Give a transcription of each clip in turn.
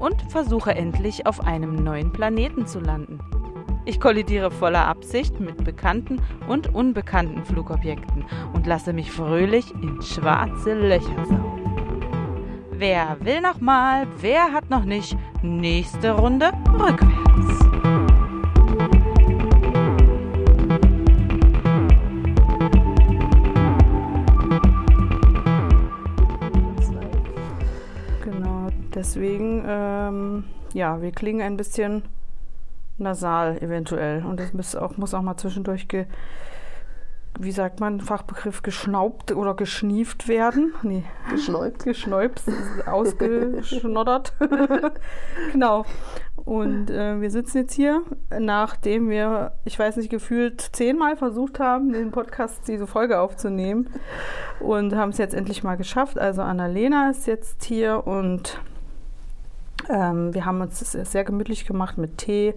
und versuche endlich auf einem neuen Planeten zu landen. Ich kollidiere voller Absicht mit bekannten und unbekannten Flugobjekten und lasse mich fröhlich in schwarze Löcher saugen. Wer will noch mal? Wer hat noch nicht? Nächste Runde rückwärts. Deswegen, ähm, ja, wir klingen ein bisschen nasal eventuell. Und das muss auch, muss auch mal zwischendurch, ge, wie sagt man, Fachbegriff, geschnaubt oder geschnieft werden. Nee, Geschnäubt. geschnäubt, ausgeschnoddert. genau. Und äh, wir sitzen jetzt hier, nachdem wir, ich weiß nicht, gefühlt zehnmal versucht haben, den Podcast, diese Folge aufzunehmen. Und haben es jetzt endlich mal geschafft. Also Annalena ist jetzt hier und ähm, wir haben uns sehr gemütlich gemacht mit Tee.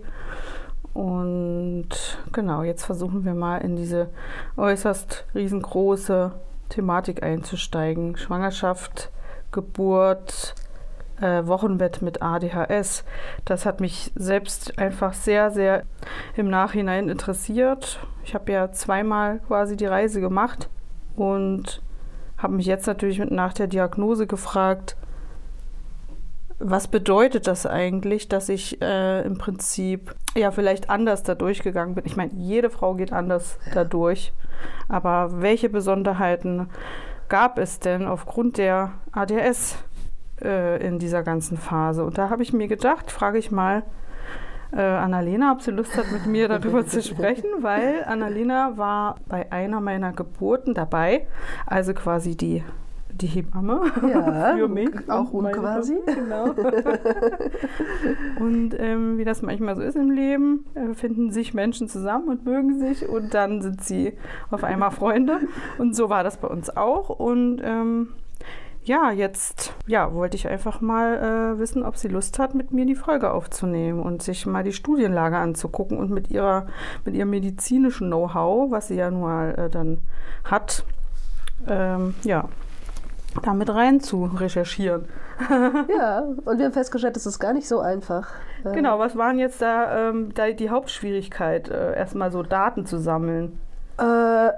Und genau, jetzt versuchen wir mal in diese äußerst riesengroße Thematik einzusteigen. Schwangerschaft, Geburt, äh, Wochenbett mit ADHS. Das hat mich selbst einfach sehr, sehr im Nachhinein interessiert. Ich habe ja zweimal quasi die Reise gemacht und habe mich jetzt natürlich nach der Diagnose gefragt, was bedeutet das eigentlich, dass ich äh, im Prinzip ja vielleicht anders da durchgegangen bin? Ich meine, jede Frau geht anders da durch. Aber welche Besonderheiten gab es denn aufgrund der ADS äh, in dieser ganzen Phase? Und da habe ich mir gedacht, frage ich mal äh, Annalena, ob sie Lust hat, mit mir darüber zu sprechen, weil Annalena war bei einer meiner Geburten dabei, also quasi die die Hebamme Ja, für mich. auch und quasi. Genau. und ähm, wie das manchmal so ist im Leben, äh, finden sich Menschen zusammen und mögen sich und dann sind sie auf einmal Freunde. Und so war das bei uns auch. Und ähm, ja, jetzt ja, wollte ich einfach mal äh, wissen, ob sie Lust hat, mit mir die Folge aufzunehmen und sich mal die Studienlage anzugucken und mit ihrer, mit ihrem medizinischen Know-how, was sie ja nun mal äh, dann hat, ähm, ja, damit rein zu recherchieren. Ja, und wir haben festgestellt, es ist gar nicht so einfach. Genau, was waren jetzt da, ähm, da die Hauptschwierigkeit, äh, erstmal so Daten zu sammeln? Äh,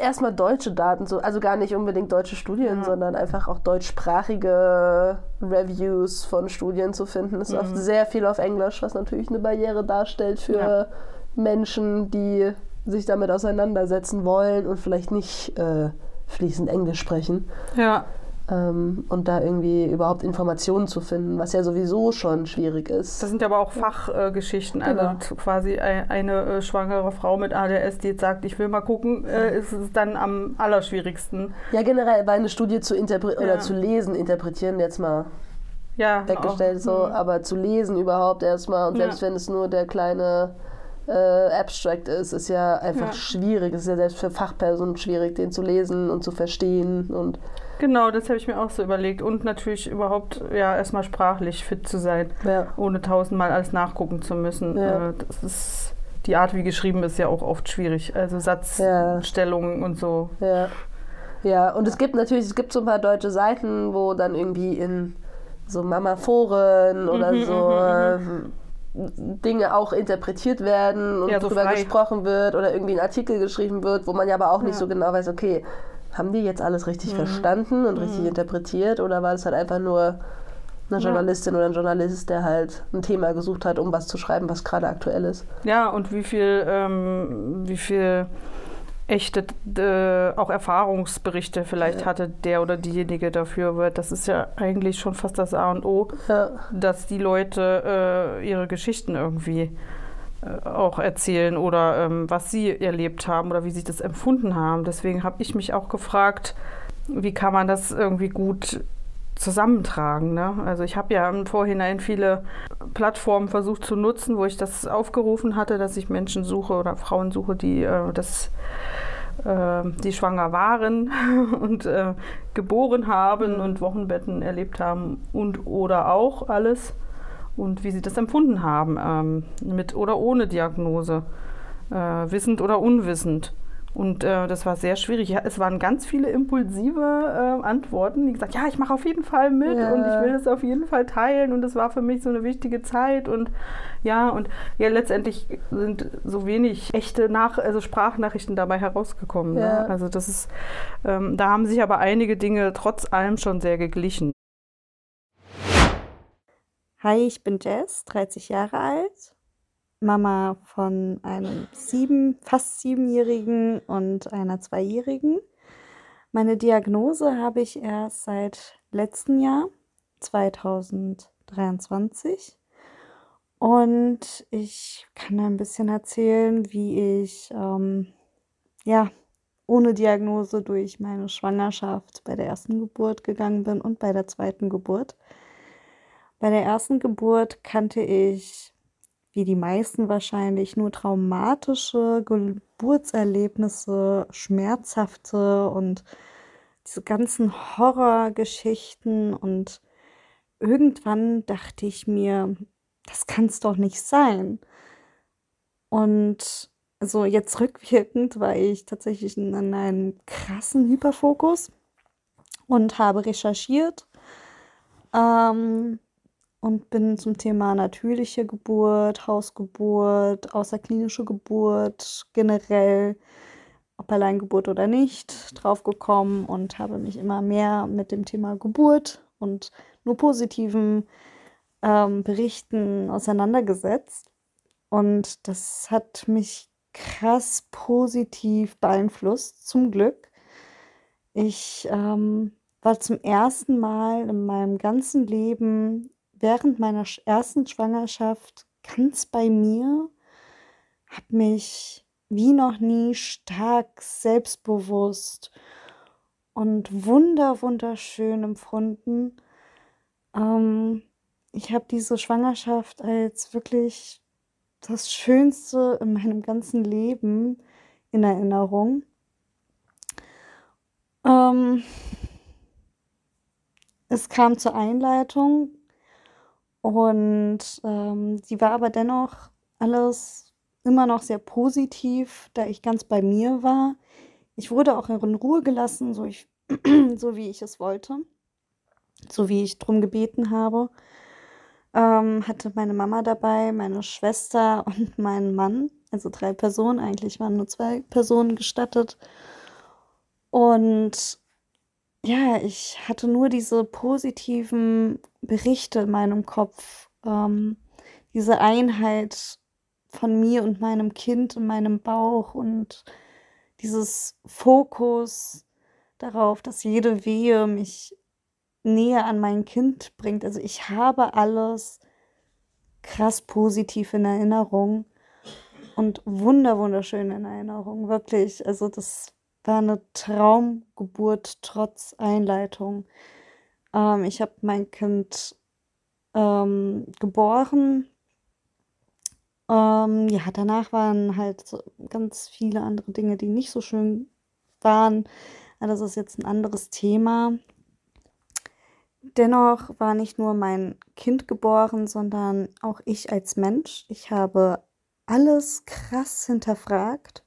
erstmal deutsche Daten, so, also gar nicht unbedingt deutsche Studien, Ja. sondern einfach auch deutschsprachige Reviews von Studien zu finden. Es ist Mhm. oft sehr viel auf Englisch, was natürlich eine Barriere darstellt für Ja. Menschen, die sich damit auseinandersetzen wollen und vielleicht nicht äh, fließend Englisch sprechen. Ja, Ähm, und da irgendwie überhaupt Informationen zu finden, was ja sowieso schon schwierig ist. das sind ja aber auch Fachgeschichten. also Genau. quasi ein, eine äh, schwangere Frau mit ADS, die jetzt sagt, ich will mal gucken, äh, ist es dann am allerschwierigsten. Ja, generell, weil eine Studie zu interpre Ja. oder zu lesen, interpretieren jetzt mal Ja, weggestellt, auch, so, mhm. aber zu lesen überhaupt erstmal und Ja. selbst wenn es nur der kleine äh, Abstract ist, ist ja einfach Ja. schwierig. Es ist ja selbst für Fachpersonen schwierig, den zu lesen und zu verstehen und Genau, das habe ich mir auch so überlegt. Und natürlich überhaupt ja erstmal sprachlich fit zu sein, ja. ohne tausendmal alles nachgucken zu müssen. Ja. Äh, das ist die Art, wie geschrieben ist, ja auch oft schwierig. Also Satzstellungen und so. Ja. Ja, und es gibt natürlich, es gibt so ein paar deutsche Seiten, wo dann irgendwie in so Mama-Foren oder Mhm, so mhm, äh, Dinge auch interpretiert werden und Ja, so drüber frei. gesprochen wird oder irgendwie ein Artikel geschrieben wird, wo man ja aber auch nicht Ja. so genau weiß, okay, haben die jetzt alles richtig Mhm. verstanden und richtig interpretiert oder war das halt einfach nur eine Ja. Journalistin oder ein Journalist, der halt ein Thema gesucht hat, um was zu schreiben, was gerade aktuell ist. Ja, und wie viel, ähm, wie viel echte äh, auch Erfahrungsberichte vielleicht Ja. hatte der oder diejenige dafür wird. Das ist ja eigentlich schon fast das A und O, Ja, dass die Leute äh, ihre Geschichten irgendwie äh, auch erzählen oder ähm, was sie erlebt haben oder wie sie das empfunden haben. Deswegen habe ich mich auch gefragt, wie kann man das irgendwie gut zusammentragen. Ne? Also ich habe ja im Vorhinein viele Plattformen versucht zu nutzen, wo ich das aufgerufen hatte, dass ich Menschen suche oder Frauen suche, die äh, das äh, die schwanger waren und äh, geboren haben mhm. und Wochenbetten erlebt haben und oder auch alles und wie sie das empfunden haben, ähm, mit oder ohne Diagnose, äh, wissend oder unwissend. Und äh, das war sehr schwierig. Es waren ganz viele impulsive äh, Antworten, die gesagt, ja, ich mache auf jeden Fall mit ja. und ich will es auf jeden Fall teilen und es war für mich so eine wichtige Zeit und ja und ja letztendlich sind so wenig echte Nach also Sprachnachrichten dabei herausgekommen. Ne? Ja. Ne? Also das ist, ähm, da haben sich aber einige Dinge trotz allem schon sehr geglichen. Hi, ich bin Jess, 30 Jahre alt Mama von einem sieben, fast siebenjährigen und einer zweijährigen. Meine Diagnose habe ich erst seit letztem Jahr, 2023. Und ich kann ein bisschen erzählen, wie ich ähm, ja ohne Diagnose durch meine Schwangerschaft bei der ersten Geburt gegangen bin und bei der zweiten Geburt. Bei der ersten Geburt kannte ich wie die meisten wahrscheinlich, nur traumatische Geburtserlebnisse, schmerzhafte und diese ganzen Horrorgeschichten. Und irgendwann dachte ich mir, das kann es doch nicht sein. Und also jetzt rückwirkend war ich tatsächlich in einem krassen Hyperfokus und habe recherchiert. Ähm, und bin zum Thema natürliche Geburt, Hausgeburt, außerklinische Geburt, generell, ob Alleingeburt oder nicht, draufgekommen und habe mich immer mehr mit dem Thema Geburt und nur positiven ähm, Berichten auseinandergesetzt. Und das hat mich krass positiv beeinflusst, zum Glück. Ich ähm, war zum ersten Mal in meinem ganzen Leben während meiner ersten Schwangerschaft ganz bei mir, habe mich wie noch nie stark selbstbewusst und wunder wunderschön empfunden. Ähm, ich habe diese Schwangerschaft als wirklich das Schönste in meinem ganzen Leben in Erinnerung. Ähm, es kam zur Einleitung und ähm, sie war aber dennoch alles immer noch sehr positiv, da ich ganz bei mir war. Ich wurde auch in Ruhe gelassen, so, ich, so wie ich es wollte, so wie ich drum gebeten habe. Ähm, hatte meine Mama dabei, meine Schwester und meinen Mann, also drei Personen, eigentlich waren nur zwei Personen gestattet. Und ja, ich hatte nur diese positiven Berichte in meinem Kopf, ähm, diese Einheit von mir und meinem Kind in meinem Bauch und dieses Fokus darauf, dass jede Wehe mich näher an mein Kind bringt. Also ich habe alles krass positiv in Erinnerung und wunder wunderschön in Erinnerung, wirklich. Also das war eine Traumgeburt trotz Einleitung. Ähm, ich habe mein Kind ähm, geboren. Ähm, ja, danach waren halt so ganz viele andere Dinge, die nicht so schön waren. das ist jetzt ein anderes Thema. Dennoch war nicht nur mein Kind geboren, sondern auch ich als Mensch. Ich habe alles krass hinterfragt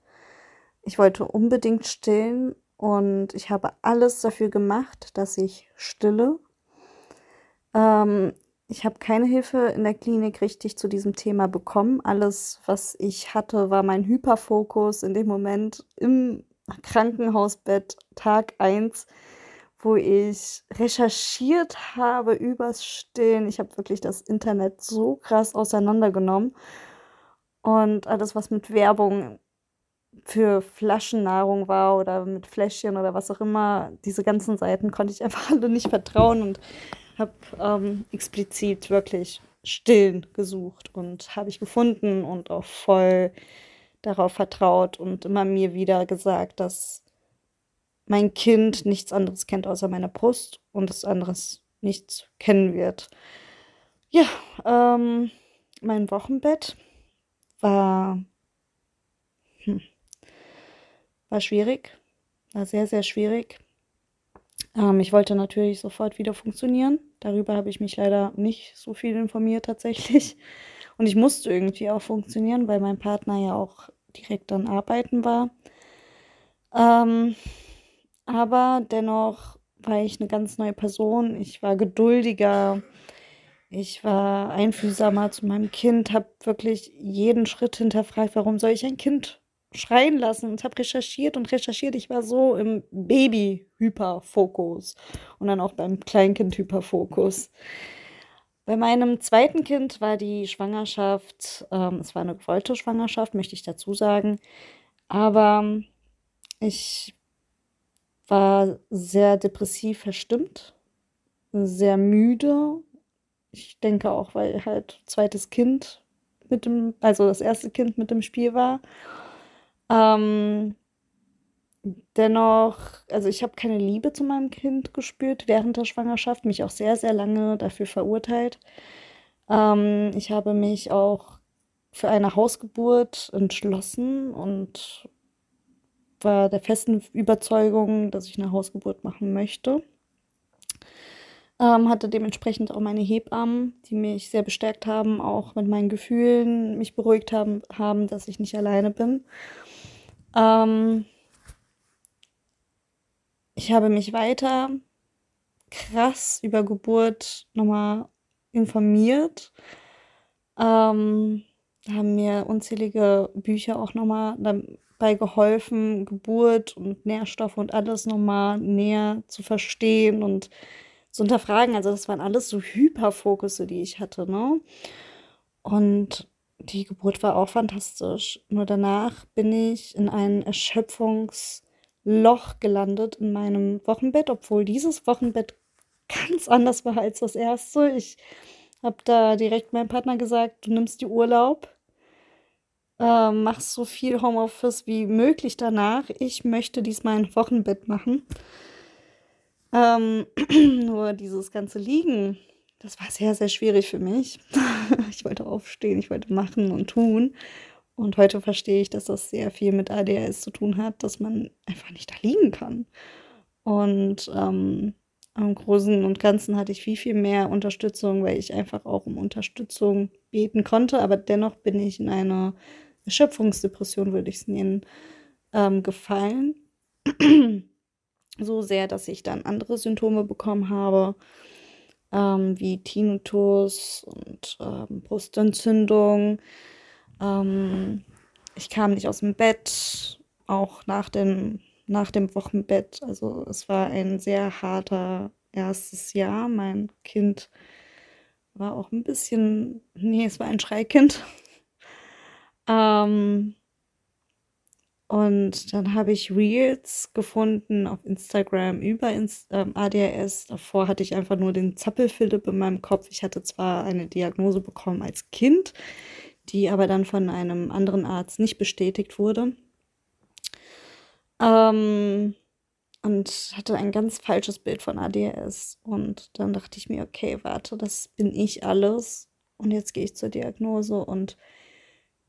ich wollte unbedingt stillen und ich habe alles dafür gemacht, dass ich stille. Ähm, ich habe keine Hilfe in der Klinik richtig zu diesem Thema bekommen. Alles, was ich hatte, war mein Hyperfokus in dem Moment im Krankenhausbett Tag 1, wo ich recherchiert habe übers Stillen. Ich habe wirklich das Internet so krass auseinandergenommen. Und alles, was mit Werbung für Flaschennahrung war oder mit Fläschchen oder was auch immer, diese ganzen Seiten konnte ich einfach alle nicht vertrauen und habe ähm, explizit wirklich stillen gesucht und habe ich gefunden und auch voll darauf vertraut und immer mir wieder gesagt, dass mein Kind nichts anderes kennt außer meiner Brust und das anderes nicht kennen wird. Ja, ähm, mein Wochenbett war, hm, war schwierig, war sehr, sehr schwierig. Ähm, ich wollte natürlich sofort wieder funktionieren. Darüber habe ich mich leider nicht so viel informiert tatsächlich. Und ich musste irgendwie auch funktionieren, weil mein Partner ja auch direkt dann arbeiten war. Ähm, aber dennoch war ich eine ganz neue Person. Ich war geduldiger. Ich war einfühlsamer zu meinem Kind, habe wirklich jeden Schritt hinterfragt, warum soll ich ein Kind schreien lassen und habe recherchiert und recherchiert. Ich war so im Baby-Hyperfokus und dann auch beim Kleinkind-Hyperfokus. Bei meinem zweiten Kind war die Schwangerschaft, ähm, es war eine gewollte Schwangerschaft, möchte ich dazu sagen, aber ich war sehr depressiv verstimmt, sehr müde. Ich denke auch, weil halt zweites Kind mit dem, also das erste Kind mit dem Spiel war. Ähm, dennoch, also ich habe keine Liebe zu meinem Kind gespürt während der Schwangerschaft, mich auch sehr, sehr lange dafür verurteilt. Ähm, ich habe mich auch für eine Hausgeburt entschlossen und war der festen Überzeugung, dass ich eine Hausgeburt machen möchte. Ähm, hatte dementsprechend auch meine Hebammen, die mich sehr bestärkt haben, auch mit meinen Gefühlen, mich beruhigt haben, haben dass ich nicht alleine bin. Ähm, ich habe mich weiter krass über Geburt nochmal informiert. Ähm, haben mir unzählige Bücher auch nochmal dabei geholfen, Geburt und Nährstoffe und alles nochmal näher zu verstehen und zu hinterfragen. Also das waren alles so Hyperfokusse, die ich hatte, ne? Und die Geburt war auch fantastisch. Nur danach bin ich in ein Erschöpfungsloch gelandet in meinem Wochenbett, obwohl dieses Wochenbett ganz anders war als das erste. Ich habe da direkt meinem Partner gesagt, du nimmst die Urlaub, äh, machst so viel Homeoffice wie möglich danach. Ich möchte diesmal ein Wochenbett machen. Ähm, nur dieses ganze Liegen das war sehr, sehr schwierig für mich. ich wollte aufstehen, ich wollte machen und tun. Und heute verstehe ich, dass das sehr viel mit ADHS zu tun hat, dass man einfach nicht da liegen kann. Und ähm, im Großen und Ganzen hatte ich viel, viel mehr Unterstützung, weil ich einfach auch um Unterstützung beten konnte. Aber dennoch bin ich in eine Erschöpfungsdepression, würde ich es nennen, ähm, gefallen. so sehr, dass ich dann andere Symptome bekommen habe ähm, wie Tinnitus und ähm, Brustentzündung. Ähm, ich kam nicht aus dem Bett, auch nach dem, nach dem Wochenbett. Also es war ein sehr harter erstes Jahr. Mein Kind war auch ein bisschen, nee, es war ein Schreikind. ähm, und dann habe ich Reels gefunden auf Instagram über Inst ähm, ADHS. Davor hatte ich einfach nur den Zappelphilipp in meinem Kopf. Ich hatte zwar eine Diagnose bekommen als Kind, die aber dann von einem anderen Arzt nicht bestätigt wurde. Ähm, und hatte ein ganz falsches Bild von ADHS. Und dann dachte ich mir, okay, warte, das bin ich alles. Und jetzt gehe ich zur Diagnose. Und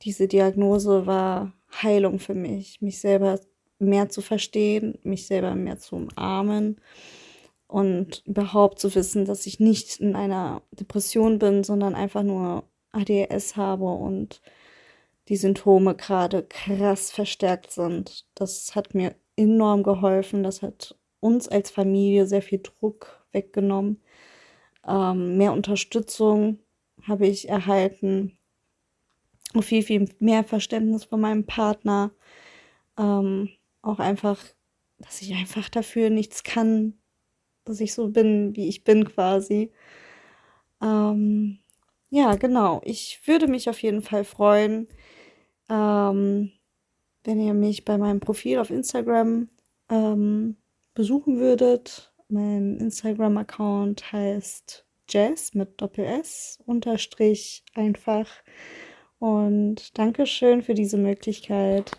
diese Diagnose war Heilung für mich, mich selber mehr zu verstehen, mich selber mehr zu umarmen und überhaupt zu wissen, dass ich nicht in einer Depression bin, sondern einfach nur ADHS habe und die Symptome gerade krass verstärkt sind. Das hat mir enorm geholfen. Das hat uns als Familie sehr viel Druck weggenommen. Ähm, mehr Unterstützung habe ich erhalten viel, viel mehr Verständnis von meinem Partner. Ähm, auch einfach, dass ich einfach dafür nichts kann, dass ich so bin, wie ich bin quasi. Ähm, ja, genau. Ich würde mich auf jeden Fall freuen, ähm, wenn ihr mich bei meinem Profil auf Instagram ähm, besuchen würdet. Mein Instagram-Account heißt Jazz mit Doppel-S unterstrich einfach. Und Dankeschön für diese Möglichkeit.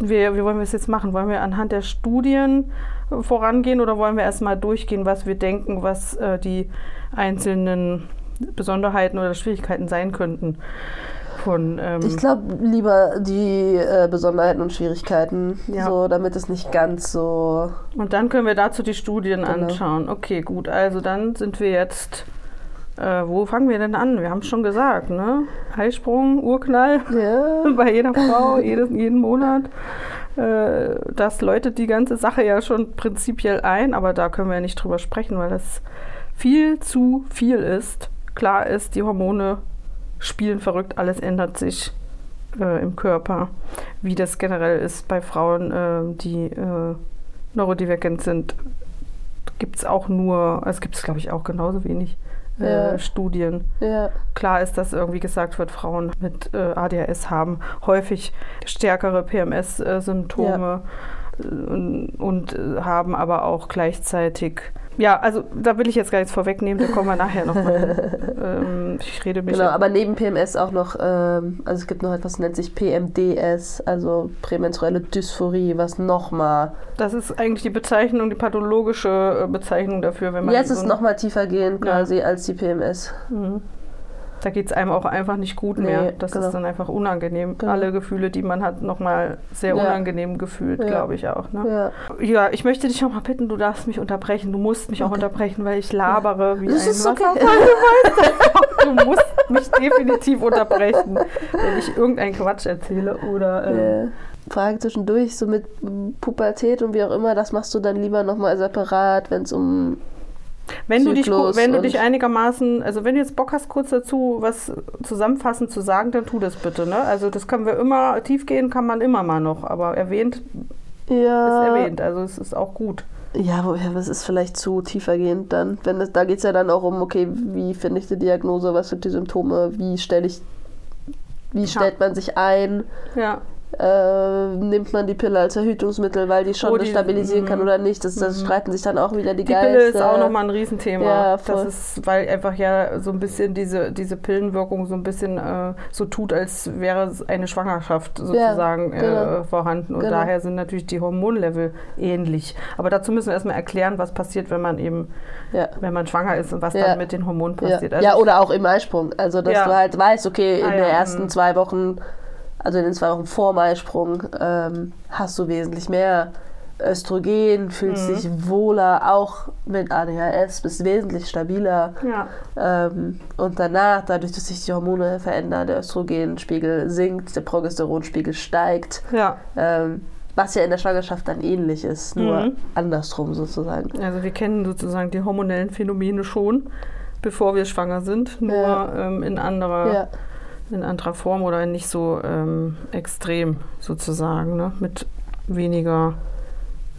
Wie, wie wollen wir es jetzt machen? Wollen wir anhand der Studien vorangehen oder wollen wir erstmal durchgehen, was wir denken, was äh, die einzelnen Besonderheiten oder Schwierigkeiten sein könnten? Von, ähm, Ich glaube lieber die äh, Besonderheiten und Schwierigkeiten, Ja. so damit es nicht ganz so. und dann können wir dazu die Studien Genau. anschauen. Okay, gut. Also dann sind wir jetzt. Äh, wo fangen wir denn an? Wir haben es schon gesagt, ne? Eisprung, Urknall. Ja. bei jeder Frau, jedes, jeden Monat. Äh, das läutet die ganze Sache ja schon prinzipiell ein, aber da können wir ja nicht drüber sprechen, weil das viel zu viel ist. Klar ist, die Hormone spielen verrückt, alles ändert sich äh, im Körper. Wie das generell ist bei Frauen, äh, die äh, neurodivergent sind, gibt es auch nur, es gibt es glaube ich auch genauso wenig äh, Ja. Studien. Ja. Klar ist, dass irgendwie gesagt wird, Frauen mit äh, ADHS haben häufig stärkere PMS-Symptome äh, und, und äh, haben aber auch gleichzeitig. Ja, also da will ich jetzt gar nichts vorwegnehmen, da kommen wir nachher nochmal. ähm, ich rede mich. Genau, aber neben PMS auch noch, ähm, also es gibt noch etwas, nennt sich PMDS, also prämenstruelle Dysphorie, was nochmal. das ist eigentlich die Bezeichnung, die pathologische äh, Bezeichnung dafür, wenn man. Jetzt so ist nochmal tiefer gehend Ja. quasi als die PMS. Mhm. Da geht es einem auch einfach nicht gut Nee, mehr. Das genau. ist dann einfach unangenehm. Genau. Alle Gefühle, die man hat, nochmal sehr Ja. unangenehm gefühlt, Ja. glaube ich auch. Ne? Ja. Ja, ich möchte dich auch mal bitten, du darfst mich unterbrechen. Du musst mich auch Okay. unterbrechen, weil ich labere wie Das ein ist okay. Du, du musst mich definitiv unterbrechen, wenn ich irgendeinen Quatsch erzähle oder... Ähm, Ja. Frage zwischendurch, so mit Pubertät und wie auch immer, das machst du dann lieber nochmal separat, wenn es um. Wenn du, dich, wenn du dich einigermaßen, also wenn du jetzt Bock hast, kurz dazu was zusammenfassend zu sagen, dann tu das bitte. Ne? Also das können wir immer, tief gehen kann man immer mal noch, aber erwähnt ist Ja. erwähnt, also es ist auch gut. Ja, ja, das ist vielleicht zu tiefergehend dann. Wenn das, da geht es ja dann auch um, okay, wie finde ich die Diagnose, was sind die Symptome, wie stelle ich, wie stellt man sich ein, Ja, äh, nimmt man die Pille als Verhütungsmittel, weil die schon Oh, die- stabilisieren kann mhm. oder nicht. Das, das Mhm. streiten sich dann auch wieder die, die Geister. Pille ist auch nochmal ein Riesenthema. Ja, das ist, weil einfach ja so ein bisschen diese, diese Pillenwirkung so ein bisschen äh, so tut, als wäre es eine Schwangerschaft sozusagen genau. äh, vorhanden. Und Genau. daher sind natürlich die Hormonlevel ähnlich. Aber dazu müssen wir erstmal erklären, was passiert, wenn man eben, Ja. wenn man schwanger ist und was Ja. dann mit den Hormonen Ja. passiert. Also ja, oder auch im Eisprung. Also, dass Ja. du halt weißt, okay, in Ah, den ja, ersten mhm. zwei Wochen, also in den zwei Wochen vor dem Eisprung, ähm, hast du wesentlich mehr Östrogen, fühlst Mhm. dich wohler, auch mit ADHS, bist wesentlich stabiler. ja. Ähm, und danach, dadurch, dass sich die Hormone verändern, der Östrogenspiegel sinkt, der Progesteronspiegel steigt, ja, ähm, was ja in der Schwangerschaft dann ähnlich ist, nur Mhm. andersrum sozusagen. also wir kennen sozusagen die hormonellen Phänomene schon, bevor wir schwanger sind, nur Ja. ähm, in anderer Ja, in anderer Form oder nicht so ähm, extrem sozusagen, ne? mit weniger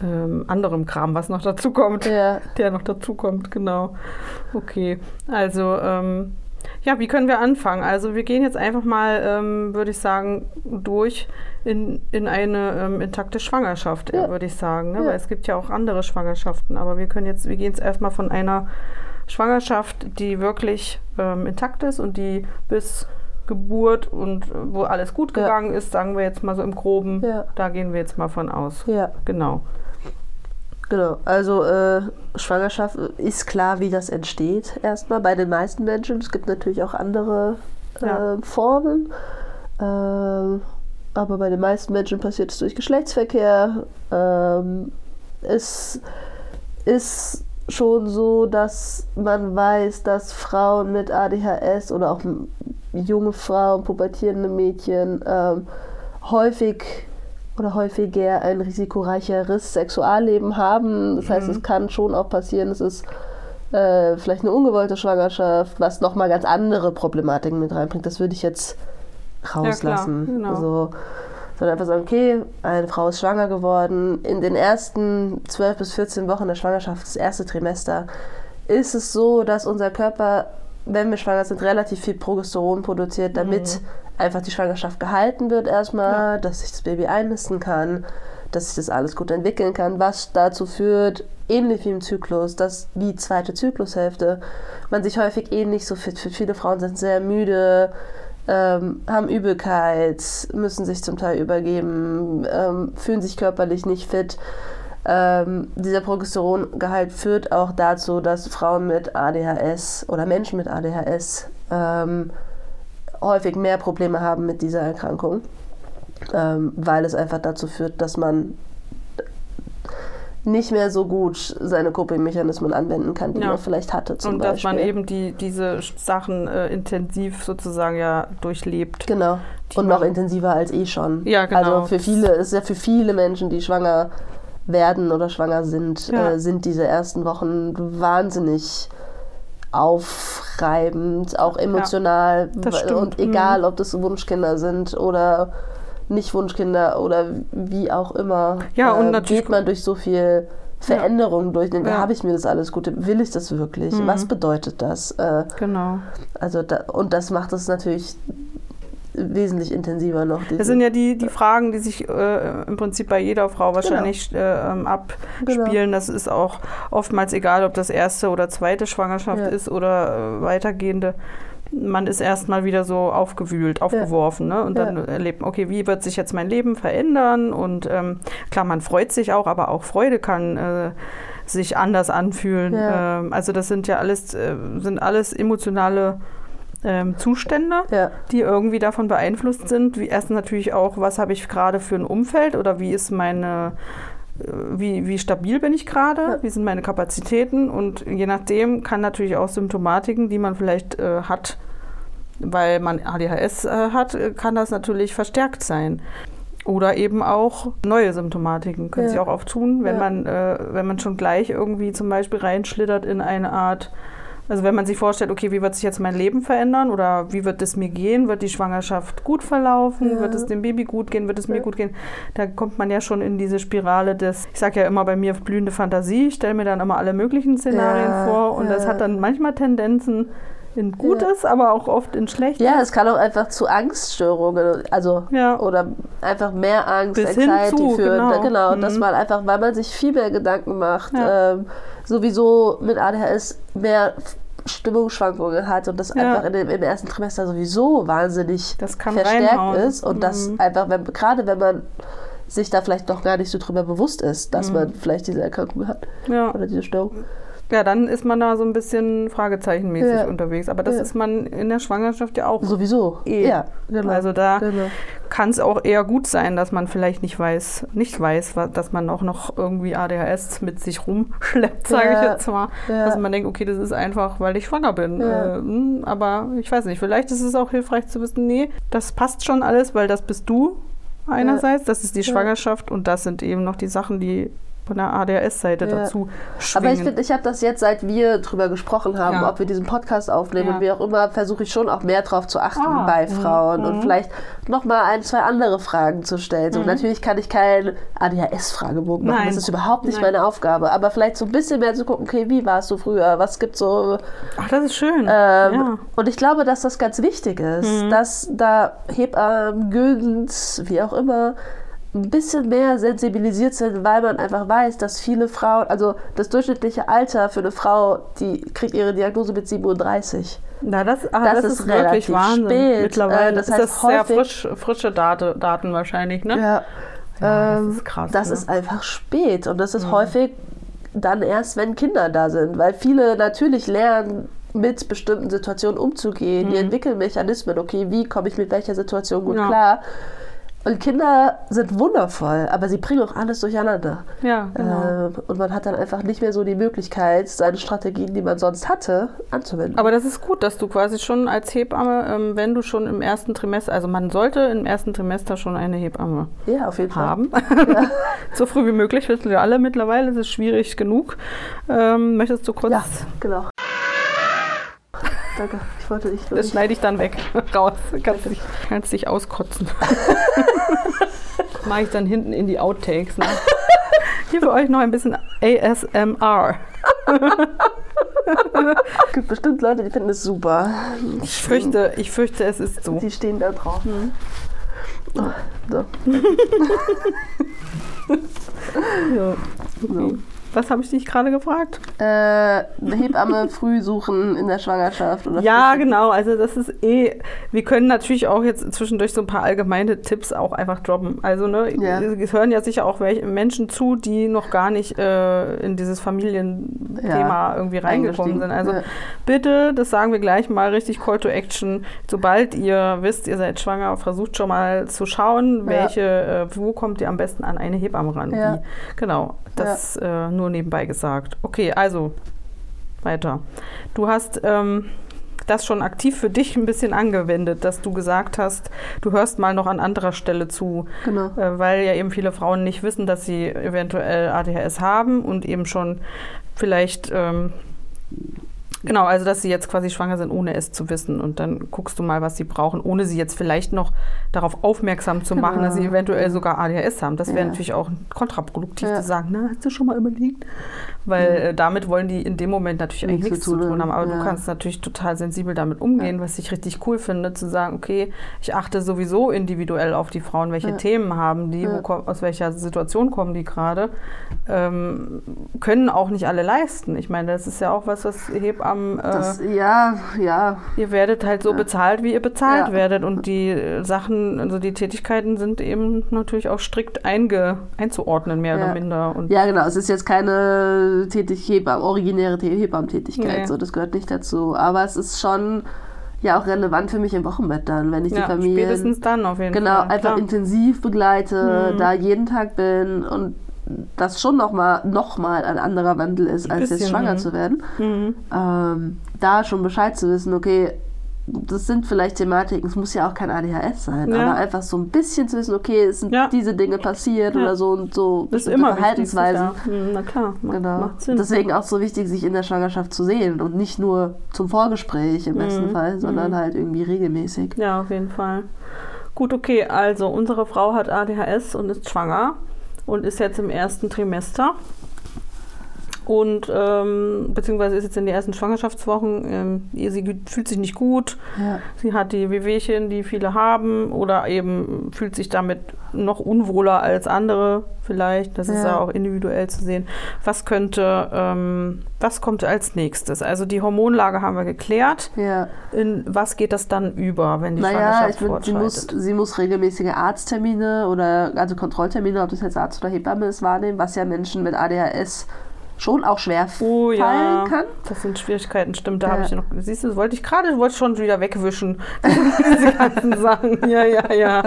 ähm, anderem Kram, was noch dazu kommt, ja, der noch dazu kommt, genau. Okay, also ähm, ja, wie können wir anfangen? Also wir gehen jetzt einfach mal, ähm, würde ich sagen, durch in, in eine ähm, intakte Schwangerschaft, Ja. würde ich sagen. Ne? Ja. Weil es gibt ja auch andere Schwangerschaften, aber wir können jetzt, wir gehen jetzt erstmal von einer Schwangerschaft, die wirklich ähm, intakt ist und die bis Geburt und äh, wo alles gut Ja. gegangen ist, sagen wir jetzt mal so im Groben, Ja. da gehen wir jetzt mal von aus. ja. Genau. Genau, also äh, Schwangerschaft ist klar, wie das entsteht, erstmal bei den meisten Menschen. Es gibt natürlich auch andere äh, Ja. Formen, ähm, aber bei den meisten Menschen passiert es durch Geschlechtsverkehr. Ähm, es ist schon so, dass man weiß, dass Frauen mit ADHS oder auch junge Frauen, pubertierende Mädchen ähm, häufig oder häufiger ein risikoreicheres Sexualleben haben. Das heißt, Mhm. es kann schon auch passieren, es ist äh, vielleicht eine ungewollte Schwangerschaft, was nochmal ganz andere Problematiken mit reinbringt. Das würde ich jetzt rauslassen. genau. so, sondern einfach sagen, okay, eine Frau ist schwanger geworden. In den ersten 12 bis 14 Wochen der Schwangerschaft, das erste Trimester, ist es so, dass unser Körper, wenn wir schwanger sind, relativ viel Progesteron produziert, damit einfach die Schwangerschaft gehalten wird erstmal, dass sich das Baby einnisten kann, dass sich das alles gut entwickeln kann, was dazu führt, ähnlich wie im Zyklus, dass die zweite Zyklushälfte man sich häufig ähnlich so fit fühlt. Viele Frauen sind sehr müde, ähm, haben Übelkeit, müssen sich zum Teil übergeben, ähm, fühlen sich körperlich nicht fit. Ähm, dieser Progesterongehalt führt auch dazu, dass Frauen mit ADHS oder Menschen mit ADHS ähm, häufig mehr Probleme haben mit dieser Erkrankung, ähm, weil es einfach dazu führt, dass man nicht mehr so gut seine Coping-Mechanismen anwenden kann, die Ja. man vielleicht hatte zum Und Beispiel. dass man eben die, diese Sachen äh, intensiv sozusagen ja durchlebt. Genau. Und noch intensiver als eh schon. Ja, genau. Also für viele, ist ja für viele Menschen, die schwanger werden oder schwanger sind, Ja. äh, sind diese ersten Wochen wahnsinnig aufreibend, auch emotional. stimmt. Und egal, ob das Wunschkinder sind oder nicht Wunschkinder oder wie auch immer, Ja, und äh, geht man durch so viel Veränderungen durch. Ja. Mhm. Habe ich mir das alles Gute? Will ich das wirklich? Was bedeutet das? Äh, Genau. also da, und das macht es natürlich wesentlich intensiver noch. Das sind ja die, die Fragen, die sich äh, im Prinzip bei jeder Frau wahrscheinlich äh, ähm, abspielen. Genau. Das ist auch oftmals egal, ob das erste oder zweite Schwangerschaft Ja. ist oder äh, weitergehende. Man ist erstmal wieder so aufgewühlt, aufgeworfen ne? und dann Ja. erlebt, okay, wie wird sich jetzt mein Leben verändern? Und ähm, klar, man freut sich auch, aber auch Freude kann äh, sich anders anfühlen. Ja. Ähm, also das sind ja alles, äh, sind alles emotionale ähm, Zustände ja, die irgendwie davon beeinflusst sind. Wie erstens natürlich auch, was habe ich gerade für ein Umfeld oder wie ist meine, äh, wie, wie stabil bin ich gerade, Ja. wie sind meine Kapazitäten und je nachdem kann natürlich auch Symptomatiken, die man vielleicht äh, hat, weil man ADHS äh, hat, äh, kann das natürlich verstärkt sein. Oder eben auch neue Symptomatiken können Ja. sich auch auftun, wenn Ja. man, äh, wenn man schon gleich irgendwie zum Beispiel reinschlittert in eine Art also wenn man sich vorstellt, okay, wie wird sich jetzt mein Leben verändern oder wie wird es mir gehen? Wird die Schwangerschaft gut verlaufen? Ja. Wird es dem Baby gut gehen? Wird es mir Ja. gut gehen? Da kommt man ja schon in diese Spirale des, ich sage ja immer bei mir blühende Fantasie, ich stelle mir dann immer alle möglichen Szenarien Ja, vor und das hat dann manchmal Tendenzen in Gutes, aber auch oft in Schlechtes. ja, es kann auch einfach zu Angststörungen, also oder einfach mehr Angst, Bis hin Anxiety zu, führen. genau. genau dass Mhm. man einfach, weil man sich viel mehr Gedanken macht, ähm, sowieso mit ADHS mehr Stimmungsschwankungen hat und das Ja. einfach in dem, im ersten Trimester sowieso wahnsinnig Das kann verstärkt reinhauen. ist und das Mhm. einfach, wenn, gerade wenn man sich da vielleicht noch gar nicht so drüber bewusst ist, dass Mhm. man vielleicht diese Erkrankung hat Ja. oder diese Störung. Ja, dann ist man da so ein bisschen fragezeichenmäßig Ja. unterwegs. Aber das Ja. ist man in der Schwangerschaft ja auch. Sowieso. Eh. Ja, genau. Also da genau. kann es auch eher gut sein, dass man vielleicht nicht weiß, nicht weiß, dass man auch noch irgendwie ADHS mit sich rumschleppt, sage Ja, ich jetzt mal. Dass man denkt, okay, das ist einfach, weil ich schwanger bin. Ja. Äh, hm, aber ich weiß nicht, vielleicht ist es auch hilfreich zu wissen, nee, das passt schon alles, weil das bist du einerseits, das ist die. Schwangerschaft und das sind eben noch die Sachen, die von der ADHS-Seite Ja. dazu schwingen. Aber ich finde, ich habe das jetzt, seit wir drüber gesprochen haben, Ja. ob wir diesen Podcast aufnehmen Ja. und wie auch immer, versuche ich schon auch mehr drauf zu achten Ah, bei mhm, Frauen und mhm. vielleicht nochmal ein, zwei andere Fragen zu stellen. So, Natürlich kann ich keinen ADHS-Fragebogen machen, Nein. das ist überhaupt nicht Nein. meine Aufgabe, aber vielleicht so ein bisschen mehr zu gucken, okay, wie warst du früher, was gibt so... Ach, das ist schön. Ähm. Und ich glaube, dass das ganz wichtig ist, Mhm. dass da Hebammen, Gülens, wie auch immer, ein bisschen mehr sensibilisiert sind, weil man einfach weiß, dass viele Frauen, also das durchschnittliche Alter für eine Frau, die kriegt ihre Diagnose mit 37. Na, das, ah, das das, ist ist, wirklich Wahnsinn. spät. Mittlerweile Äh, das ist heißt das sehr häufig- frisch, frische Date, Daten wahrscheinlich, ne? Ja, Ja, das ähm, ist krass, Das ne? ist einfach spät und das ist Mhm. häufig dann erst, wenn Kinder da sind, weil viele natürlich lernen, mit bestimmten Situationen umzugehen. Die Mhm. entwickeln Mechanismen, okay, wie komme ich mit welcher Situation gut Ja. klar. Und Kinder sind wundervoll, aber sie bringen auch alles durcheinander. Ja, genau. Ähm, und man hat dann einfach nicht mehr so die Möglichkeit, seine Strategien, die man sonst hatte, anzuwenden. Aber das ist gut, dass du quasi schon als Hebamme, ähm, wenn du schon im ersten Trimester, also man sollte im ersten Trimester schon eine Hebamme ja, auf jeden Fall. haben. so früh wie möglich, wissen wir alle mittlerweile, es ist schwierig genug. Ähm, möchtest du kurz, Ja, genau. Danke, ich wollte nicht. das schneide ich dann weg, raus, kannst dich, kannst dich auskotzen. Mache ich dann hinten in die Outtakes. Ne? Hier für euch noch ein bisschen ASMR. Es gibt bestimmt Leute, die finden es super. Ich fürchte, ich fürchte, es ist so. Die stehen da drauf. Mhm. So. Ja. So. Was habe ich dich gerade gefragt? Äh, eine Hebamme früh suchen in der Schwangerschaft oder Ja, früh- genau. Also das ist eh. Wir können natürlich auch jetzt zwischendurch so ein paar allgemeine Tipps auch einfach droppen. Also ne, Ja. es hören ja sicher auch welche Menschen zu, die noch gar nicht äh, in dieses Familienthema Ja, irgendwie reingekommen sind. Also Ja. bitte, das sagen wir gleich mal richtig Call to Action. Sobald ihr wisst, ihr seid schwanger, versucht schon mal zu schauen, welche, äh, wo kommt ihr am besten an eine Hebamme ran. Ja. Genau. Das äh, nur nebenbei gesagt. Okay, also weiter. Du hast ähm, das schon aktiv für dich ein bisschen angewendet, dass du gesagt hast, du hörst mal noch an anderer Stelle zu, Genau. äh, weil ja eben viele Frauen nicht wissen, dass sie eventuell ADHS haben und eben schon vielleicht ähm, Genau, also dass sie jetzt quasi schwanger sind, ohne es zu wissen. Und dann guckst du mal, was sie brauchen, ohne sie jetzt vielleicht noch darauf aufmerksam zu machen, dass sie Genau. eventuell sogar ADHS haben. Das wäre Ja. natürlich auch kontraproduktiv Ja. zu sagen, na, hast du schon mal überlegt? Weil äh, damit wollen die in dem Moment natürlich eigentlich Nichts nichts zu tun haben. Aber haben. du Ja. kannst natürlich total sensibel damit umgehen, was ich richtig cool finde, zu sagen, okay, ich achte sowieso individuell auf die Frauen, welche Ja. Themen haben die, wo, Ja. aus welcher Situation kommen die gerade, ähm, können auch nicht alle leisten. Ich meine, das ist ja auch was, was Hebammen, äh, Das, ja, ja, ihr werdet halt so Ja. bezahlt, wie ihr bezahlt Ja. werdet. Und die äh, Sachen, also die Tätigkeiten sind eben natürlich auch strikt einge, einzuordnen, mehr Ja. oder minder. Und Ja, genau. Es ist jetzt keine tätig Hebam, originäre Hebammentätigkeit. Nee. So, das gehört nicht dazu. Aber es ist schon ja auch relevant für mich im Wochenbett dann, wenn ich die ja, Familie spätestens dann auf jeden genau Fall. einfach klar. intensiv begleite, Mhm. da jeden Tag bin und das schon nochmal noch mal ein anderer Wandel ist, als jetzt Bisschen, schwanger mhm. zu werden. Mhm. Ähm, da schon Bescheid zu wissen, okay, das sind vielleicht Thematiken, es muss ja auch kein ADHS sein, Ja. aber einfach so ein bisschen zu wissen, okay, es sind Ja. diese Dinge passiert Ja. oder so und so ist immer. Verhaltensweisen. Mhm, Na klar, ma- Genau. macht Sinn. Deswegen auch so wichtig, sich in der Schwangerschaft zu sehen und nicht nur zum Vorgespräch im besten Mhm. Fall, sondern Mhm. halt irgendwie regelmäßig. Ja, auf jeden Fall. Gut, okay, also unsere Frau hat ADHS und ist schwanger und ist jetzt im ersten Trimester. Und ähm, beziehungsweise ist jetzt in den ersten Schwangerschaftswochen, ähm, sie fühlt sich nicht gut, Ja. sie hat die Wehwehchen, die viele haben, oder eben fühlt sich damit noch unwohler als andere vielleicht. Das ist Ja. ja auch individuell zu sehen. Was könnte, ähm, was kommt als nächstes? Also die Hormonlage haben wir geklärt. Ja. In was geht das dann über, wenn die Naja, Schwangerschaft ich find, sie, muss, sie muss regelmäßige Arzttermine oder also Kontrolltermine, ob das jetzt Arzt oder Hebamme ist, wahrnehmen, was ja Menschen mit ADHS schon auch schwer Oh fallen ja, kann. das sind Schwierigkeiten, stimmt. Da Ja. habe ich noch, siehst du, das wollte ich gerade, wollte schon wieder wegwischen. Diese ganzen Sachen. Ja, ja, ja,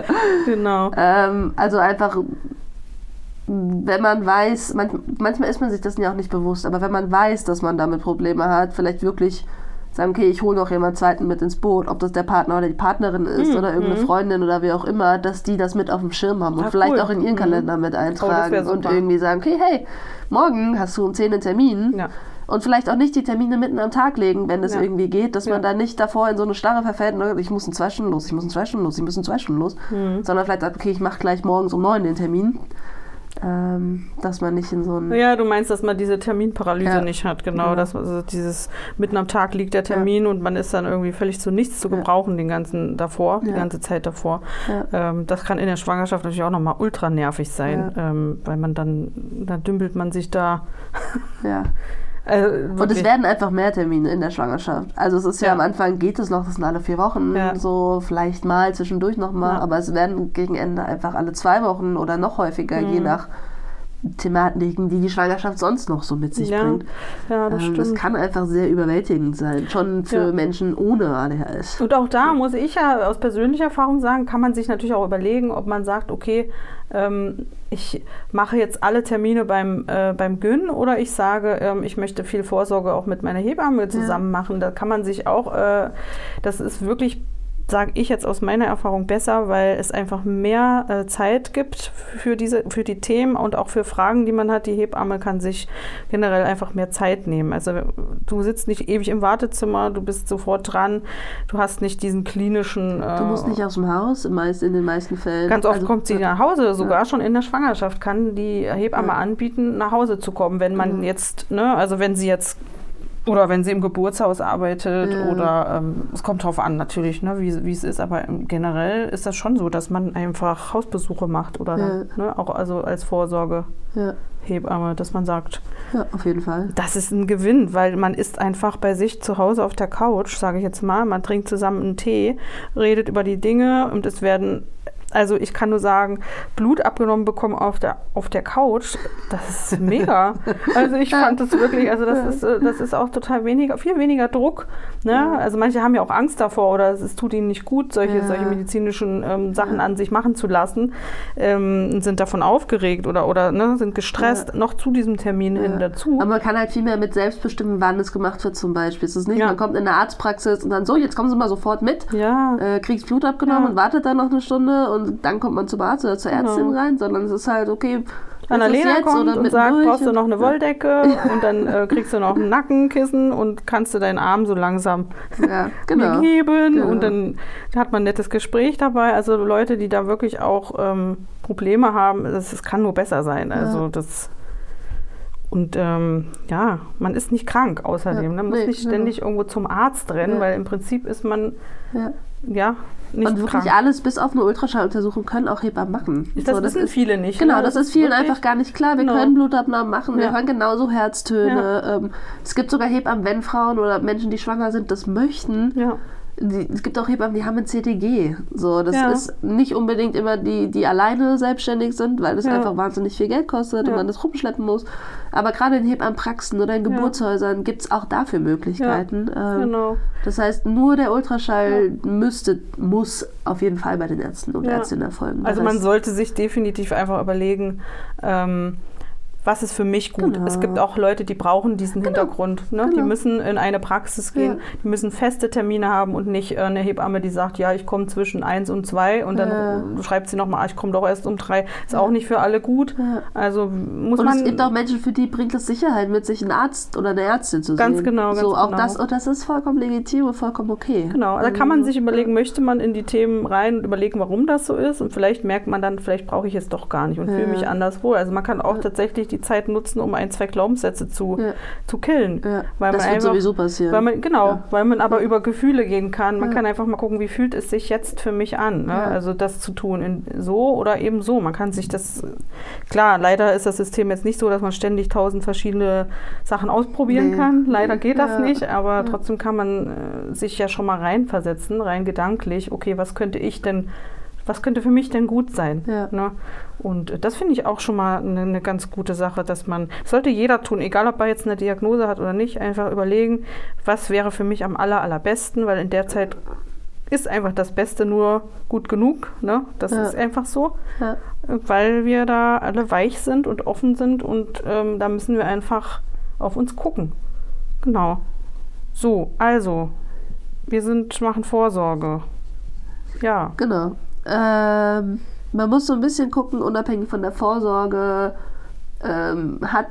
genau. Ähm, also einfach, wenn man weiß, manch, manchmal ist man sich dessen ja auch nicht bewusst, aber wenn man weiß, dass man damit Probleme hat, vielleicht wirklich sagen, okay, ich hole noch jemand zweiten mit ins Boot, ob das der Partner oder die Partnerin ist Mhm, oder irgendeine mhm. Freundin oder wie auch immer, dass die das mit auf dem Schirm haben und Ah, vielleicht cool. auch in ihren Mhm. Kalender mit wär eintragen und super. irgendwie sagen, okay, hey, morgen hast du um 10 einen Termin. Ja. Und vielleicht auch nicht die Termine mitten am Tag legen, wenn es Ja. irgendwie geht, dass Ja. man da nicht davor in so eine Starre verfällt, ne, ich muss in zwei Stunden los, ich muss in zwei Stunden los, ich muss in zwei Stunden los, Mhm. sondern vielleicht sagt, okay, ich mache gleich morgens um neun den Termin, ähm, dass man nicht in so ein... Ja, du meinst, dass man diese Terminparalyse Ja. nicht hat, genau. Genau. Dass man also dieses mitten am Tag liegt der Termin und man ist dann irgendwie völlig zu nichts zu Ja. gebrauchen den ganzen davor, die Ja. ganze Zeit davor. Ja. Ähm, das kann in der Schwangerschaft natürlich auch nochmal ultra nervig sein, ähm, weil man dann, da dümpelt man sich da. Ja. Äh, Und es werden einfach mehr Termine in der Schwangerschaft. Also es ist ja, Ja. am Anfang geht es noch, das sind alle vier Wochen, Ja. so vielleicht mal zwischendurch nochmal, Ja. aber es werden gegen Ende einfach alle zwei Wochen oder noch häufiger, je Mhm. nach Thematiken, die die Schwangerschaft sonst noch so mit sich ja, bringt. ja, das Ähm, das kann einfach sehr überwältigend sein, schon für Ja. Menschen ohne ADHS. Und auch da muss ich ja aus persönlicher Erfahrung sagen, kann man sich natürlich auch überlegen, ob man sagt, okay, ähm, ich mache jetzt alle Termine beim, äh, beim Gyn oder ich sage, ähm, ich möchte viel Vorsorge auch mit meiner Hebamme zusammen machen. Da kann man sich auch, äh, das ist wirklich sage ich jetzt aus meiner Erfahrung besser, weil es einfach mehr äh, Zeit gibt für diese, für die Themen und auch für Fragen, die man hat. Die Hebamme kann sich generell einfach mehr Zeit nehmen. Also du sitzt nicht ewig im Wartezimmer, du bist sofort dran, du hast nicht diesen klinischen. Äh, Du musst nicht aus dem Haus, meist, in den meisten Fällen. Ganz oft Also, kommt sie nach Hause, sogar schon in der Schwangerschaft kann die Hebamme Ja. anbieten, nach Hause zu kommen, wenn man Mhm. jetzt, ne, also wenn sie jetzt Oder wenn sie im Geburtshaus arbeitet Ja. oder ähm, es kommt drauf an natürlich, ne, wie, es ist, aber generell ist das schon so, dass man einfach Hausbesuche macht oder dann, ne, auch also als Vorsorgehebamme, Ja, dass man sagt, ja, auf jeden Fall. das ist ein Gewinn, weil man ist einfach bei sich zu Hause auf der Couch, sage ich jetzt mal, man trinkt zusammen einen Tee, redet über die Dinge und es werden, also ich kann nur sagen, Blut abgenommen bekommen auf der, auf der Couch, das ist mega. Also ich fand das wirklich, also das ist, äh, das ist auch total weniger, viel weniger Druck. Ne? Also manche haben ja auch Angst davor oder es, es tut ihnen nicht gut, solche, Ja. solche medizinischen ähm, Sachen an sich machen zu lassen, ähm, sind davon aufgeregt oder, oder ne, sind gestresst, noch zu diesem Termin hin Ja. dazu. Aber man kann halt viel mehr mit selbst bestimmen, wann es gemacht wird zum Beispiel. Es ist nicht, Ja. man kommt in eine Arztpraxis und dann so, jetzt kommen Sie mal sofort mit, Ja, äh, kriegst Blut abgenommen Ja. und wartet dann noch eine Stunde und dann kommt man zum Arzt oder zur Ärztin Genau. rein, sondern es ist halt, okay, Annalena kommt und sagt, brauchst du und- noch eine Wolldecke und dann äh, kriegst du noch ein Nackenkissen und kannst du deinen Arm so langsam Ja, genau. geben Genau. und dann hat man ein nettes Gespräch dabei. Also Leute, die da wirklich auch ähm, Probleme haben, das, das kann nur besser sein. Also das und ähm, ja, man ist nicht krank außerdem. Ja, Man muss nee, nicht genau. ständig irgendwo zum Arzt rennen, Ja. weil im Prinzip ist man Ja. Ja nicht Und wirklich krank. alles bis auf eine Ultraschalluntersuchung können auch Hebammen machen. Das So, wissen viele nicht. Genau, ne? das ist vielen einfach gar nicht klar. Wir Genau. können Blutabnahmen machen, wir Ja. hören genauso Herztöne. Ähm, es gibt sogar Hebammen, wenn Frauen oder Menschen, die schwanger sind, das möchten. Ja. Die, es gibt auch Hebammen, die haben ein CTG. So, das Ja. ist nicht unbedingt immer die, die alleine selbstständig sind, weil das Ja. einfach wahnsinnig viel Geld kostet Ja. und man das rumschleppen muss. Aber gerade in Hebammenpraxen oder in. Geburtshäusern gibt es auch dafür Möglichkeiten. Ähm, Genau. Das heißt, nur der Ultraschall müsste, muss auf jeden Fall bei den Ärzten und. Ärztinnen erfolgen. Also Das man heißt, sollte sich definitiv einfach überlegen, ähm, was ist für mich gut. Genau. Es gibt auch Leute, die brauchen diesen Hintergrund. Ne? Die Genau. müssen in eine Praxis gehen, Ja. die müssen feste Termine haben und nicht äh, eine Hebamme, die sagt, ja, ich komme zwischen eins und zwei und dann Ja. schreibt sie nochmal, ich komme doch erst um drei. Ist auch nicht für alle gut. Ja. Also muss Und man... es gibt auch Menschen, für die bringt es Sicherheit mit, sich einen Arzt oder eine Ärztin zu Ganz sehen. genau, ganz so, auch genau. Das, und das ist vollkommen legitim und vollkommen okay. Genau, da kann man sich überlegen, möchte man in die Themen rein und überlegen, warum das so ist. Und vielleicht merkt man dann, vielleicht brauche ich es doch gar nicht und fühle Ja. mich anders wohl. Also man kann auch tatsächlich die Zeit nutzen, um ein, zwei Glaubenssätze zu, Ja. zu killen. Ja, Weil das man wird einfach, sowieso passieren. Weil man, genau, Ja. weil man aber über Gefühle gehen kann. Man kann einfach mal gucken, wie fühlt es sich jetzt für mich an. Ne? Also das zu tun, in, so oder eben so. Man kann sich das, klar, leider ist das System jetzt nicht so, dass man ständig tausend verschiedene Sachen ausprobieren Nee. kann. Leider geht das nicht, aber trotzdem kann man äh, sich ja schon mal reinversetzen, rein gedanklich. Okay, was könnte ich denn, was könnte für mich denn gut sein? Ja. Ne? Und das finde ich auch schon mal eine, eine ganz gute Sache, dass man, sollte jeder tun, egal ob er jetzt eine Diagnose hat oder nicht, einfach überlegen, was wäre für mich am aller, allerbesten, weil in der Zeit ist einfach das Beste nur gut genug. Ne? Das Ja. ist einfach so, ja. weil wir da alle weich sind und offen sind und ähm, da müssen wir einfach auf uns gucken. Genau. So, also, wir sind, machen Vorsorge. Ja. Genau. Ähm, man muss so ein bisschen gucken, unabhängig von der Vorsorge, ähm, hat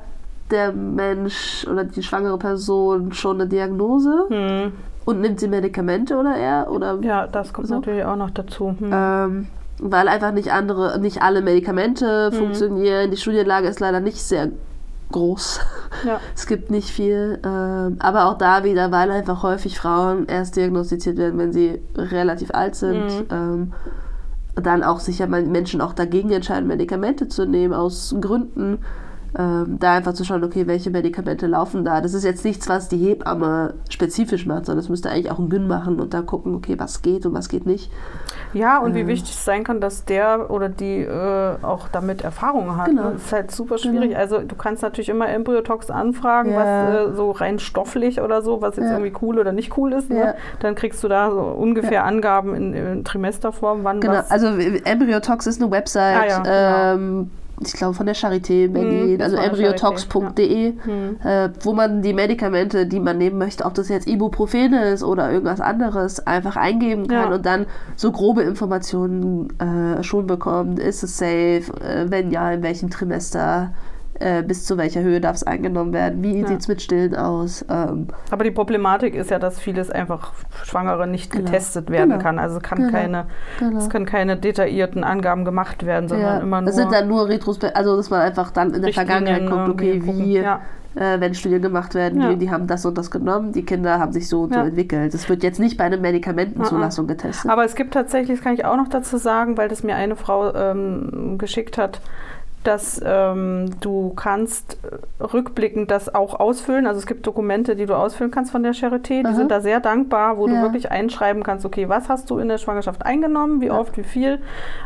der Mensch oder die schwangere Person schon eine Diagnose Hm. und nimmt sie Medikamente oder er? Oder Ja, das kommt So. natürlich auch noch dazu. Hm. Ähm, weil einfach nicht andere, nicht alle Medikamente funktionieren. Die Studienlage ist leider nicht sehr groß. Ja. Es gibt nicht viel. Ähm, aber auch da wieder, weil einfach häufig Frauen erst diagnostiziert werden, wenn sie relativ alt sind. Mhm. Ähm, dann auch sicher mal Menschen auch dagegen entscheiden, Medikamente zu nehmen, aus Gründen. Ähm, da einfach zu schauen, okay, welche Medikamente laufen da. Das ist jetzt nichts, was die Hebamme spezifisch macht, sondern das müsste eigentlich auch ein Gyn machen und da gucken, okay, was geht und was geht nicht. Ja, und wie Äh. wichtig es sein kann, dass der oder die äh, auch damit Erfahrung hat. Genau. Das ist halt super schwierig. Also du kannst natürlich immer Embryotox anfragen, Ja. was äh, so rein stofflich oder so, was jetzt Ja. irgendwie cool oder nicht cool ist. Ja. Ne? Dann kriegst du da so ungefähr Angaben in, in Trimesterform, wann Genau, was. also Embryotox ist eine Website, Ah ja, genau. ähm, ich glaube von der Charité in Berlin, Mhm, also embryotox.de, Hm. äh, wo man die Medikamente, die man nehmen möchte, ob das jetzt Ibuprofen ist oder irgendwas anderes, einfach eingeben kann Ja. und dann so grobe Informationen äh, schon bekommt. Ist es safe? Äh, wenn ja, in welchem Trimester? Äh, bis zu welcher Höhe darf es eingenommen werden, wie Ja. sieht es mit Stillen aus. Ähm, Aber die Problematik ist ja, dass vieles einfach Schwangere nicht Genau. getestet werden Genau. kann. Also kann Genau. keine, genau. es können keine detaillierten Angaben gemacht werden, sondern Ja, immer nur es sind dann nur Retrospekt, also dass man einfach dann in der Vergangenheit guckt, okay, wie, äh, wenn Studien gemacht werden, Ja. die, die haben das und das genommen, die Kinder haben sich so und so Ja. entwickelt. Das wird jetzt nicht bei einer Medikamentenzulassung getestet. Aber es gibt tatsächlich, das kann ich auch noch dazu sagen, weil das mir eine Frau ähm, geschickt hat, dass ähm, du kannst rückblickend das auch ausfüllen. Also es gibt Dokumente, die du ausfüllen kannst von der Charité. Die Aha. sind da sehr dankbar, wo Ja. du wirklich einschreiben kannst, okay, was hast du in der Schwangerschaft eingenommen, wie oft, wie viel.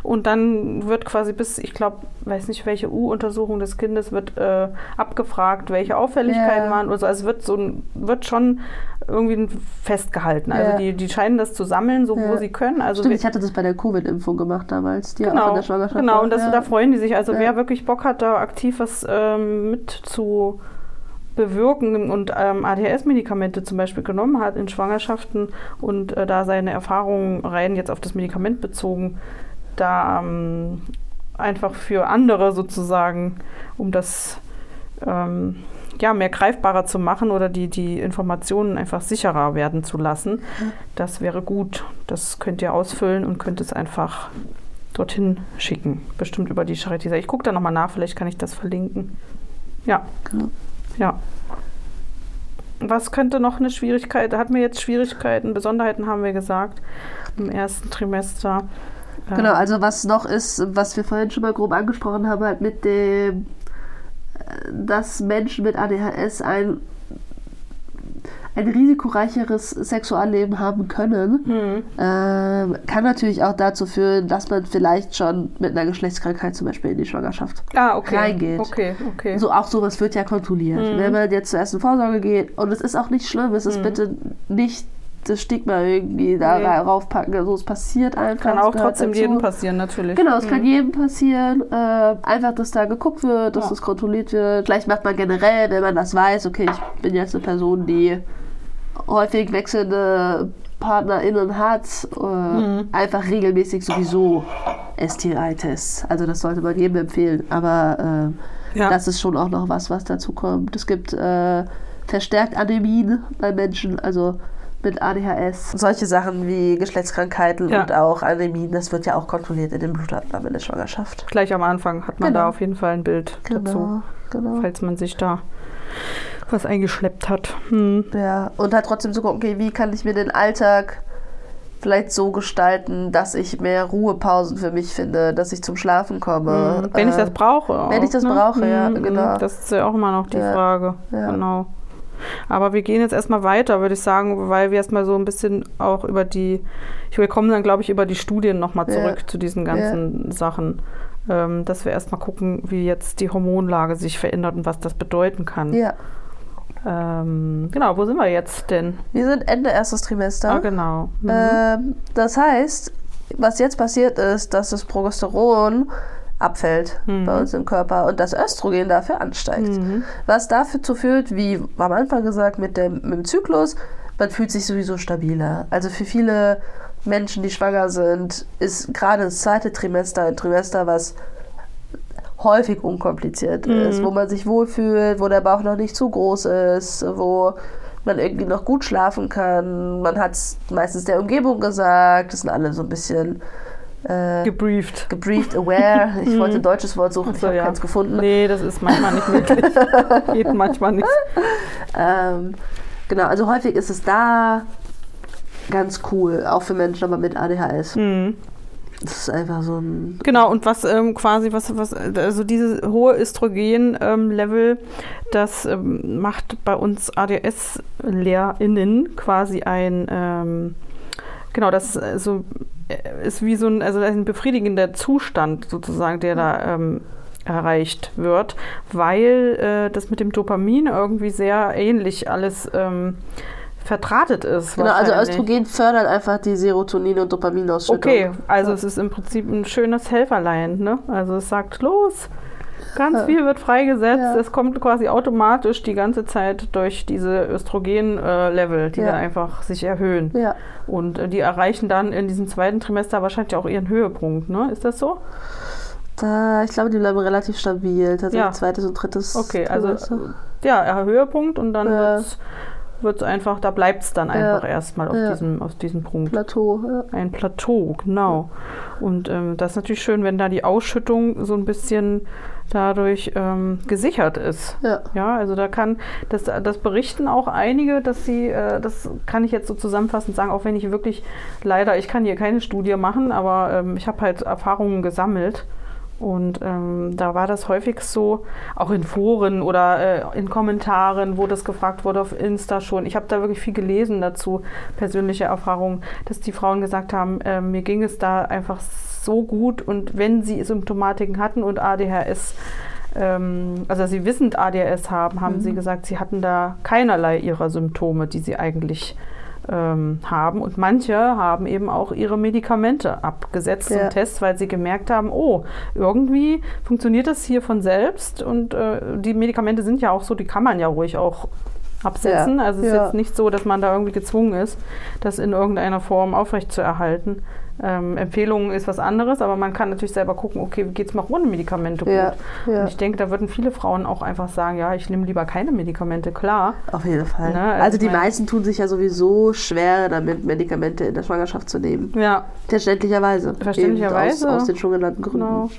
Und dann wird quasi bis, ich glaube, weiß nicht, welche U-Untersuchung des Kindes wird äh, abgefragt, welche Auffälligkeiten Ja. waren oder so. Also es wird so ein, wird schon irgendwie festgehalten. Also Ja. die, die scheinen das zu sammeln, so wo Ja. sie können. Also Stimmt, ich hatte das bei der Covid-Impfung gemacht damals, die auch in Genau, der Schwangerschaft genau war. und das, ja. da freuen die sich. Also Ja. wer wirklich Bock hat, da aktiv was ähm, mit zu bewirken und ähm, ADHS-Medikamente zum Beispiel genommen hat in Schwangerschaften und äh, da seine Erfahrungen rein jetzt auf das Medikament bezogen, da ähm, einfach für andere sozusagen, um das ähm, ja, mehr greifbarer zu machen oder die, die Informationen einfach sicherer werden zu lassen. Das wäre gut. Das könnt ihr ausfüllen und könnt es einfach dorthin schicken. Bestimmt über die Charité. Ich gucke da nochmal nach, vielleicht kann ich das verlinken. Ja. Genau. Ja. Was könnte noch eine Schwierigkeit? Hatten wir jetzt Schwierigkeiten? Besonderheiten haben wir gesagt im ersten Trimester. Ähm, Genau, also was noch ist, was wir vorhin schon mal grob angesprochen haben, halt mit dem, äh, dass Menschen mit ADHS ein, ein risikoreicheres Sexualleben haben können, Hm. ähm, kann natürlich auch dazu führen, dass man vielleicht schon mit einer Geschlechtskrankheit zum Beispiel in die Schwangerschaft. Ah, okay. reingeht. Okay, okay. So auch sowas wird ja kontrolliert. Mhm. Wenn man jetzt zur ersten Vorsorge geht, und es ist auch nicht schlimm, es ist Mhm. bitte nicht das Stigma irgendwie da Nee. raufpacken. Also es passiert einfach. Kann auch trotzdem dazu. jedem passieren, natürlich. Genau, es Mhm. kann jedem passieren. Äh, einfach, dass da geguckt wird, dass Ja. das kontrolliert wird. Vielleicht macht man generell, wenn man das weiß, okay, ich bin jetzt eine Person, die häufig wechselnde PartnerInnen hat, äh, Mhm. einfach regelmäßig sowieso STI-Tests. Also das sollte man jedem empfehlen. Aber äh, Ja. das ist schon auch noch was, was dazu kommt. Es gibt äh, verstärkt Anämien bei Menschen, also mit ADHS. Solche Sachen wie Geschlechtskrankheiten Ja. und auch Anämien, das wird ja auch kontrolliert in den Blutabnahmen in der Schwangerschaft. Gleich am Anfang hat man Genau. da auf jeden Fall ein Bild dazu, Genau, genau. falls man sich da was eingeschleppt hat. Hm. Ja, und halt trotzdem zu gucken, okay, wie kann ich mir den Alltag vielleicht so gestalten, dass ich mehr Ruhepausen für mich finde, dass ich zum Schlafen komme. Wenn ich Äh, das brauche. Auch, wenn ich das ne? brauche, ja, Hm, hm. genau. Das ist ja auch immer noch die Ja, Frage. ja. Genau. Aber wir gehen jetzt erstmal weiter, würde ich sagen, weil wir erstmal so ein bisschen auch über die, ich- wir kommen dann, glaube ich, über die Studien nochmal Ja. zurück zu diesen ganzen Sachen. Ähm, dass wir erstmal gucken, wie jetzt die Hormonlage sich verändert und was das bedeuten kann. Ja, Ähm, genau, wo sind wir jetzt denn? wir sind Ende erstes Trimester. Ah, genau. Mhm. Ähm, das heißt, was jetzt passiert ist, dass das Progesteron abfällt Mhm. bei uns im Körper und das Östrogen dafür ansteigt. Mhm. Was dazu führt, wie am Anfang gesagt, mit dem, mit dem Zyklus, man fühlt sich sowieso stabiler. Also für viele Menschen, die schwanger sind, ist gerade das zweite Trimester ein Trimester, was häufig unkompliziert Mhm. ist, wo man sich wohlfühlt, wo der Bauch noch nicht zu groß ist, wo man irgendwie noch gut schlafen kann. Man hat es meistens der Umgebung gesagt, das sind alle so ein bisschen äh, Gebrieft. gebriefed, aware. Ich wollte ein deutsches Wort suchen, Ach ich so, habe ja. keins gefunden. Nee, das ist manchmal nicht möglich. Geht manchmal nicht. Ähm, genau, also häufig ist es da ganz cool, auch für Menschen aber mit ADHS. Mhm. Das ist einfach so ein. Genau, und was ähm, quasi, was, was, also dieses hohe Östrogen-Level, das ähm, macht bei uns ADS-LehrInnen quasi ein, ähm, genau, das ist, äh, äh, ist wie so ein, also ein befriedigender Zustand sozusagen, der da ähm, erreicht wird, weil äh, das mit dem Dopamin irgendwie sehr ähnlich alles verdrahtet ist. Genau, also. Östrogen fördert einfach die Serotonin- und Dopaminausschüttung. Okay, also es ist im Prinzip ein schönes Helferlein, ne? Also es sagt, los, ganz Ja. viel wird freigesetzt, Ja. es kommt quasi automatisch die ganze Zeit durch diese Östrogen-Level, die Ja. dann einfach sich erhöhen. Ja. Und äh, die erreichen dann in diesem zweiten Trimester wahrscheinlich auch ihren Höhepunkt, ne? Ist das so? Da, ich glaube, die bleiben relativ stabil. Tatsächlich Ja. zweites und drittes. Okay, also Trimester. ja, ja, Höhepunkt und dann Ja. wird es einfach, da bleibt es dann einfach Ja. erstmal auf, Ja. diesem, auf diesem Punkt. Plateau. Ja. Ein Plateau, genau. Und ähm, das ist natürlich schön, wenn da die Ausschüttung so ein bisschen dadurch ähm, gesichert ist. Ja. Ja, also da kann, das, das berichten auch einige, dass sie, äh, das kann ich jetzt so zusammenfassend sagen, auch wenn ich wirklich leider, ich kann hier keine Studie machen, aber ähm, ich habe halt Erfahrungen gesammelt. Und ähm, da war das häufig so, auch in Foren oder äh, in Kommentaren, wo das gefragt wurde auf Insta schon. Ich habe da wirklich viel gelesen dazu, persönliche Erfahrungen, dass die Frauen gesagt haben, äh, mir ging es da einfach so gut und wenn sie Symptomatiken hatten und ADHS, ähm, also sie wissend ADHS haben, haben sie gesagt, sie hatten da keinerlei ihrer Symptome, die sie eigentlich ähm, haben. Und manche haben eben auch ihre Medikamente abgesetzt Ja. zum Test, weil sie gemerkt haben, oh, irgendwie funktioniert das hier von selbst. Und äh, die Medikamente sind ja auch so, die kann man ja ruhig auch absetzen. Ja. Also es ist Ja. jetzt nicht so, dass man da irgendwie gezwungen ist, das in irgendeiner Form aufrechtzuerhalten. Ähm, Empfehlungen ist was anderes, aber man kann natürlich selber gucken, okay, wie geht es mir auch ohne Medikamente gut? Ja, ja. Und ich denke, da würden viele Frauen auch einfach sagen, ja, ich nehme lieber keine Medikamente, klar. Auf jeden Fall. Ne, also also die meisten tun sich ja sowieso schwer damit, Medikamente in der Schwangerschaft zu nehmen. Ja, Verständlicherweise. Verständlicherweise. Aus, aus den schon genannten Gründen. Genau.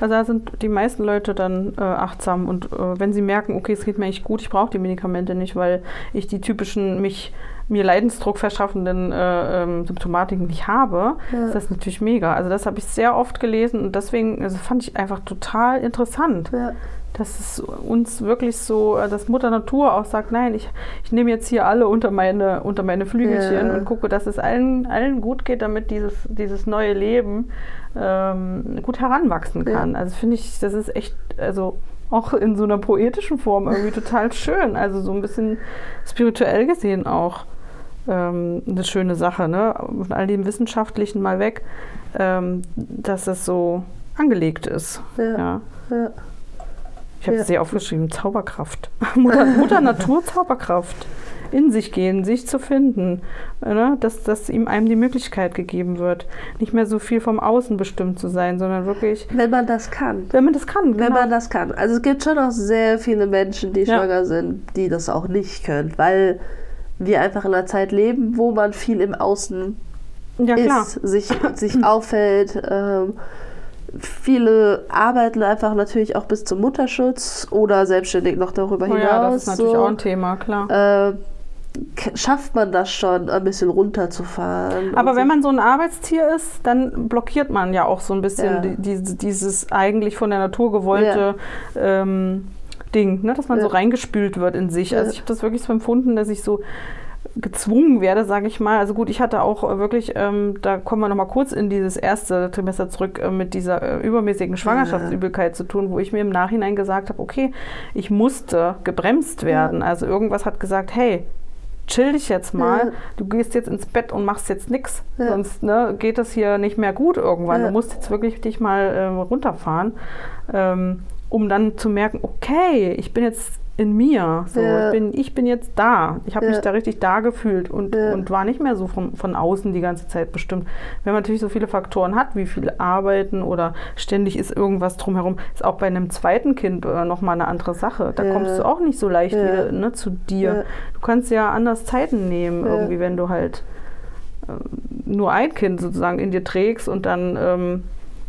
Also da sind die meisten Leute dann äh, achtsam und äh, wenn sie merken, okay, es geht mir echt gut, ich brauche die Medikamente nicht, weil ich die typischen mich mir Leidensdruck verschaffenden äh, ähm, Symptomatiken nicht habe, Ja. ist das natürlich mega. Also das habe ich sehr oft gelesen und deswegen also fand ich einfach total interessant. Ja. dass es uns wirklich so, äh, dass Mutter Natur auch sagt, nein, ich, ich nehme jetzt hier alle unter meine, unter meine Flügelchen Ja. und gucke, dass es allen, allen gut geht, damit dieses, dieses neue Leben ähm, gut heranwachsen kann. Also finde ich, das ist echt, also auch in so einer poetischen Form irgendwie total schön. Also so ein bisschen spirituell gesehen auch ähm, eine schöne Sache, ne? Von all dem Wissenschaftlichen mal weg, ähm, dass es so angelegt ist. Ja. ja. Ja. Ich habe Ja. es sehr aufgeschrieben, Zauberkraft. Mutter, Mutter Natur, Zauberkraft. In sich gehen, sich zu finden. Ne? Dass, dass ihm einem die Möglichkeit gegeben wird, nicht mehr so viel vom Außen bestimmt zu sein, sondern wirklich, Wenn man das kann. wenn man das kann. Wenn genau. man das kann. Also es gibt schon auch sehr viele Menschen, die Ja. schwanger sind, die das auch nicht können, weil wir einfach in einer Zeit leben, wo man viel im Außen ja, klar. ist, sich, sich auffällt. Ähm, viele arbeiten einfach natürlich auch bis zum Mutterschutz oder selbstständig noch darüber Oh hinaus. ja, das ist natürlich so. auch ein Thema, klar. Äh, schafft man das schon, ein bisschen runterzufahren. Aber wenn man so ein Arbeitstier ist, dann blockiert man ja auch so ein bisschen Ja. die, die, dieses eigentlich von der Natur gewollte ähm, Ding, ne? dass man so Ja. reingespült wird in sich. Also Ja. ich habe das wirklich so empfunden, dass ich so gezwungen werde, sage ich mal. Also gut, ich hatte auch äh, wirklich, ähm, da kommen wir nochmal kurz in dieses erste Trimester zurück, äh, mit dieser äh, übermäßigen Schwangerschaftsübelkeit zu tun, wo ich mir im Nachhinein gesagt habe, okay, ich musste gebremst werden. Also irgendwas hat gesagt, hey, chill dich jetzt mal, Ja. du gehst jetzt ins Bett und machst jetzt nichts, Ja. sonst ne, geht das hier nicht mehr gut irgendwann. Ja. Du musst jetzt wirklich dich mal ähm, runterfahren, ähm, um dann zu merken, okay, ich bin jetzt in mir, so, Ja. ich, bin, ich bin jetzt da. Ich habe Ja. mich da richtig da gefühlt und, Ja. und war nicht mehr so von, von außen die ganze Zeit bestimmt. Wenn man natürlich so viele Faktoren hat, wie viel arbeiten oder ständig ist irgendwas drumherum, ist auch bei einem zweiten Kind äh, nochmal eine andere Sache. Da kommst du auch nicht so leicht wieder ne, zu dir. Du kannst ja anders Zeiten nehmen, irgendwie, wenn du halt ähm, nur ein Kind sozusagen in dir trägst und dann ähm,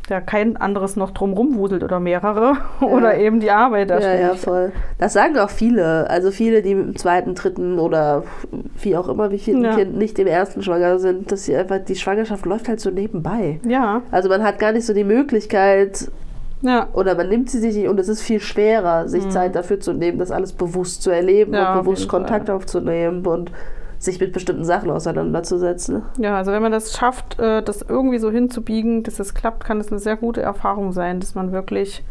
ja kein anderes noch drumrum wuselt oder mehrere oder eben die Arbeit da Ja, ja, voll. Das sagen auch viele. Also viele, die mit dem zweiten, dritten oder wie auch immer, wie viel Ja. Kind nicht im ersten schwanger sind, dass sie einfach, die Schwangerschaft läuft halt so nebenbei. Ja, Also man hat gar nicht so die Möglichkeit ja, oder man nimmt sie sich nicht und es ist viel schwerer, sich Zeit dafür zu nehmen, das alles bewusst zu erleben Mhm. Ja, und bewusst Kontakt aufzunehmen und sich mit bestimmten Sachen auseinanderzusetzen. ja. Also wenn man das schafft, äh, das irgendwie so hinzubiegen, dass es klappt, kann es eine sehr gute Erfahrung sein, dass man wirklich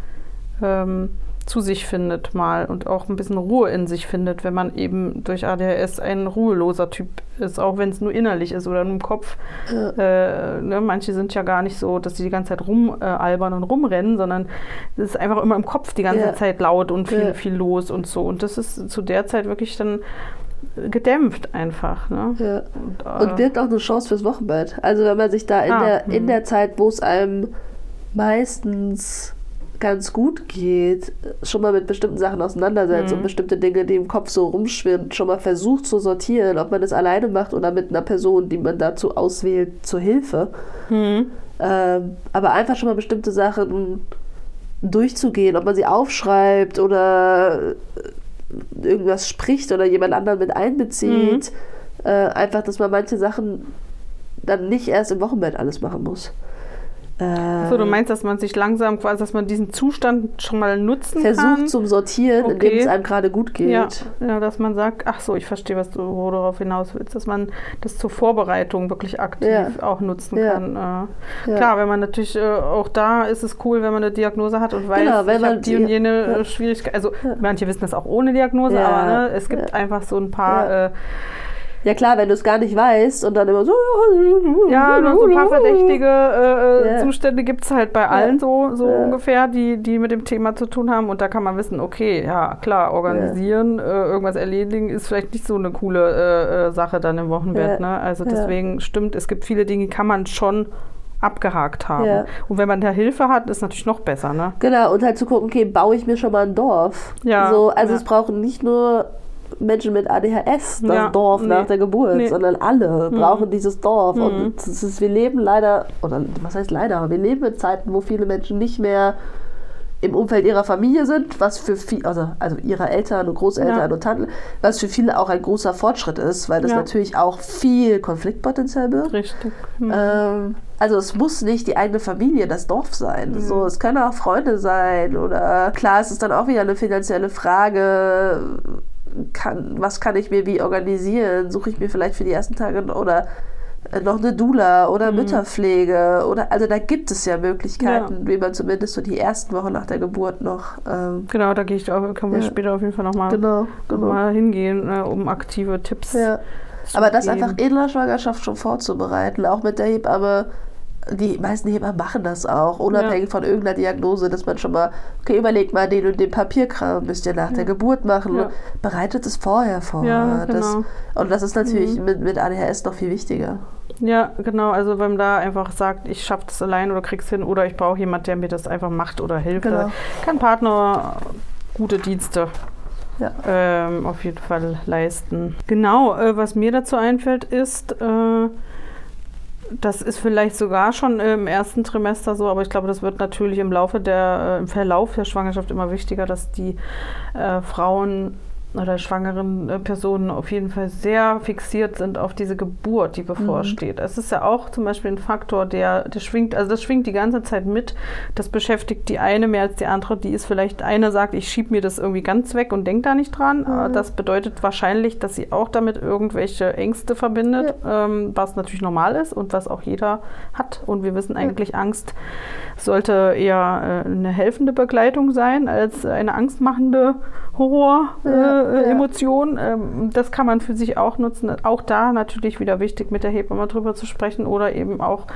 ähm, zu sich findet mal und auch ein bisschen Ruhe in sich findet, wenn man eben durch ADHS ein ruheloser Typ ist, auch wenn es nur innerlich ist oder nur im Kopf. Äh, ne, manche sind ja gar nicht so, dass sie die ganze Zeit rumalbern und rumrennen, sondern es ist einfach immer im Kopf die ganze Ja. Zeit laut und viel, Ja. viel los und so. Und das ist zu der Zeit wirklich dann gedämpft einfach. Ne? Ja. Und, Und birgt auch eine Chance fürs Wochenbett. Also wenn man sich da in, Ah, der, in hm. der Zeit, wo es einem meistens ganz gut geht, schon mal mit bestimmten Sachen auseinandersetzt Mhm. und bestimmte Dinge, die im Kopf so rumschwirren, schon mal versucht zu sortieren, ob man das alleine macht oder mit einer Person, die man dazu auswählt, zur Hilfe. Mhm. Ähm, aber einfach schon mal bestimmte Sachen durchzugehen, ob man sie aufschreibt oder äh, irgendwas spricht oder jemand anderen mit einbezieht. Äh, einfach, dass man manche Sachen dann nicht erst im Wochenbett alles machen muss. Äh, So, du meinst, dass man sich langsam quasi, dass man diesen Zustand schon mal nutzen versucht kann? zum Sortieren, indem Okay. es einem gerade gut geht. Ja, ja, dass man sagt, ach so, ich verstehe, was du wo du darauf hinaus willst, dass man das zur Vorbereitung wirklich aktiv Ja. auch nutzen Ja. kann. Äh, Ja. Klar, wenn man natürlich äh, auch da ist es cool, wenn man eine Diagnose hat und weiß, Genau, wenn ich man habe die und jene äh, Schwierigkeit. Also manche wissen das auch ohne Diagnose, aber ne, es gibt einfach so ein paar äh, Ja klar, wenn du es gar nicht weißt und dann immer so. Ja, nur so ein paar verdächtige äh, Ja. Zustände gibt es halt bei allen so, so Ja. ungefähr, die, die mit dem Thema zu tun haben. Und da kann man wissen, okay, ja klar, organisieren, äh, irgendwas erledigen ist vielleicht nicht so eine coole äh, äh, Sache dann im Wochenbett. Ne? Also deswegen stimmt, es gibt viele Dinge, die kann man schon abgehakt haben. Und wenn man da Hilfe hat, ist natürlich noch besser. Ne? Genau, und halt zu gucken, okay, baue ich mir schon mal ein Dorf. Ja, So, also es brauchen nicht nur Menschen mit ADHS das Ja, Dorf nee. nach der Geburt, Nee. sondern alle brauchen dieses Dorf. Mhm. Und ist, wir leben leider, oder was heißt leider, wir leben in Zeiten, wo viele Menschen nicht mehr im Umfeld ihrer Familie sind, was für viel, also, also ihrer Eltern und Großeltern Ja. und Tanten, was für viele auch ein großer Fortschritt ist, weil das Ja. natürlich auch viel Konfliktpotenzial birgt. Richtig. Hm. Ähm, also es muss nicht die eigene Familie, das Dorf sein. Mhm. So, es können auch Freunde sein oder klar, es ist dann auch wieder eine finanzielle Frage. Kann, was kann ich mir wie organisieren? Suche ich mir vielleicht für die ersten Tage oder äh, noch eine Doula oder Mhm. Mütterpflege oder also da gibt es ja Möglichkeiten, wie man zumindest so die ersten Wochen nach der Geburt noch ähm, Genau, da gehe ich auch, kann man Ja. später auf jeden Fall nochmal genau, noch genau. mal hingehen, äh, um aktive Tipps Ja. zu Aber das geben. einfach in der Schwangerschaft schon vorzubereiten, auch mit der Hebamme. Die meisten Hebammen machen das auch, unabhängig von irgendeiner Diagnose, dass man schon mal, okay, überlegt mal, den und den Papierkram müsst ihr nach der Geburt machen. Ja. Bereitet es vorher vor. Ja, das, genau. und das ist natürlich Mhm. mit, mit ADHS noch viel wichtiger. Ja, genau. Also wenn man da einfach sagt, ich schaffe das allein oder krieg's hin oder ich brauche jemand, der mir das einfach macht oder hilft. Genau. Kann Partner gute Dienste Ja. ähm, auf jeden Fall leisten. Genau, äh, was mir dazu einfällt, ist, äh, das ist vielleicht sogar schon im ersten Trimester so, aber ich glaube, das wird natürlich im Laufe der, äh, im Verlauf der Schwangerschaft immer wichtiger, dass die äh, Frauen oder schwangeren äh, Personen auf jeden Fall sehr fixiert sind auf diese Geburt, die bevorsteht. Es ist ja auch zum Beispiel ein Faktor, der, der schwingt, also das schwingt die ganze Zeit mit. Das beschäftigt die eine mehr als die andere. Die ist vielleicht, eine sagt, ich schiebe mir das irgendwie ganz weg und denke da nicht dran. Aber Das bedeutet wahrscheinlich, dass sie auch damit irgendwelche Ängste verbindet, ähm, was natürlich normal ist und was auch jeder hat. Und wir wissen eigentlich, Angst sollte eher äh, eine helfende Begleitung sein als eine angstmachende Horror-Emotion. Ja, Äh, ja. Emotion. Ähm, das kann man für sich auch nutzen. Auch da natürlich wieder wichtig, mit der Hebamme drüber zu sprechen oder eben auch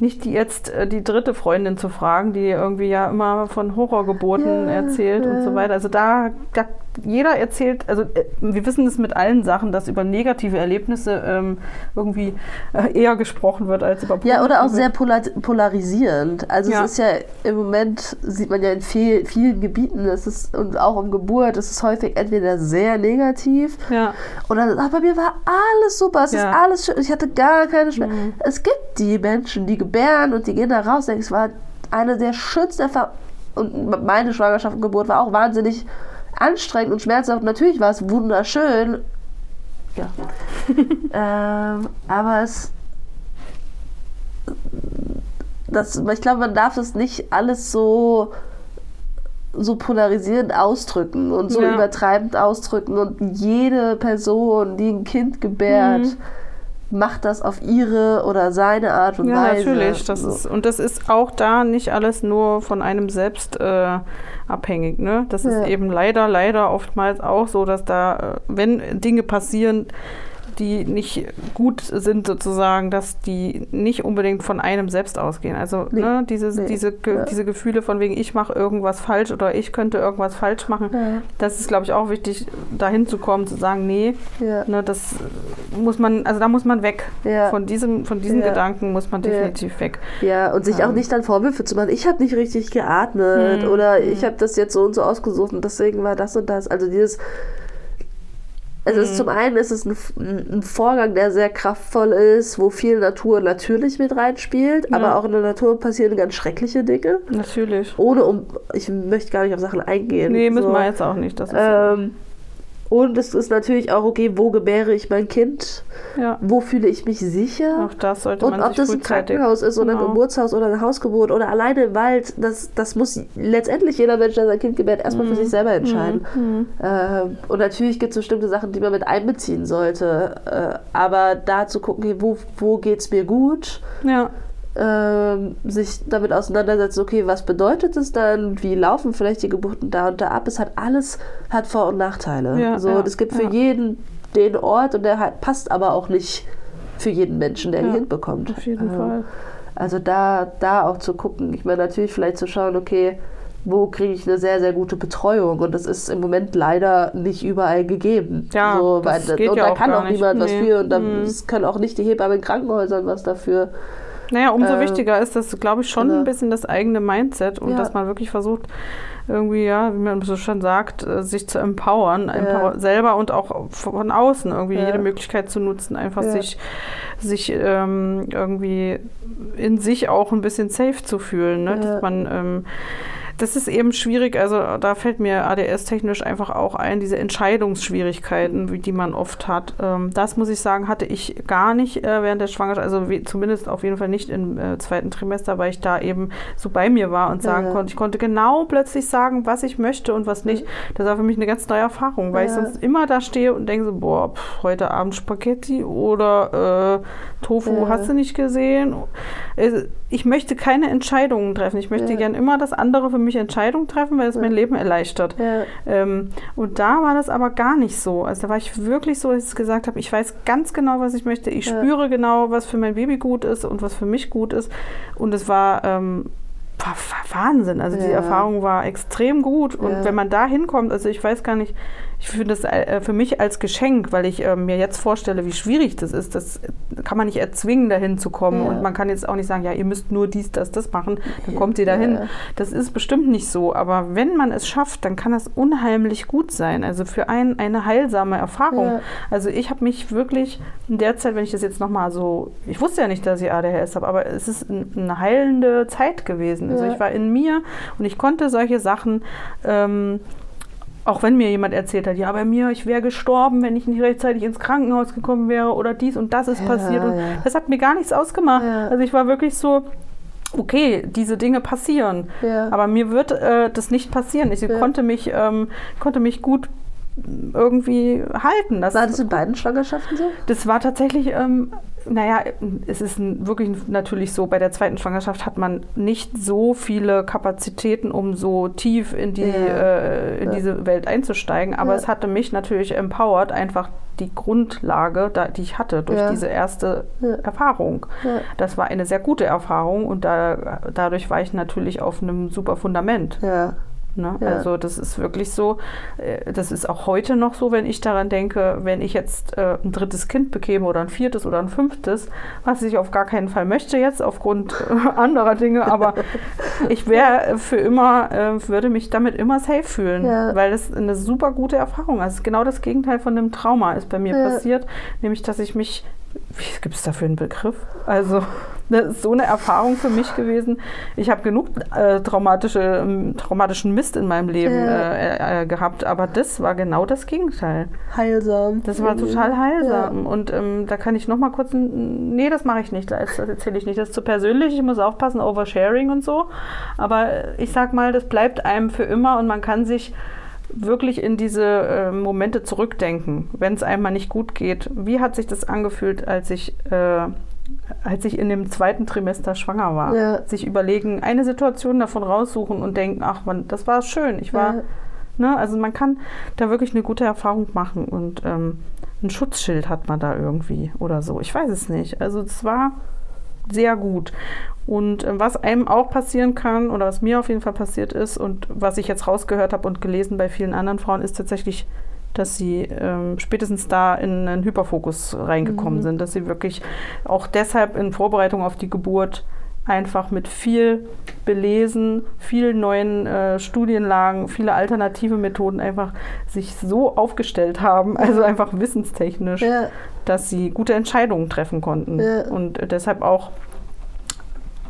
nicht die jetzt äh, die dritte Freundin zu fragen, die irgendwie ja immer von Horrorgeburten Ja, erzählt und ja. so weiter. Also da, da jeder erzählt, also äh, wir wissen es mit allen Sachen, dass über negative Erlebnisse ähm, irgendwie äh, eher gesprochen wird als über Ja, oder auch positive. sehr polar polarisierend. Also Ja. es ist ja im Moment, sieht man ja in viel, vielen Gebieten, es ist, und auch um Geburt, es ist häufig entweder sehr negativ Ja. oder ah, bei mir war alles super, es ist alles schön, ich hatte gar keine Schmerzen. Es gibt die Menschen, die gebären und die gehen da raus, es war eine der schönsten Erfahrungen. Und meine Schwangerschaft und Geburt war auch wahnsinnig anstrengend und schmerzhaft. Natürlich war es wunderschön. Ja. ähm, aber es. Das, ich glaube, man darf es nicht alles so so polarisierend ausdrücken und so Ja. übertreibend ausdrücken und jede Person, die ein Kind gebärt, Mhm. Macht das auf ihre oder seine Art und Ja, Weise. natürlich. Das So. ist, und das ist auch da nicht alles nur von einem selbst äh, abhängig. Ne? Das Ja. ist eben leider, leider oftmals auch so, dass da, äh, wenn Dinge passieren, die nicht gut sind sozusagen, dass die nicht unbedingt von einem selbst ausgehen. Also Nee. ne, dieses, Nee. diese, Ja. diese Gefühle von wegen, ich mache irgendwas falsch oder ich könnte irgendwas falsch machen, Ja. das ist, glaube ich, auch wichtig, dahin zu kommen, zu sagen, nee, Ja. ne, das muss man, also da muss man weg. Von diesem, von diesen. Gedanken muss man definitiv weg. Ja, und sich auch Ähm. nicht dann Vorwürfe zu machen, ich habe nicht richtig geatmet Hm, oder ich habe das jetzt so und so ausgesucht und deswegen war das und das. Also dieses, also es ist zum einen ist es ein, ein Vorgang, der sehr kraftvoll ist, wo viel Natur natürlich mit reinspielt, Ja. aber auch in der Natur passieren ganz schreckliche Dinge. Natürlich. Ohne um, ich möchte gar nicht auf Sachen eingehen. Nee, müssen so. wir jetzt auch nicht. Das ist, Ähm, und es ist natürlich auch, okay, wo gebäre ich mein Kind? ja, Wo fühle ich mich sicher? auch das sollte Und man ob sich das ein. Krankenhaus ist oder ein Genau. Geburtshaus oder eine Hausgeburt oder alleine im Wald, das, das muss letztendlich jeder Mensch, der sein Kind gebärt, erstmal für sich selber entscheiden. Mhm. Ähm, und natürlich gibt es bestimmte Sachen, die man mit einbeziehen sollte. Äh, aber da zu gucken, wo, wo geht es mir gut? Ja, sich damit auseinandersetzen, okay, was bedeutet es dann? Wie laufen vielleicht die Geburten da und da ab? Es hat alles hat Vor- und Nachteile. Ja, so, ja, und es gibt für ja. jeden den Ort und der halt passt aber auch nicht für jeden Menschen, der Ja, ein Kind bekommt. auf jeden Ähm, Fall. Also da, da auch zu gucken. Ich meine, natürlich vielleicht zu schauen, okay, wo kriege ich eine sehr, sehr gute Betreuung? Und das ist im Moment leider nicht überall gegeben. Ja, so, das weil, geht und ja da auch kann auch niemand was Nee. für. Und da Mhm. können auch nicht die Hebammen in Krankenhäusern was dafür. Naja, umso Ähm, wichtiger ist das, glaube ich, schon genau. ein bisschen das eigene Mindset und Ja. dass man wirklich versucht, irgendwie, ja, wie man so schon sagt, äh, sich zu empowern, empower selber und auch von außen irgendwie Ja. jede Möglichkeit zu nutzen, einfach Ja. sich, sich ähm, irgendwie in sich auch ein bisschen safe zu fühlen, ne? Ja. dass man ähm, das ist eben schwierig, also da fällt mir ADS-technisch einfach auch ein, diese Entscheidungsschwierigkeiten, wie die man oft hat. Ähm, das muss ich sagen, hatte ich gar nicht äh, während der Schwangerschaft, also zumindest auf jeden Fall nicht im äh, zweiten Trimester, weil ich da eben so bei mir war und sagen Ja. konnte, ich konnte genau plötzlich sagen, was ich möchte und was nicht. Das war für mich eine ganz neue Erfahrung, weil ich Ja. sonst immer da stehe und denke so, boah, pff, heute Abend Spaghetti oder äh, Tofu Ja. hast du nicht gesehen. Äh, Ich möchte keine Entscheidungen treffen. Ich möchte gern immer, dass andere für mich Entscheidungen treffen, weil es Ja. mein Leben erleichtert. Ja. Ähm, und da war das aber gar nicht so. Also da war ich wirklich so, dass ich gesagt habe, ich weiß ganz genau, was ich möchte. Ich Ja. spüre genau, was für mein Baby gut ist und was für mich gut ist. Und es war, ähm, war, war Wahnsinn. Also die. Erfahrung war extrem gut. Und wenn man da hinkommt, also ich weiß gar nicht, ich finde das äh, für mich als Geschenk, weil ich äh, mir jetzt vorstelle, wie schwierig das ist. Das kann man nicht erzwingen, dahin zu kommen. Ja. Und man kann jetzt auch nicht sagen, ja, ihr müsst nur dies, das, das machen, dann kommt ihr dahin. Ja. Das ist bestimmt nicht so. Aber wenn man es schafft, dann kann das unheimlich gut sein. Also für einen eine heilsame Erfahrung. Ja. Also ich habe mich wirklich in der Zeit, wenn ich das jetzt nochmal so, ich wusste ja nicht, dass ich ADHS habe, aber es ist ein- eine heilende Zeit gewesen. Also ich war in mir und ich konnte solche Sachen ähm, auch wenn mir jemand erzählt hat, ja, bei mir, ich wäre gestorben, wenn ich nicht rechtzeitig ins Krankenhaus gekommen wäre oder dies und das ist Ja, passiert. Und ja. das hat mir gar nichts ausgemacht. Ja. Also ich war wirklich so, okay, diese Dinge passieren. Aber mir wird äh, das nicht passieren. Ich konnte, mich, ähm, konnte mich gut irgendwie halten. Das, War das in beiden Schwangerschaften so? das war tatsächlich, ähm, naja, es ist wirklich natürlich so, bei der zweiten Schwangerschaft hat man nicht so viele Kapazitäten, um so tief in, die, Ja. äh, in Ja. diese Welt einzusteigen. Aber Ja. es hatte mich natürlich empowered, einfach die Grundlage, da, die ich hatte durch diese erste. Erfahrung. Das war eine sehr gute Erfahrung und da, dadurch war ich natürlich auf einem super Fundament. Ja. Ne? Ja. Also das ist wirklich so, äh, das ist auch heute noch so, wenn ich daran denke, wenn ich jetzt äh, ein drittes Kind bekäme oder ein viertes oder ein fünftes, was ich auf gar keinen Fall möchte jetzt aufgrund äh, anderer Dinge, aber ich wäre für immer, äh, würde mich damit immer safe fühlen, Ja. weil das eine super gute Erfahrung ist. Also genau das Gegenteil von einem Trauma ist bei mir Ja. passiert, nämlich dass ich mich, gibt es dafür einen Begriff? Also das ist so eine Erfahrung für mich gewesen. Ich habe genug äh, traumatische, ähm, traumatischen Mist in meinem Leben Ja. äh, äh, gehabt, aber das war genau das Gegenteil. Heilsam. Das war Irgendwie. total heilsam. Und ähm, da kann ich noch mal kurz, nee, das mache ich nicht, das, das erzähle ich nicht. Das ist zu persönlich, ich muss aufpassen, Oversharing und so. Aber äh, ich sag mal, das bleibt einem für immer und man kann sich wirklich in diese äh, Momente zurückdenken, wenn es einem mal nicht gut geht. Wie hat sich das angefühlt, als ich, äh, als ich in dem zweiten Trimester schwanger war? Ja. Sich überlegen, eine Situation davon raussuchen und denken, ach man, das war schön. Ich war Ja. Ne? Also man kann da wirklich eine gute Erfahrung machen und ähm, ein Schutzschild hat man da irgendwie oder so. Ich weiß es nicht. Also es war sehr gut. Und äh, was einem auch passieren kann, oder was mir auf jeden Fall passiert ist und was ich jetzt rausgehört habe und gelesen bei vielen anderen Frauen, ist tatsächlich, dass sie ähm, spätestens da in einen Hyperfokus reingekommen Mhm. sind, dass sie wirklich auch deshalb in Vorbereitung auf die Geburt einfach mit viel belesen, vielen neuen äh, Studienlagen, viele alternative Methoden einfach sich so aufgestellt haben, also einfach wissenstechnisch, Ja, dass sie gute Entscheidungen treffen konnten. Ja. Und deshalb auch,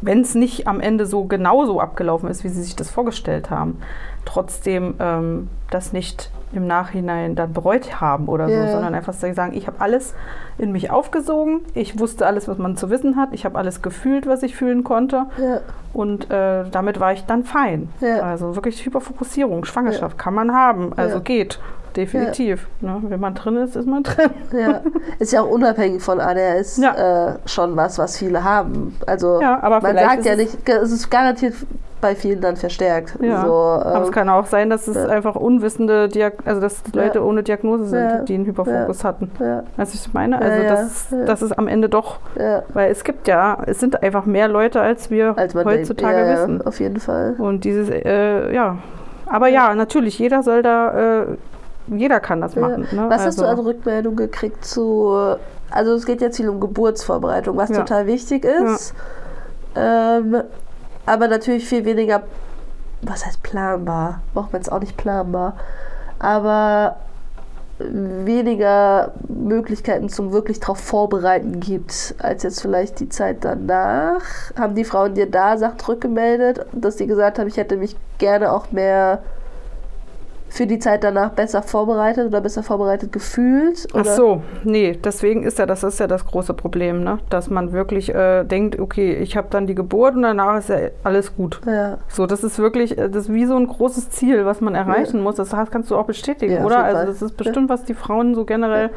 wenn es nicht am Ende so genauso abgelaufen ist, wie sie sich das vorgestellt haben, trotzdem ähm, das nicht im Nachhinein dann bereut haben oder Ja. so, sondern einfach sagen, ich habe alles in mich aufgesogen, ich wusste alles, was man zu wissen hat, ich habe alles gefühlt, was ich fühlen konnte ja, und äh, damit war ich dann fein. Ja. Also wirklich Hyperfokussierung, Schwangerschaft kann man haben, also geht, definitiv. Ne? Wenn man drin ist, ist man drin. ja. Ist ja auch unabhängig von ADHS Ja. äh, schon was, was viele haben. Also Ja, aber man sagt ja nicht, es ist garantiert bei vielen dann verstärkt. Ja, So, aber es ähm, kann auch sein, dass es ja. einfach unwissende, Diag also dass Ja. Leute ohne Diagnose sind, Ja. die einen Hyperfokus hatten. ja, Was ich meine, Ja, also ja. das, Ja. das ist am Ende doch, ja, weil es gibt ja, es sind einfach mehr Leute, als wir als heutzutage. Ja, wissen. Ja, auf jeden Fall. Und dieses, äh, ja, aber ja, natürlich, jeder soll da, äh, jeder kann das Ja. machen. Ne? Was hast du Also- an Rückmeldung gekriegt zu, also es geht jetzt viel um Geburtsvorbereitung, was Ja. total wichtig ist, ähm, aber natürlich viel weniger, was heißt planbar, braucht man jetzt auch nicht planbar, aber weniger Möglichkeiten zum wirklich darauf vorbereiten gibt, als jetzt vielleicht die Zeit danach. Haben die Frauen dir da Sachen rückgemeldet, dass die gesagt haben, ich hätte mich gerne auch mehr für die Zeit danach besser vorbereitet oder besser vorbereitet gefühlt? Ach Oder? so, nee, deswegen ist ja, das ist ja das große Problem, ne? dass man wirklich äh, denkt, okay, ich habe dann die Geburt und danach ist ja alles gut. Ja, So, das ist wirklich, äh, das ist wie so ein großes Ziel, was man erreichen muss. Das kannst du auch bestätigen, Ja, oder? Also das ist bestimmt, was die Frauen so generell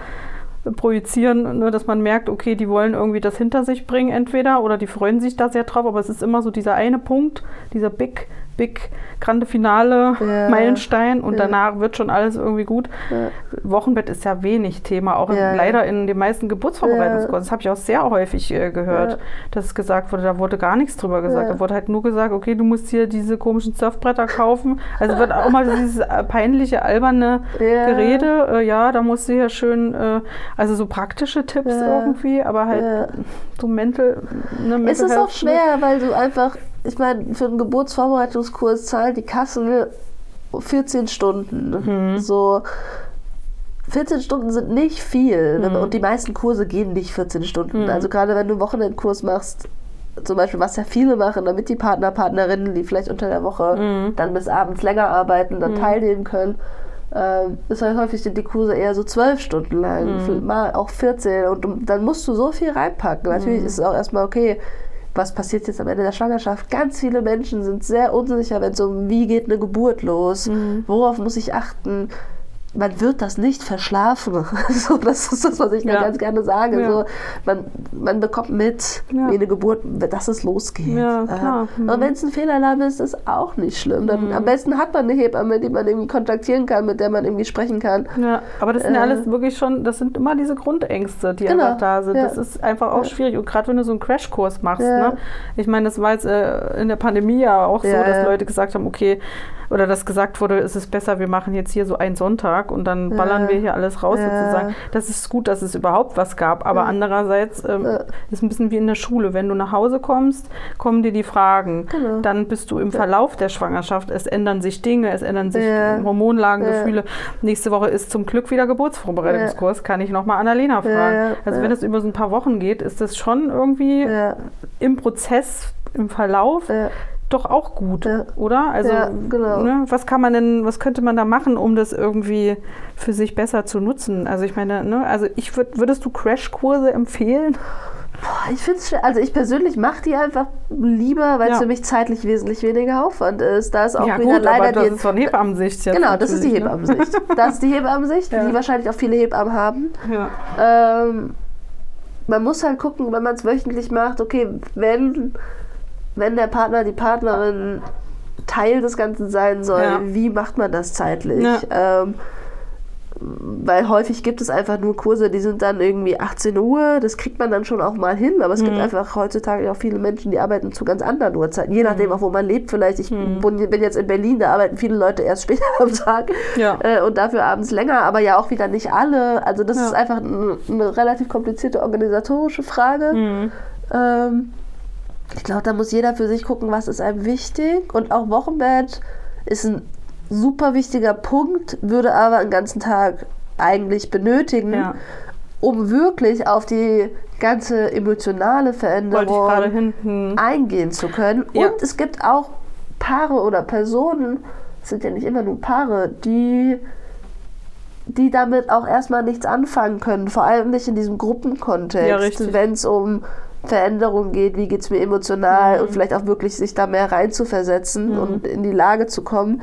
äh, projizieren, ne, dass man merkt, okay, die wollen irgendwie das hinter sich bringen entweder oder die freuen sich da sehr drauf, aber es ist immer so dieser eine Punkt, dieser Big, Big, grande Finale, Ja. Meilenstein und Ja. danach wird schon alles irgendwie gut. ja, Wochenbett ist ja wenig Thema, auch in, leider in den meisten Geburtsvorbereitungskursen. Das habe ich auch sehr häufig äh, gehört, dass es gesagt wurde, da wurde gar nichts drüber gesagt. Da wurde halt nur gesagt, okay, du musst hier diese komischen Surfbretter kaufen. Also wird auch mal dieses äh, peinliche, alberne. Gerede. Äh, ja, da musst du hier schön, äh, also so praktische Tipps irgendwie, aber halt so mental. Ne, Es mental ist auch health- schwer, weil du einfach, ich meine, für einen Geburtsvorbereitungskurs zahlt die Kasse 14 Stunden. Mhm. So 14 Stunden sind nicht viel Mhm. und die meisten Kurse gehen nicht 14 Stunden. Mhm. Also gerade wenn du einen Wochenendkurs machst, zum Beispiel, was ja viele machen, damit die Partner, Partnerinnen, die vielleicht unter der Woche Mhm. dann bis abends länger arbeiten, dann teilnehmen können, ähm, ist halt häufig sind die Kurse eher so zwölf Stunden lang, Mhm. mal auch 14 und dann musst du so viel reinpacken. Natürlich Mhm. ist es auch erstmal okay, was passiert jetzt am Ende der Schwangerschaft. Ganz viele Menschen sind sehr unsicher, wenn es um wie geht eine Geburt los, Mhm. worauf muss ich achten. Man wird das nicht verschlafen. so, das ist das, was ich Ja. ganz gerne sage. Ja. So, man, man bekommt mit, Ja. wie eine Geburt, dass es losgeht. Ja, Mhm. Und wenn es ein Fehlalarm ist, ist das auch nicht schlimm. Dann, Am besten hat man eine Hebamme, die man irgendwie kontaktieren kann, mit der man irgendwie sprechen kann. Ja, aber das sind Äh, alles wirklich schon, das sind immer diese Grundängste, die Genau, einfach da sind. Das ist einfach auch schwierig. Und gerade wenn du so einen Crashkurs machst, ne? Ich meine, das war jetzt äh, in der Pandemie ja auch so, dass. Leute gesagt haben, okay, oder dass gesagt wurde, es ist besser, wir machen jetzt hier so einen Sonntag und dann Ja. ballern wir hier alles raus Ja. sozusagen. Das ist gut, dass es überhaupt was gab, aber Ja. andererseits ähm, ist ein bisschen wie in der Schule. Wenn du nach Hause kommst, kommen dir die Fragen. Genau. Dann bist du im Verlauf der Schwangerschaft, es ändern sich Dinge, es ändern sich. Hormonlagen. Gefühle. Nächste Woche ist zum Glück wieder Geburtsvorbereitungskurs, kann ich nochmal Annalena fragen. Also wenn es über so ein paar Wochen geht, ist das schon irgendwie im Prozess, im Verlauf doch auch gut, Ja. oder? Also Ja, genau. ne, was kann man denn, was könnte man da machen, um das irgendwie für sich besser zu nutzen? Also ich meine, ne, also ich würd, würdest du Crashkurse empfehlen? Boah, ich finde es Also ich persönlich mache die einfach lieber, weil es Ja. für mich zeitlich wesentlich weniger Aufwand ist. Da ist auch ja wieder gut, leider aber das die ist von Hebammensicht jetzt. Genau, das ist die ne? Hebammensicht. Das ist die Hebammensicht, Ja. die wahrscheinlich auch viele Hebammen haben. Ja. Ähm, man muss halt gucken, wenn man es wöchentlich macht, okay, wenn, wenn der Partner, die Partnerin Teil des Ganzen sein soll, Ja. wie macht man das zeitlich? Ja. Ähm, weil häufig gibt es einfach nur Kurse, die sind dann irgendwie 18 Uhr, das kriegt man dann schon auch mal hin, aber es Mhm. gibt einfach heutzutage auch viele Menschen, die arbeiten zu ganz anderen Uhrzeiten, je nachdem Mhm. auch, wo man lebt vielleicht. Ich bin bin jetzt in Berlin, da arbeiten viele Leute erst später am Tag Ja. äh, und dafür abends länger, aber ja auch wieder nicht alle. Also das Ja. ist einfach eine relativ komplizierte organisatorische Frage. Mhm. Ähm, ich glaube, da muss jeder für sich gucken, was ist einem wichtig. Und auch Wochenbett ist ein super wichtiger Punkt, würde aber einen ganzen Tag eigentlich benötigen, Ja. um wirklich auf die ganze emotionale Veränderung eingehen zu können. Ja. Und es gibt auch Paare oder Personen, es sind ja nicht immer nur Paare, die die damit auch erstmal nichts anfangen können, vor allem nicht in diesem Ja, Gruppenkontext, richtig. wenn es um Veränderungen geht, wie geht es mir emotional Mhm. und vielleicht auch wirklich sich da mehr reinzuversetzen und in die Lage zu kommen.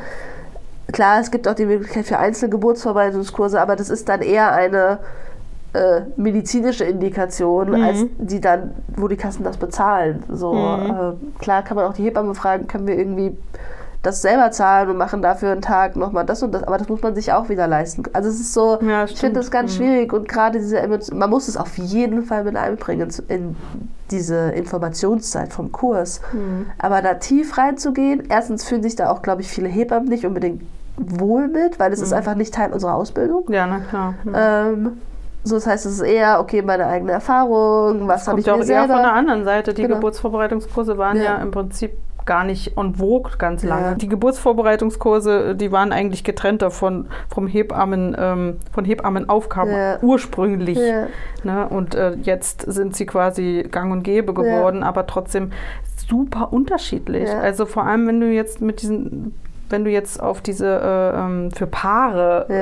Klar, es gibt auch die Möglichkeit für einzelne Geburtsvorbereitungskurse, aber das ist dann eher eine äh, medizinische Indikation, Mhm. als die dann, wo die Kassen das bezahlen. So, Mhm. äh, klar kann man auch die Hebamme fragen, können wir irgendwie das selber zahlen und machen dafür einen Tag nochmal das und das, aber das muss man sich auch wieder leisten. Also es ist so, Ja, ich finde das ganz Mhm. schwierig und gerade diese Emotion, man muss es auf jeden Fall mit einbringen in diese Informationszeit vom Kurs. Mhm. Aber da tief reinzugehen, erstens fühlen sich da auch, glaube ich, viele Hebammen nicht unbedingt wohl mit, weil es ist Mhm. einfach nicht Teil unserer Ausbildung. Ja, na klar. Mhm. Ähm, so, das heißt, es ist eher, okay, meine eigene Erfahrung, was habe ich ja auch mir eher selber... von der anderen Seite. Die Genau. Geburtsvorbereitungskurse waren ja. Ja. im Prinzip gar nicht en vogue ganz lange. Ja. Die Geburtsvorbereitungskurse, die waren eigentlich getrennt davon vom Hebammen, ähm, von Hebammenaufgaben Ja. ursprünglich. Ja. Ne? Und äh, jetzt sind sie quasi gang und gäbe geworden, aber trotzdem super unterschiedlich. Also vor allem, wenn du jetzt mit diesen wenn du jetzt auf diese äh, ähm, für Paare Ja,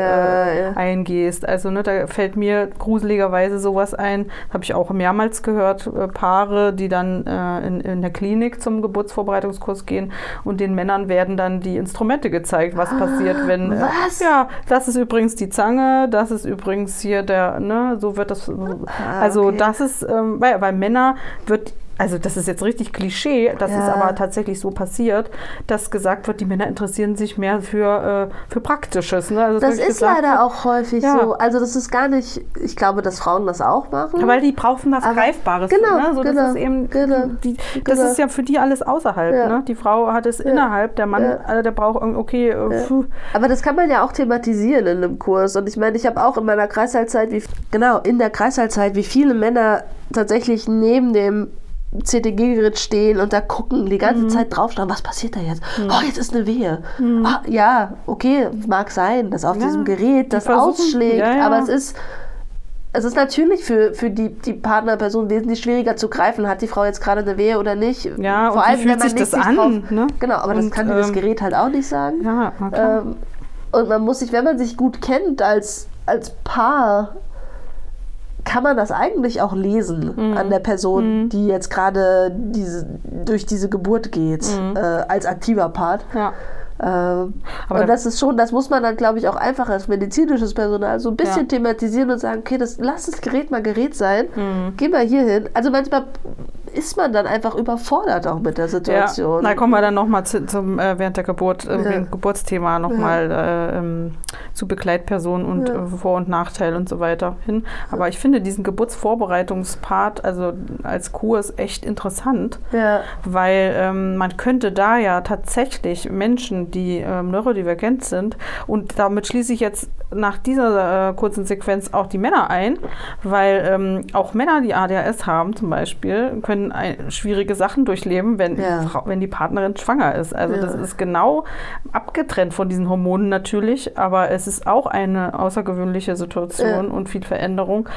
äh, ja. eingehst, also ne, da fällt mir gruseligerweise sowas ein, habe ich auch mehrmals gehört, äh, Paare, die dann äh, in, in der Klinik zum Geburtsvorbereitungskurs gehen und den Männern werden dann die Instrumente gezeigt, was passiert, wenn äh, Was? ja, das ist übrigens die Zange, das ist übrigens hier der, ne, so wird das, also Ah, okay. das ist, ähm, weil, weil Männer wird also das ist jetzt richtig Klischee, das Ja. ist aber tatsächlich so passiert, dass gesagt wird, die Männer interessieren sich mehr für, äh, für Praktisches. Ne? Also Das ist leider wird, auch häufig Ja. so. Also das ist gar nicht, ich glaube, dass Frauen das auch machen. Weil die brauchen was Aber- Greifbares. genau, ne? so, genau, das ist eben, genau, die, das genau. ist ja für die alles außerhalb. Ja. Ne? Die Frau hat es innerhalb, der Mann, äh, der braucht irgendwie, okay, äh. Aber das kann man ja auch thematisieren in einem Kurs. Und ich meine, ich habe auch in meiner Kreißsaalzeit, wie genau, in der Kreißsaalzeit, wie viele Männer tatsächlich neben dem CTG-Gerät stehen und da gucken, die ganze Mhm. Zeit draufschauen, was passiert da jetzt? Oh, jetzt ist eine Wehe. Ah, ja, okay, mag sein, dass auf Ja, diesem Gerät das ausschlägt, ja, ja. aber es ist es ist natürlich für, für die, die Partnerperson wesentlich schwieriger zu greifen, hat die Frau jetzt gerade eine Wehe oder nicht. Ja, Vor und wie allem, fühlt wenn man sich nicht das an, Drauf, ne? Genau, aber das Und, kann dir das ähm, Gerät halt auch nicht sagen. ja. Ähm, und man muss sich, wenn man sich gut kennt als, als Paar, kann man das eigentlich auch lesen Mhm. an der Person, die jetzt gerade diese, durch diese Geburt geht, äh, als aktiver Part. ja. Ähm, Aber und da- das ist schon, das muss man dann, glaube ich, auch einfach als medizinisches Personal so ein bisschen Ja. thematisieren und sagen, okay, das, lass das Gerät mal Gerät sein, Mhm. geh mal hier hin. Also manchmal ist man dann einfach überfordert auch mit der Situation. Ja, da kommen wir dann nochmal zu, zum äh, während der Geburt, äh, Ja. Geburtsthema nochmal äh, ähm, zu Begleitpersonen und Ja. äh, Vor- und Nachteile und so weiter hin. Aber ich finde diesen Geburtsvorbereitungspart, also als Kurs, echt interessant, Ja, weil ähm, man könnte da ja tatsächlich Menschen, die ähm, neurodivergent sind, und damit schließe ich jetzt nach dieser äh, kurzen Sequenz auch die Männer ein, weil ähm, auch Männer, die ADHS haben zum Beispiel, können ein, schwierige Sachen durchleben, wenn, Ja. die Frau, wenn die Partnerin schwanger ist. Also Ja. das ist genau abgetrennt von diesen Hormonen natürlich, aber es ist auch eine außergewöhnliche Situation und viel Veränderung.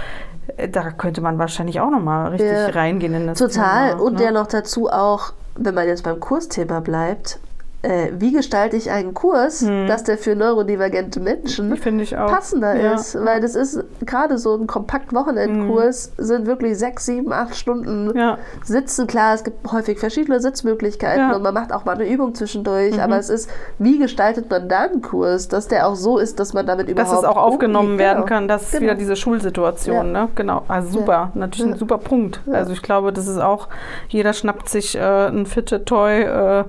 Äh, Da könnte man wahrscheinlich auch nochmal richtig Ja. reingehen in das total. Thema. Und ne? ja noch dazu auch, wenn man jetzt beim Kursthema bleibt, äh, wie gestalte ich einen Kurs, dass der für neurodivergente Menschen passender Ja. ist, weil das ist gerade so ein kompakt Wochenendkurs sind wirklich sechs, sieben, acht Stunden Ja. sitzen. Klar, es gibt häufig verschiedene Sitzmöglichkeiten Ja. Mhm. und man macht auch mal eine Übung zwischendurch, aber es ist, wie gestaltet man da einen Kurs, dass der auch so ist, dass man damit Dass überhaupt es auch aufgenommen umgeht. werden Genau. kann. Das ist Genau. wieder diese Schulsituation, Ja. ne? Genau. Also super. Natürlich ein super Punkt. Also ich glaube, das ist auch, jeder schnappt sich äh, ein fitte Toy äh,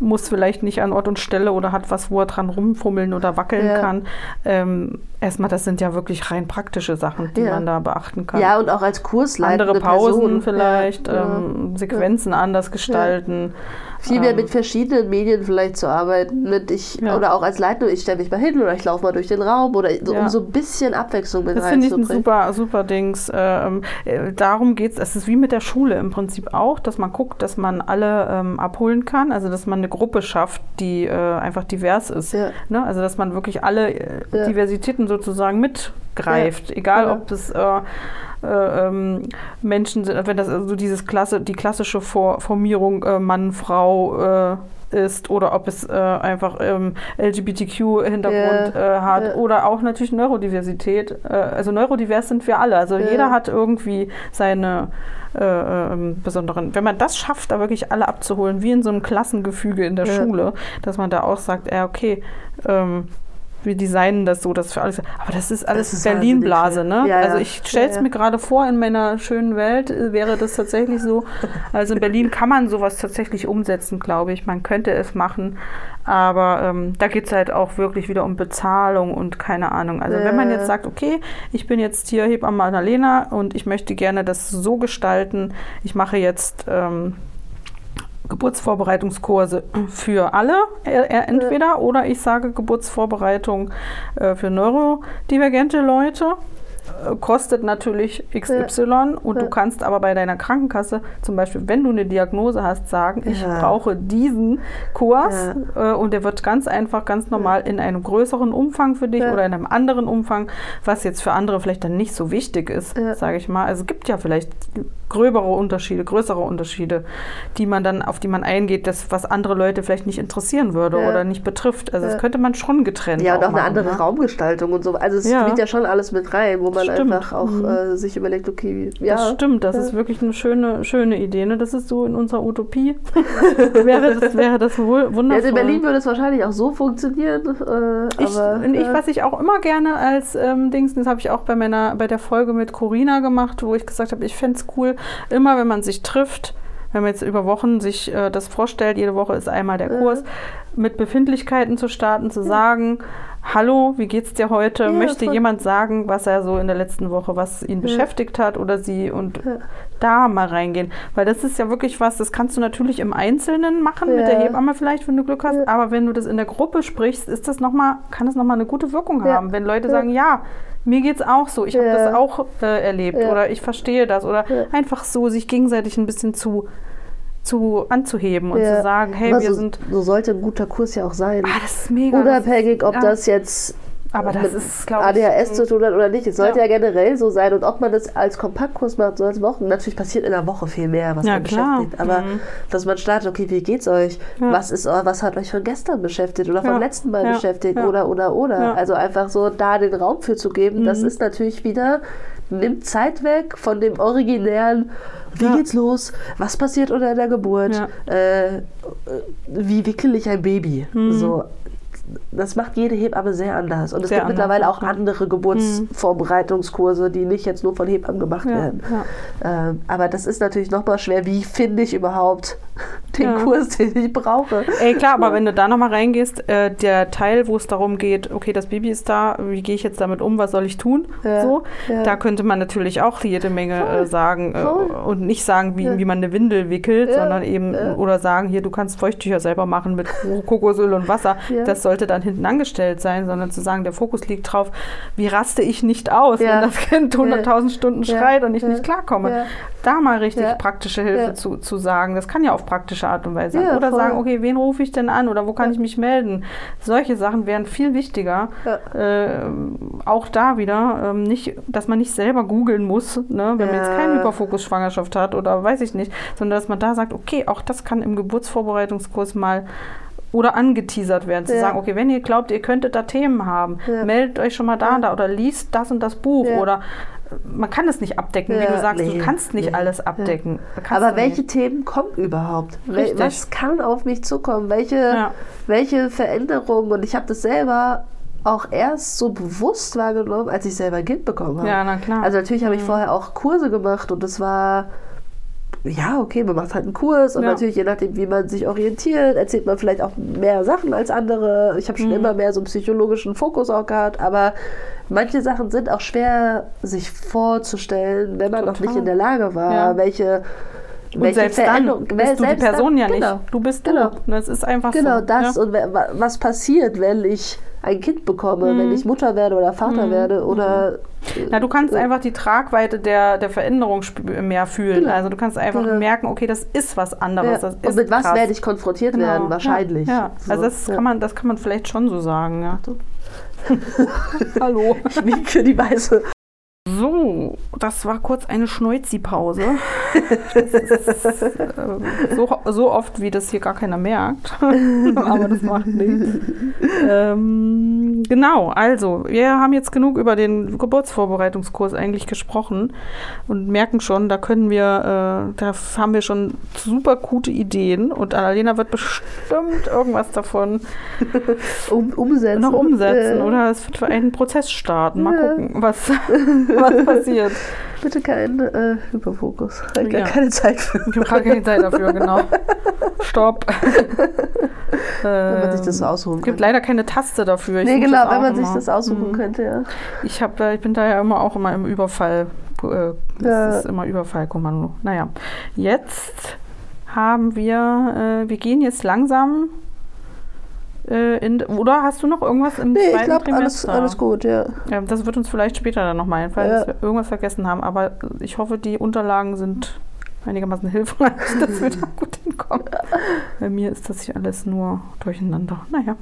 muss vielleicht nicht an Ort und Stelle oder hat was, wo er dran rumfummeln oder wackeln Ja. kann. Ähm, erstmal, das sind ja wirklich rein praktische Sachen, die Ja. man da beachten kann. Ja, und auch als Kursleitende Andere Pausen Person. vielleicht, Ja, ja. ähm, Sequenzen anders gestalten. Viel mehr ähm, mit verschiedenen Medien vielleicht zu arbeiten. Mit ich, Ja. Oder auch als Leitende, ich stelle mich mal hin oder ich laufe mal durch den Raum oder so, Ja. um so ein bisschen Abwechslung mit Das finde ich ein super, super Dings. Ähm, äh, darum geht es. Es ist wie mit der Schule im Prinzip auch, dass man guckt, dass man alle ähm, abholen kann. Also, dass man eine Gruppe schafft, die äh, einfach divers ist. Ja. Ne? Also, dass man wirklich alle äh, Ja. Diversitäten sozusagen mitgreift. Egal, Ja. ob es. Äh, äh, ähm, Menschen sind, wenn das also dieses Klasse, die klassische For Formierung äh, Mann, Frau äh, ist oder ob es äh, einfach ähm, LGBTQ-Hintergrund Ja, äh, hat ja. oder auch natürlich Neurodiversität. Äh, also neurodivers sind wir alle. Also Ja. jeder hat irgendwie seine äh, ähm, besonderen. Wenn man das schafft, da wirklich alle abzuholen, wie in so einem Klassengefüge in der Ja. Schule, dass man da auch sagt, ja, okay, ähm, wir designen das so, dass für alles. Aber das ist alles Berlin-Blase, ne? Ja, also ich stelle es Ja, ja. mir gerade vor, in meiner schönen Welt äh, wäre das tatsächlich so. Also in Berlin kann man sowas tatsächlich umsetzen, glaube ich. Man könnte es machen. Aber ähm, da geht es halt auch wirklich wieder um Bezahlung und keine Ahnung. Also wenn man jetzt sagt, okay, ich bin jetzt hier Hebamme Annalena und ich möchte gerne das so gestalten, ich mache jetzt ähm, Geburtsvorbereitungskurse für alle, entweder, oder ich sage Geburtsvorbereitung äh, für neurodivergente Leute. Äh, Kostet natürlich XY und Ja. du kannst aber bei deiner Krankenkasse zum Beispiel, wenn du eine Diagnose hast, sagen, ich Ja. brauche diesen Kurs äh, und der wird ganz einfach, ganz normal in einem größeren Umfang für dich Ja. oder in einem anderen Umfang, was jetzt für andere vielleicht dann nicht so wichtig ist, Ja. sage ich mal. Also es gibt ja vielleicht gröbere Unterschiede, größere Unterschiede, die man dann, auf die man eingeht, das, was andere Leute vielleicht nicht interessieren würde Ja. oder nicht betrifft. Also Ja. das könnte man schon getrennt Ja, und auch eine machen, andere ne? Raumgestaltung und so. Also es Ja. spielt ja schon alles mit rein, wo man Stimmt. einfach auch Mhm. äh, sich überlegt, okay, ja. Das stimmt, das ist wirklich eine schöne, schöne Idee. Ne? Das ist so in unserer Utopie. wäre, das, wäre das wohl also in Berlin würde es wahrscheinlich auch so funktionieren. Äh, Ich, aber, und ich, ja. was ich auch immer gerne als ähm, Dings, das habe ich auch bei meiner, bei der Folge mit Corina gemacht, wo ich gesagt habe, ich fände es cool, immer wenn man sich trifft, wenn man jetzt über Wochen sich äh, das vorstellt, jede Woche ist einmal der Ja. Kurs, mit Befindlichkeiten zu starten, zu sagen, hallo, wie geht's dir heute? Ja, Möchte jemand sagen, was er so in der letzten Woche, was ihn Ja. beschäftigt hat oder sie und Ja. da mal reingehen. Weil das ist ja wirklich was, das kannst du natürlich im Einzelnen machen, mit der. Hebamme vielleicht, wenn du Glück hast, aber wenn du das in der Gruppe sprichst, ist das noch mal, kann das nochmal eine gute Wirkung haben. Wenn Leute Ja. sagen, ja, mir geht's auch so, ich habe Ja. das auch äh, erlebt Ja. oder ich verstehe das oder Ja. einfach so sich gegenseitig ein bisschen zu, zu anzuheben und zu sagen, hey, Aber wir so, sind, so sollte ein guter Kurs ja auch sein. ah, das ist mega. Unabhängig, ob das jetzt aber das ist, glaube ich, ADHS zu tun hat oder nicht. Es sollte ja. Ja. generell so sein. Und ob man das als Kompaktkurs macht, so als Wochen. Natürlich passiert in der Woche viel mehr, was Ja, man klar. beschäftigt. Aber Mhm. dass man startet, okay, wie geht's euch? Ja. Was ist was hat euch von gestern beschäftigt oder vom letzten Mal beschäftigt? Oder, oder, oder. Also einfach so da den Raum für zu geben, das Mhm. ist natürlich wieder, nimmt Zeit weg von dem originären, wie Ja. geht's los? Was passiert unter der Geburt? Ja. Äh, wie wickel ich ein Baby? Mhm. So. Das macht jede Hebamme sehr anders. Und es Sehr gibt mittlerweile auch andere Geburtsvorbereitungskurse, die nicht jetzt nur von Hebammen gemacht ja, werden. ja. Ähm, aber das ist natürlich nochmal schwer. Wie finde ich überhaupt den Ja. Kurs, den ich brauche? Ey, klar, aber wenn du da nochmal reingehst, äh, der Teil, wo es darum geht, okay, das Baby ist da, wie gehe ich jetzt damit um, was soll ich tun? Ja, So, ja. da könnte man natürlich auch jede Menge äh, sagen äh, und nicht sagen, wie, wie man eine Windel wickelt, sondern eben oder sagen, hier, du kannst Feuchttücher selber machen mit Kokosöl und Wasser. Das sollte dann hinten angestellt sein, sondern zu sagen, der Fokus liegt drauf, wie raste ich nicht aus, wenn das Kind 100.000 Stunden schreit und ich nicht klarkomme. Da mal richtig praktische Hilfe zu, zu sagen. Das kann ja auf praktische Art und Weise. Ja, Oder voll. sagen, okay, wen rufe ich denn an oder wo kann Ja. ich mich melden? Solche Sachen wären viel wichtiger. Ja. Ähm, auch da wieder, ähm, nicht, dass man nicht selber googeln muss, ne, wenn man jetzt Ja. keinen Hyperfokus-Schwangerschaft hat oder weiß ich nicht, sondern dass man da sagt, okay, auch das kann im Geburtsvorbereitungskurs mal oder angeteasert werden, zu Ja. sagen, okay, wenn ihr glaubt, ihr könntet da Themen haben, Ja. meldet euch schon mal da und da oder liest das und das Buch Ja. oder äh, man kann es nicht abdecken, wie Ja, du sagst, nee, du kannst nicht nee. alles abdecken. Aber welche nicht. Themen kommen überhaupt? Richtig. was kann auf mich zukommen? Welche, Ja. welche Veränderungen? Und ich habe das selber auch erst so bewusst wahrgenommen, als ich selber ein Kind bekommen habe. Ja, na klar. Also natürlich habe ich Mhm. vorher auch Kurse gemacht und das war ja, okay, man macht halt einen Kurs und Ja. natürlich je nachdem, wie man sich orientiert, erzählt man vielleicht auch mehr Sachen als andere. Ich habe schon Mhm. immer mehr so einen psychologischen Fokus auch gehabt, aber manche Sachen sind auch schwer sich vorzustellen, wenn man noch Total. nicht in der Lage war, Ja. welche, Und welche selbst dann Veränderung- bist du die Person dann- ja nicht. Genau. Du bist Genau. du. Das ist einfach Genau so. das Ja. und was passiert, wenn ich ein Kind bekomme, Mhm. wenn ich Mutter werde oder Vater werde oder Na, du kannst Ja. einfach die Tragweite der, der Veränderung mehr fühlen. Genau. Also du kannst einfach Genau. merken, okay, das ist was anderes. ja. Das und mit was krass. werde ich konfrontiert Genau. werden? Wahrscheinlich. Ja, ja. So, also das kann man, das kann man vielleicht schon so sagen, ja. Hallo. Ich winke die Weiße. So, das war kurz eine Schneuzi-Pause. Das ist, äh, so, so oft, wie das hier gar keiner merkt. Aber das macht nichts. Ähm, genau, also, wir haben jetzt genug über den Geburtsvorbereitungskurs eigentlich gesprochen und merken schon, da können wir, äh, da haben wir schon super gute Ideen und Annalena wird bestimmt irgendwas davon Um, umsetzen. noch umsetzen Äh, oder es wird für einen Prozess starten. Mal gucken, was, was passiert. Bitte kein äh, Hyperfokus. Ich habe Ja. keine Zeit für. Ich habe keine Zeit dafür, genau. Stopp. Wenn man sich das Ähm, aussuchen Es gibt könnte. leider keine Taste dafür. Ich Nee, genau, wenn man sich immer. das aussuchen Mhm. könnte, ja. Ich, hab, da- ich bin da ja immer auch immer im Überfall. Äh, das Ja. ist immer Überfallkommando. Naja, jetzt haben wir, äh, wir gehen jetzt langsam äh, in, oder hast du noch irgendwas im Nee, ich zweiten glaube, alles, Trimester? alles gut, ja. Ja, das wird uns vielleicht später dann nochmal einfallen, Ja. dass wir irgendwas vergessen haben. Aber ich hoffe, die Unterlagen sind einigermaßen hilfreich, dass wir da gut hinkommen. Bei mir ist das hier alles nur durcheinander. Naja.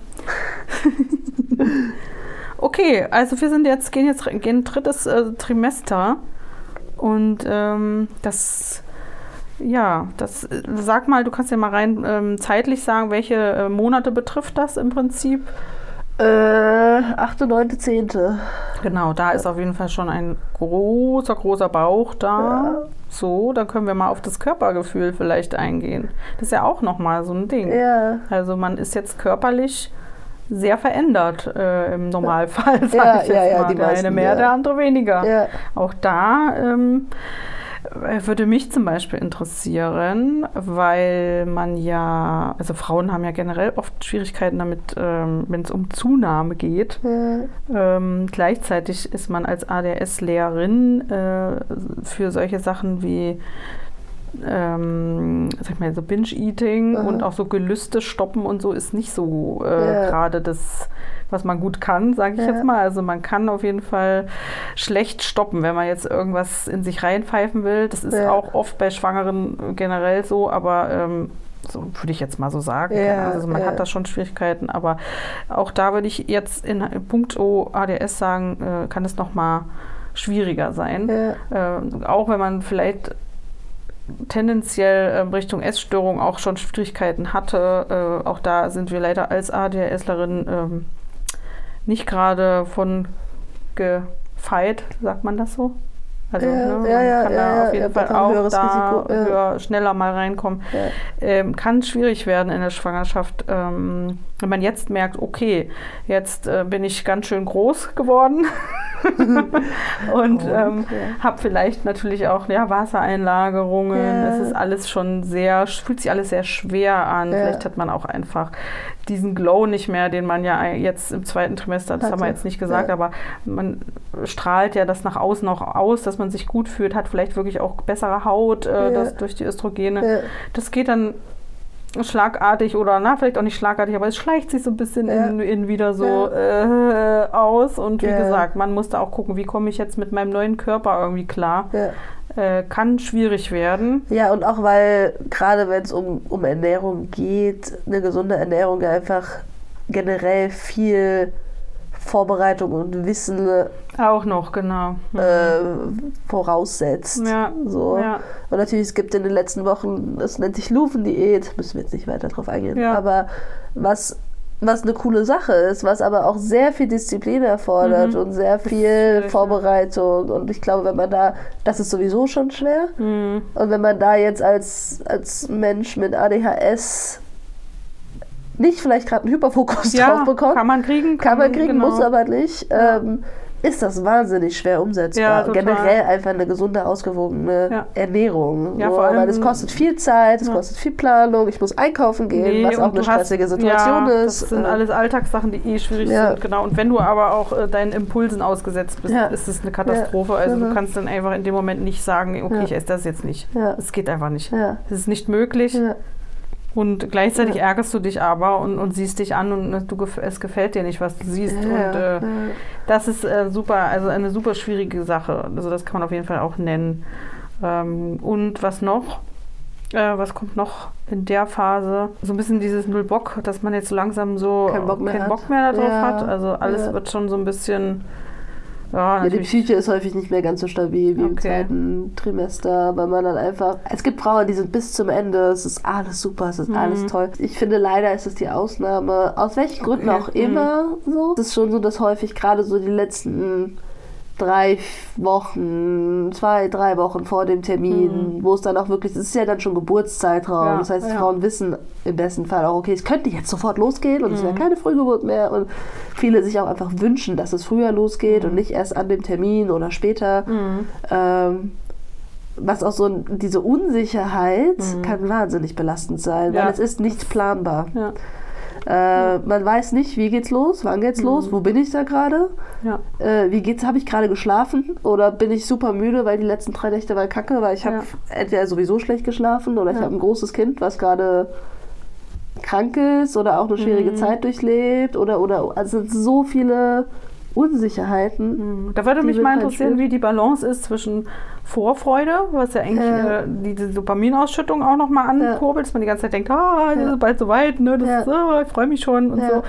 okay, also wir sind jetzt, gehen jetzt gehen drittes äh, Trimester. Und ähm, das, ja, das, äh, sag mal, du kannst ja mal rein ähm, zeitlich sagen, welche äh, Monate betrifft das im Prinzip? Äh, 8., 9., 10. Genau, da ist auf jeden Fall schon ein großer, großer Bauch da. Ja. So, dann können wir mal auf das Körpergefühl vielleicht eingehen. Das ist ja auch nochmal so ein Ding. Ja. Also man ist jetzt körperlich sehr verändert äh, im Normalfall, sag Ja, ich jetzt ja, ja, mal. die der eine mehr, der andere weniger. Ja. Auch da ähm, äh, würde mich zum Beispiel interessieren, weil man ja, also Frauen haben ja generell oft Schwierigkeiten damit, ähm, wenn es um Zunahme geht. Ja. Ähm, gleichzeitig ist man als ADS-Lehrerin äh, für solche Sachen wie ähm, sag ich mal, so Binge-Eating und auch so Gelüste stoppen und so ist nicht so äh, Ja. gerade das, was man gut kann, sage ich Ja. jetzt mal. Also man kann auf jeden Fall schlecht stoppen, wenn man jetzt irgendwas in sich reinpfeifen will. Das ist Ja. auch oft bei Schwangeren generell so, aber ähm, so würde ich jetzt mal so sagen. Ja, also man ja. hat da schon Schwierigkeiten, aber auch da würde ich jetzt in puncto ADS sagen, äh, kann es noch mal schwieriger sein. Ja. Äh, auch wenn man vielleicht tendenziell ähm, Richtung Essstörung auch schon Schwierigkeiten hatte. Äh, auch da sind wir leider als ADHSlerin ähm, nicht gerade von gefeit, sagt man das so? Also Ja, ne, ja, man ja, kann da auf jeden Fall auch da Risiko, höher, schneller mal reinkommen. Ähm, kann schwierig werden in der Schwangerschaft, ähm, wenn man jetzt merkt, okay, jetzt äh, bin ich ganz schön groß geworden und ähm, ja. habe vielleicht natürlich auch ja, Wassereinlagerungen. Es ist alles schon sehr, fühlt sich alles sehr schwer an. Vielleicht hat man auch einfach diesen Glow nicht mehr, den man ja jetzt im zweiten Trimester, das haben wir jetzt nicht gesagt, Ja. aber man strahlt ja das nach außen auch aus, dass man sich gut fühlt, hat vielleicht wirklich auch bessere Haut äh, Ja. das, durch die Östrogene. Ja. Das geht dann schlagartig oder na, vielleicht auch nicht schlagartig, aber es schleicht sich so ein bisschen Ja. in, in wieder so äh, aus. Und wie Ja. gesagt, man muss da auch gucken, wie komme ich jetzt mit meinem neuen Körper irgendwie klar. Äh, kann schwierig werden. Ja, und auch weil, gerade wenn es um, um Ernährung geht, eine gesunde Ernährung ja einfach generell viel Vorbereitung und Wissen Auch noch, genau. Mhm. äh, voraussetzt. ja. So. ja. Und natürlich, es gibt in den letzten Wochen, das nennt sich Lufen-Diät, müssen wir jetzt nicht weiter drauf eingehen, Ja. aber was, was eine coole Sache ist, was aber auch sehr viel Disziplin erfordert Mhm. und sehr viel. Vorbereitung. Und ich glaube, wenn man da, das ist sowieso schon schwer. Mhm. Und wenn man da jetzt als, als Mensch mit ADHS nicht vielleicht gerade einen Hyperfokus ja, drauf bekommt, kann man kriegen. kann man kriegen, genau. muss aber nicht. Ja. Ähm, ist das wahnsinnig schwer umsetzbar. Ja. Generell einfach eine gesunde, ausgewogene Ja. Ernährung. Ja, so, vor allem- weil es kostet viel Zeit, es kostet viel Planung, ich muss einkaufen gehen, Nee, was auch eine du hast- stressige Situation ja, ist. Das sind Äh, alles Alltagssachen, die eh schwierig sind, genau. Und wenn du aber auch äh, deinen Impulsen ausgesetzt bist, ist es eine Katastrophe. Also genau. du kannst dann einfach in dem Moment nicht sagen, okay, ich esse das jetzt nicht. Es geht einfach nicht. Es ist nicht möglich. Und gleichzeitig Ja. ärgerst du dich aber und, und siehst dich an und du, gef- es gefällt dir nicht, was du siehst. Ja, und äh, ja. das ist äh, super, also eine super schwierige Sache. Also das kann man auf jeden Fall auch nennen. Ähm, und was noch? Äh, was kommt noch in der Phase? So ein bisschen dieses Null Bock, dass man jetzt so langsam so Keinen Bock mehr keinen. Bock mehr darauf hat. Also alles wird schon so ein bisschen. Ja, Ja, die. Psyche ist häufig nicht mehr ganz so stabil wie im Okay. zweiten Trimester, weil man dann einfach. Es gibt Frauen, die sind bis zum Ende, es ist alles super, es ist Mhm. alles toll. Ich finde leider ist es die Ausnahme, aus welchen Gründen Okay. auch Mhm. immer so. Es ist schon so, dass häufig gerade so die letzten drei Wochen, zwei, drei Wochen vor dem Termin, wo es dann auch wirklich, es ist ja dann schon Geburtszeitraum. Ja, das heißt, die ja. Frauen wissen im besten Fall auch, okay, es könnte jetzt sofort losgehen und es wäre keine Frühgeburt mehr. Und viele sich auch einfach wünschen, dass es früher losgeht und nicht erst an dem Termin oder später. Ähm, was auch so diese Unsicherheit kann wahnsinnig belastend sein, Ja. weil es ist nicht planbar. Ja, Äh, man weiß nicht, wie geht's los, wann geht's los, wo bin ich da gerade, ja. äh, wie geht's, habe ich gerade geschlafen oder bin ich super müde, weil die letzten drei Nächte waren kacke, weil ich habe Ja. entweder sowieso schlecht geschlafen oder ich habe ein großes Kind, was gerade krank ist oder auch eine schwierige Mhm. Zeit durchlebt oder oder also es sind so viele Unsicherheiten. Mhm. Da würde mich mal interessieren, reinspielt. wie die Balance ist zwischen Vorfreude, was ja eigentlich Ja. äh, diese Dopaminausschüttung auch nochmal ankurbelt, dass man die ganze Zeit denkt, ah, Ja. ist bald soweit, ne, das Ja. ist, oh, ich freue mich schon und so.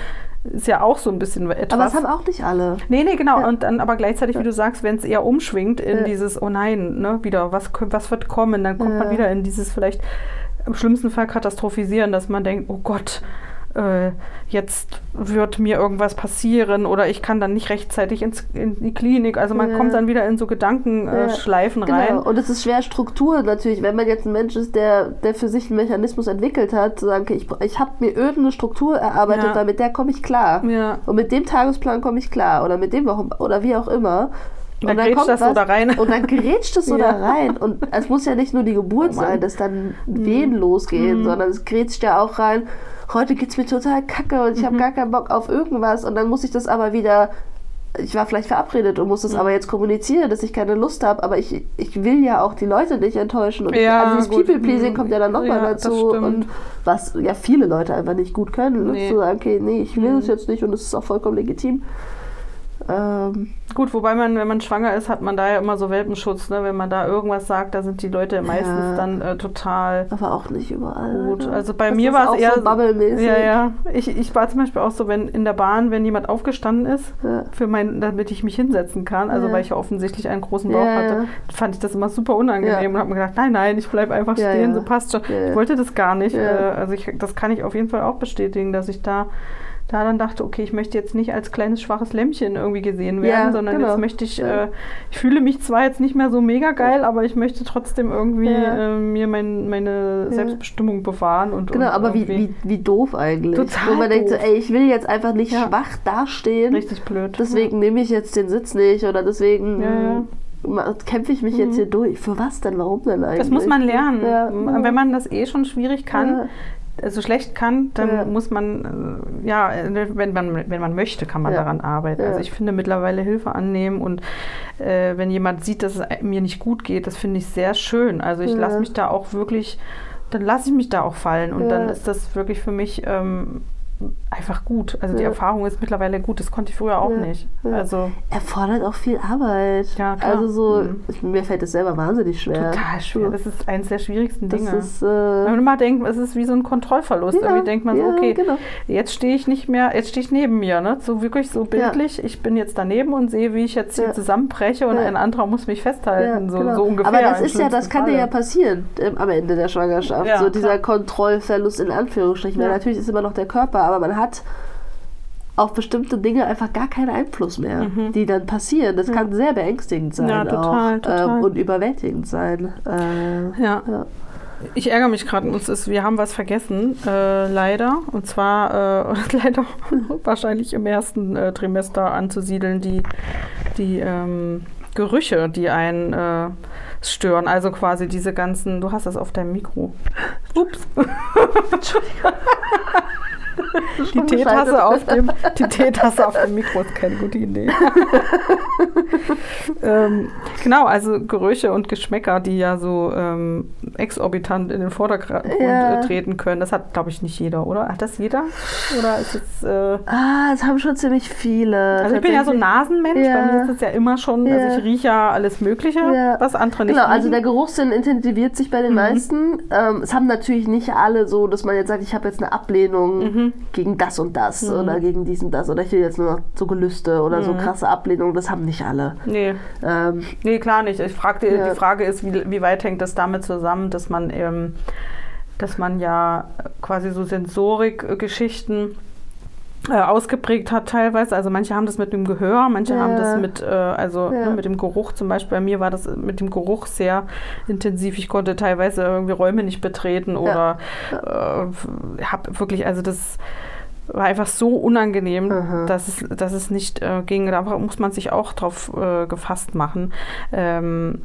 Ist ja auch so ein bisschen etwas. Aber das haben auch nicht alle. Nee, nee, genau. Ja. Und dann aber gleichzeitig, wie du sagst, wenn es eher umschwingt in Ja. dieses, oh nein, ne, wieder, was, was wird kommen, dann kommt man wieder in dieses vielleicht im schlimmsten Fall katastrophisieren, dass man denkt, oh Gott, äh, jetzt wird mir irgendwas passieren oder ich kann dann nicht rechtzeitig ins, in die Klinik. Also man Ja. kommt dann wieder in so Gedankenschleifen Genau. rein. Und es ist schwer Struktur natürlich, wenn man jetzt ein Mensch ist, der, der für sich einen Mechanismus entwickelt hat, zu sagen, okay, ich, ich habe mir irgendeine Struktur erarbeitet, Ja. weil mit der komme ich klar. Ja. Und mit dem Tagesplan komme ich klar. Oder mit dem Wochen oder wie auch immer. Und dann grätscht das so da rein. Und dann grätscht es so Ja. da rein. Und es muss ja nicht nur die Geburt Oh sein, dass dann Wehen losgehen, sondern es grätscht ja auch rein. Heute geht's mir total kacke und ich habe gar keinen Bock auf irgendwas. Und dann muss ich das aber wieder. Ich war vielleicht verabredet und muss das aber jetzt kommunizieren, dass ich keine Lust habe, aber ich, ich will ja auch die Leute nicht enttäuschen. Und Ja, also gut. People-Pleasing kommt ja dann nochmal Ja, dazu. Und was ja viele Leute einfach nicht gut können. Nee. Zu sagen, okay, nee, ich will Mhm. es jetzt nicht und es ist auch vollkommen legitim. Ähm, Gut, wobei man, wenn man schwanger ist, hat man da ja immer so Welpenschutz. Ne? Wenn man da irgendwas sagt, da sind die Leute meistens Ja. dann äh, total aber auch nicht überall. Gut, ne? also bei Das mir ist war es eher so bubblemäßig. Ja, ja. Ich, ich war zum Beispiel auch so, wenn in der Bahn, wenn jemand aufgestanden ist, Ja. für mein, damit ich mich hinsetzen kann, also Ja. weil ich ja offensichtlich einen großen Bauch hatte, fand ich das immer super unangenehm und habe mir gedacht, nein, nein, ich bleibe einfach stehen, so passt schon. Ich wollte das gar nicht. Äh, also ich, das kann ich auf jeden Fall auch bestätigen, dass ich da da dann dachte, okay, ich möchte jetzt nicht als kleines schwaches Lämmchen irgendwie gesehen werden, Ja, sondern genau. jetzt möchte ich, Ja. äh, ich fühle mich zwar jetzt nicht mehr so mega geil, aber ich möchte trotzdem irgendwie Ja. äh, mir mein, meine Ja. Selbstbestimmung bewahren und Genau, und aber wie, wie, wie doof eigentlich. Total Wo man denkt so, doof. ey, ich will jetzt einfach nicht Ja. schwach dastehen. Richtig blöd. Deswegen nehme ich jetzt den Sitz nicht oder deswegen Ja, ja. ma- kämpfe ich mich jetzt hier durch. Für was denn? Warum denn eigentlich? Das muss man lernen. Ja, ja. Wenn man das eh schon schwierig kann, also schlecht kann, dann Ja. muss man, äh, ja, wenn man, wenn man möchte, kann man Ja. daran arbeiten. Ja. Also ich finde mittlerweile Hilfe annehmen und äh, wenn jemand sieht, dass es mir nicht gut geht, das finde ich sehr schön. Also ich lasse mich da auch wirklich, dann lasse ich mich da auch fallen und dann ist das wirklich für mich ähm, einfach gut. Also die Ja. Erfahrung ist mittlerweile gut. Das konnte ich früher auch Ja. nicht. Ja. Also Erfordert auch viel Arbeit. Ja, klar. Also so, Mhm. ich, mir fällt es selber wahnsinnig schwer. total schwer. Das ist eines der schwierigsten Das Dinge. ist, äh, Wenn man immer denkt, es ist wie so ein Kontrollverlust. Ja, Irgendwie denkt man so, okay, genau. jetzt stehe ich nicht mehr, jetzt stehe ich neben mir, ne? So wirklich so bildlich. Ich bin jetzt daneben und sehe, wie ich jetzt hier zusammenbreche und Ja. ein anderer muss mich festhalten. so, genau. so ungefähr. Aber das ist ja, das kann dir ja passieren ähm, am Ende der Schwangerschaft. Ja, so dieser klar. Kontrollverlust in Anführungsstrichen. Weil natürlich ist immer noch der Körper, aber man hat auf bestimmte Dinge einfach gar keinen Einfluss mehr, die dann passieren. Das kann sehr beängstigend sein Mhm. Ja, total, auch total. Ähm, und überwältigend sein. Äh, Ja. ja. Ich ärgere mich gerade, uns ist, wir haben was vergessen, äh, leider. Und zwar äh, leider wahrscheinlich im ersten äh, Trimester anzusiedeln, die, die ähm, Gerüche, die einen äh, stören. Also quasi diese ganzen, du hast das auf deinem Mikro. Ups. Die Teetasse, auf dem, die Teetasse auf dem Mikro ist keine gute Idee. ähm, genau, also Gerüche und Geschmäcker, die ja so ähm, exorbitant in den Vordergrund Ja. äh, treten können. Das hat, glaube ich, nicht jeder, oder? Hat das jeder? Oder ist es. Äh, Ah, es haben schon ziemlich viele. also ich bin ja so ein. Nasenmensch, bei Ja. mir ist es ja immer schon, Ja. also ich rieche ja alles Mögliche, Ja. was andere nicht Genau, also riechen. der Geruchssinn intensiviert sich bei den Mhm. meisten. Ähm, es haben natürlich nicht alle so, dass man jetzt sagt, ich habe jetzt eine Ablehnung Mhm. Gegen das und das oder gegen dies und das oder ich will jetzt nur noch so Gelüste oder Mhm. so krasse Ablehnung. Das haben nicht alle. Nee. Ähm, Nee, klar nicht. Ich fragte, Ja. Die Frage ist, wie, wie weit hängt das damit zusammen, dass man, ähm, dass man ja quasi so Sensorikgeschichten äh, ausgeprägt hat teilweise. Also manche haben das mit dem Gehör, manche Ja. haben das mit, äh, also Ja. ne, mit dem Geruch zum Beispiel. Bei mir war das mit dem Geruch sehr intensiv. Ich konnte teilweise irgendwie Räume nicht betreten oder äh, habe wirklich, also das war einfach so unangenehm, Aha. dass es, dass es nicht äh, ging. Da muss man sich auch drauf äh, gefasst machen. Ähm,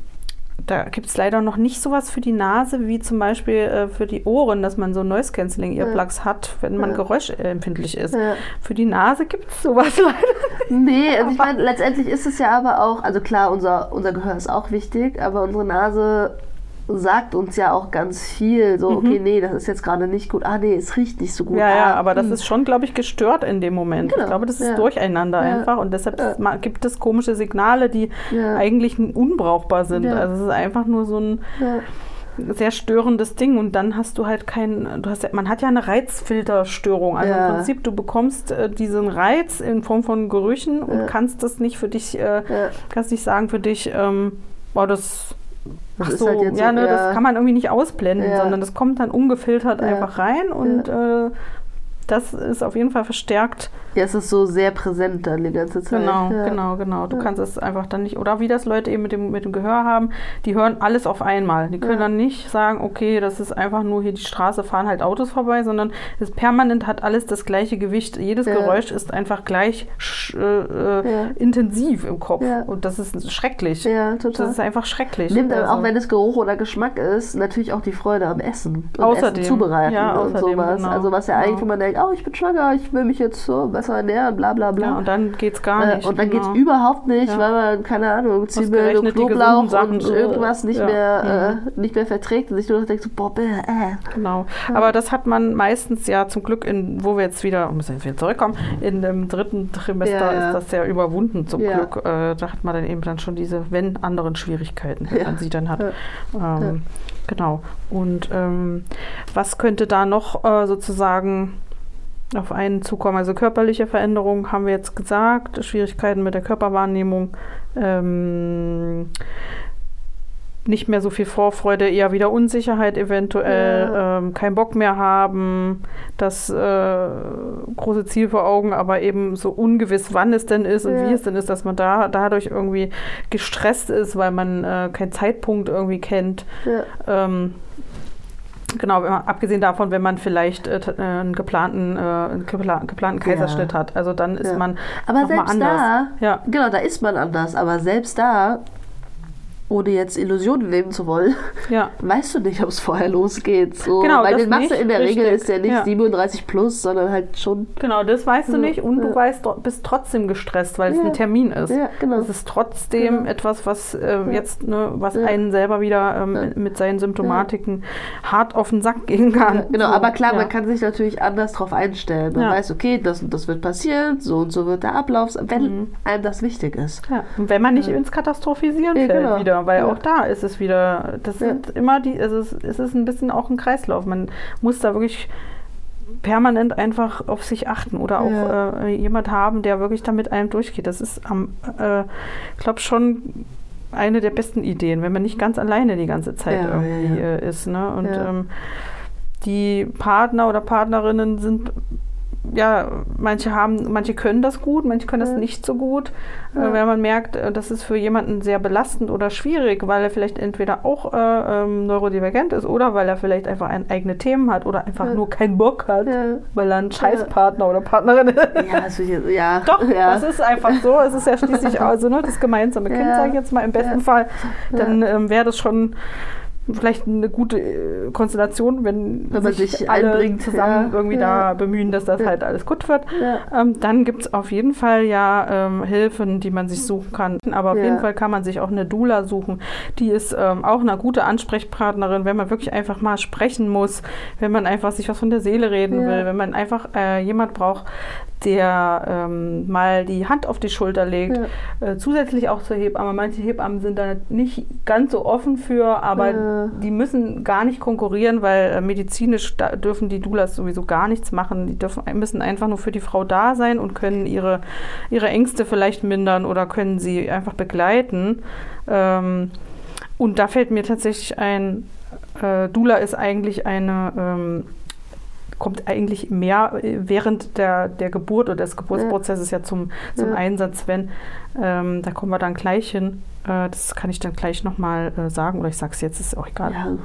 da gibt es leider noch nicht sowas für die Nase, wie zum Beispiel äh, für die Ohren, dass man so Noise Cancelling Earplugs hat, wenn man Ja. geräuschempfindlich ist. Ja. Für die Nase gibt es sowas leider. Nee, also ich meine, letztendlich ist es ja aber auch, also klar, unser, unser Gehör ist auch wichtig, aber unsere Nase sagt uns ja auch ganz viel. So, okay, nee, das ist jetzt gerade nicht gut. Ah, nee, es riecht nicht so gut. Mhm. Ja, ja, ah, aber das hm. ist schon, glaube ich, gestört in dem Moment. Genau, Ich glaube, das ist ja. durcheinander Ja. einfach und deshalb Ja. gibt es komische Signale, die Ja. eigentlich unbrauchbar sind. Ja. Also es ist einfach nur so ein Ja. sehr störendes Ding und dann hast du halt kein, du hast ja, man hat ja eine Reizfilterstörung. Also Ja. im Prinzip, du bekommst äh, diesen Reiz in Form von Gerüchen und Ja. kannst das nicht für dich, äh, Ja. kannst nicht sagen für dich, ähm, boah, das Das Ach so, halt ja, ne, ja. das kann man irgendwie nicht ausblenden, Ja. sondern das kommt dann ungefiltert Ja. einfach rein und äh, das ist auf jeden Fall verstärkt. Ja, es ist so sehr präsent dann die ganze Zeit. Genau, ja. genau, genau. Du Ja. kannst es einfach dann nicht, oder wie das Leute eben mit dem, mit dem Gehör haben, die hören alles auf einmal. Die können Ja. dann nicht sagen, okay, das ist einfach nur hier die Straße, fahren halt Autos vorbei, sondern es permanent hat alles das gleiche Gewicht. Jedes. Geräusch ist einfach gleich äh, äh, intensiv im Kopf. Und das ist schrecklich. Ja, Das total. ist einfach schrecklich. Nimmt Also- auch, wenn es Geruch oder Geschmack ist, natürlich auch die Freude am Essen. Und Außerdem. Essen zubereiten Ja, und außerdem, sowas. genau. Also was ja eigentlich, wo man denkt, oh, ich bin schwanger, ich will mich jetzt so besser ernähren, bla bla bla. ja, und dann geht es gar Äh, nicht. und dann genau. geht's überhaupt nicht, Ja. weil man, keine Ahnung, Zwiebeln und Knoblauch Sachen, und äh, irgendwas nicht, ja. Mhm. mehr, äh, nicht mehr verträgt und sich nur noch denkt so, boah, bäh, äh. Genau. Aber das hat man meistens ja zum Glück, in, wo wir jetzt wieder, um jetzt wieder zurückkommen, in dem dritten Trimester ist das ja überwunden zum. Glück. Äh, da hat man dann eben dann schon diese, wenn anderen Schwierigkeiten, wenn man sie dann hat. Ähm, Genau. Und ähm, was könnte da noch äh, sozusagen auf einen zukommen? Also körperliche Veränderungen haben wir jetzt gesagt, Schwierigkeiten mit der Körperwahrnehmung. Ähm, nicht mehr so viel Vorfreude, eher wieder Unsicherheit eventuell, Ja. ähm, kein Bock mehr haben, das äh, große Ziel vor Augen, aber eben so ungewiss, wann es denn ist und Ja. wie es denn ist, dass man da dadurch irgendwie gestresst ist, weil man äh, keinen Zeitpunkt irgendwie kennt. Ja. Ähm, Genau, man, abgesehen davon, wenn man vielleicht äh, äh, einen geplanten, äh, geplanten Ja. Kaiserschnitt hat. Also dann ist Ja. man Aber selbst anders. da, Ja. genau, da ist man anders, aber selbst da, ohne jetzt Illusionen leben zu wollen, Ja. weißt du nicht, ob es vorher losgeht. So. Genau, Weil den machst du in der Regel richtig. ist der nicht Ja. 37 plus, sondern halt schon. Genau, das weißt du Ja, nicht und ja. du weißt, bist trotzdem gestresst, weil es Ja. ein Termin ist. Ja, genau. Es ist trotzdem Genau. etwas, was äh, jetzt, ne, was Ja. einen selber wieder ähm, Ja. mit seinen Symptomatiken hart auf den Sack gehen kann. Ja, genau, So, aber klar, ja. man kann sich natürlich anders drauf einstellen. Man Ja. weiß, okay, das und das wird passieren, so und so wird der Ablauf, wenn Mhm. einem das wichtig ist. Ja, und wenn man nicht ins Katastrophisieren Ja, fällt genau. wieder, weil Ja. auch da ist es wieder, das Ja. sind immer die, also es, es ist ein bisschen auch ein Kreislauf. Man muss da wirklich permanent einfach auf sich achten oder auch Ja. äh, jemand haben, der wirklich damit einem durchgeht. Das ist am, äh, ich glaube schon eine der besten Ideen, wenn man nicht ganz alleine die ganze Zeit Ja, irgendwie ja, ja. Äh, ist. Ne? Und Ja. ähm, die Partner oder Partnerinnen sind ja, manche haben, manche können das gut, manche können das nicht so gut. Ja. Wenn man merkt, äh, das ist für jemanden sehr belastend oder schwierig, weil er vielleicht entweder auch äh, ähm, neurodivergent ist oder weil er vielleicht einfach ein, eigene Themen hat oder einfach Ja. nur keinen Bock hat, Ja. weil er einen Scheißpartner oder Partnerin ist. Ja, jetzt, ja. Doch, ja. das ist einfach so. Es ist ja schließlich also ne, das gemeinsame Kind, sage ich jetzt mal im besten. Fall. Dann ähm, wäre das schon vielleicht eine gute äh, Konstellation, wenn, Wenn man sich, sich alle zusammen ja. irgendwie Ja. da bemühen, dass das Ja. halt alles gut wird. Ja. Ähm, dann gibt es auf jeden Fall ja ähm, Hilfen, die man sich suchen kann. Aber auf Ja. jeden Fall kann man sich auch eine Doula suchen. Die ist ähm, auch eine gute Ansprechpartnerin, wenn man wirklich einfach mal sprechen muss, wenn man einfach sich was von der Seele reden Ja. will, wenn man einfach äh, jemand braucht, der ähm, mal die Hand auf die Schulter legt. Äh, zusätzlich auch zur Hebamme. Manche Hebammen sind da nicht ganz so offen für, aber Ja. Die müssen gar nicht konkurrieren, weil äh, medizinisch dürfen die Doulas sowieso gar nichts machen. Die dürfen, müssen einfach nur für die Frau da sein und können ihre, ihre Ängste vielleicht mindern oder können sie einfach begleiten. Ähm, und da fällt mir tatsächlich ein, äh, Dula ist eigentlich eine, ähm, kommt eigentlich mehr äh, während der, der Geburt oder des Geburtsprozesses ja, zum, zum Ja. Einsatz, wenn, ähm, da kommen wir dann gleich hin. Äh, das kann ich dann gleich nochmal äh, sagen oder ich sage es jetzt, ist auch egal. Ja.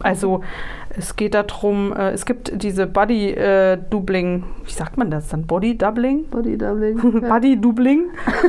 Also es geht darum, äh, es gibt diese Body-Doubling, wie sagt man das dann? Body-Doubling? Body Doubling. Ja. Body-Doubling?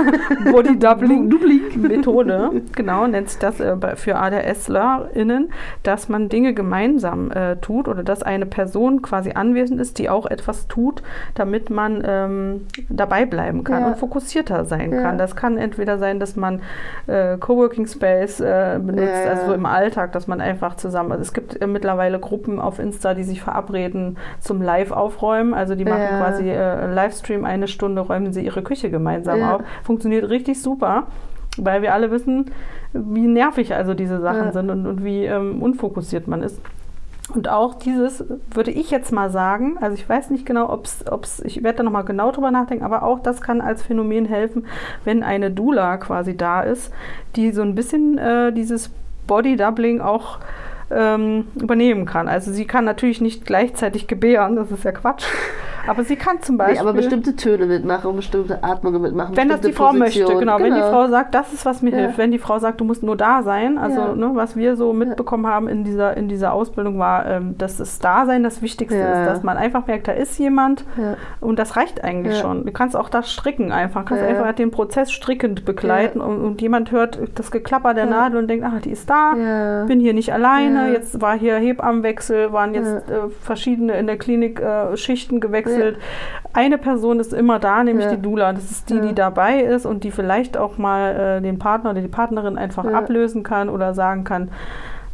Body-Doubling-Methode, genau, nennt sich das äh, für ADSlerInnen, dass man Dinge gemeinsam äh, tut oder dass eine Person quasi anwesend ist, die auch etwas tut, damit man ähm, dabei bleiben kann Ja. und fokussierter sein Ja. kann. Das kann entweder sein, dass man äh, Coworking Space äh, benutzt, also so im Alltag, dass man einfach zusammen, also es gibt äh, mittlerweile Gruppen auf Insta, die sich verabreden zum Live-Aufräumen, also die machen Ja. quasi äh, Livestream, eine Stunde räumen sie ihre Küche gemeinsam Ja. auf. Funktioniert richtig super, weil wir alle wissen, wie nervig also diese Sachen Ja. sind und, und wie ähm, unfokussiert man ist. Und auch dieses würde ich jetzt mal sagen, also ich weiß nicht genau, ob es, ich werde da nochmal genau drüber nachdenken, aber auch das kann als Phänomen helfen, wenn eine Doula quasi da ist, die so ein bisschen äh, dieses Body-Doubling auch ähm, übernehmen kann. Also sie kann natürlich nicht gleichzeitig gebären, das ist ja Quatsch, aber sie kann zum Beispiel... Nee, aber bestimmte Töne mitmachen, bestimmte Atmungen mitmachen. Wenn das die Frau möchte, Positionen. genau. Wenn die Frau sagt, das ist, was mir Ja. hilft. Wenn die Frau sagt, du musst nur da sein. Also, Ja. ne, was wir so mitbekommen haben in dieser, in dieser Ausbildung war, ähm, dass das Dasein das Wichtigste ist. Dass man einfach merkt, da ist jemand und das reicht eigentlich schon. Du kannst auch das stricken einfach. Du kannst einfach den Prozess strickend begleiten und, und jemand hört das Geklapper der. Nadel und denkt, ach, die ist da. Bin hier nicht alleine. Jetzt war hier Hebammenwechsel, waren jetzt äh, verschiedene in der Klinik äh, Schichten gewechselt. Eine Person ist immer da, nämlich Ja. die Doula. Das ist die, die dabei ist und die vielleicht auch mal äh, den Partner oder die Partnerin einfach ablösen kann oder sagen kann,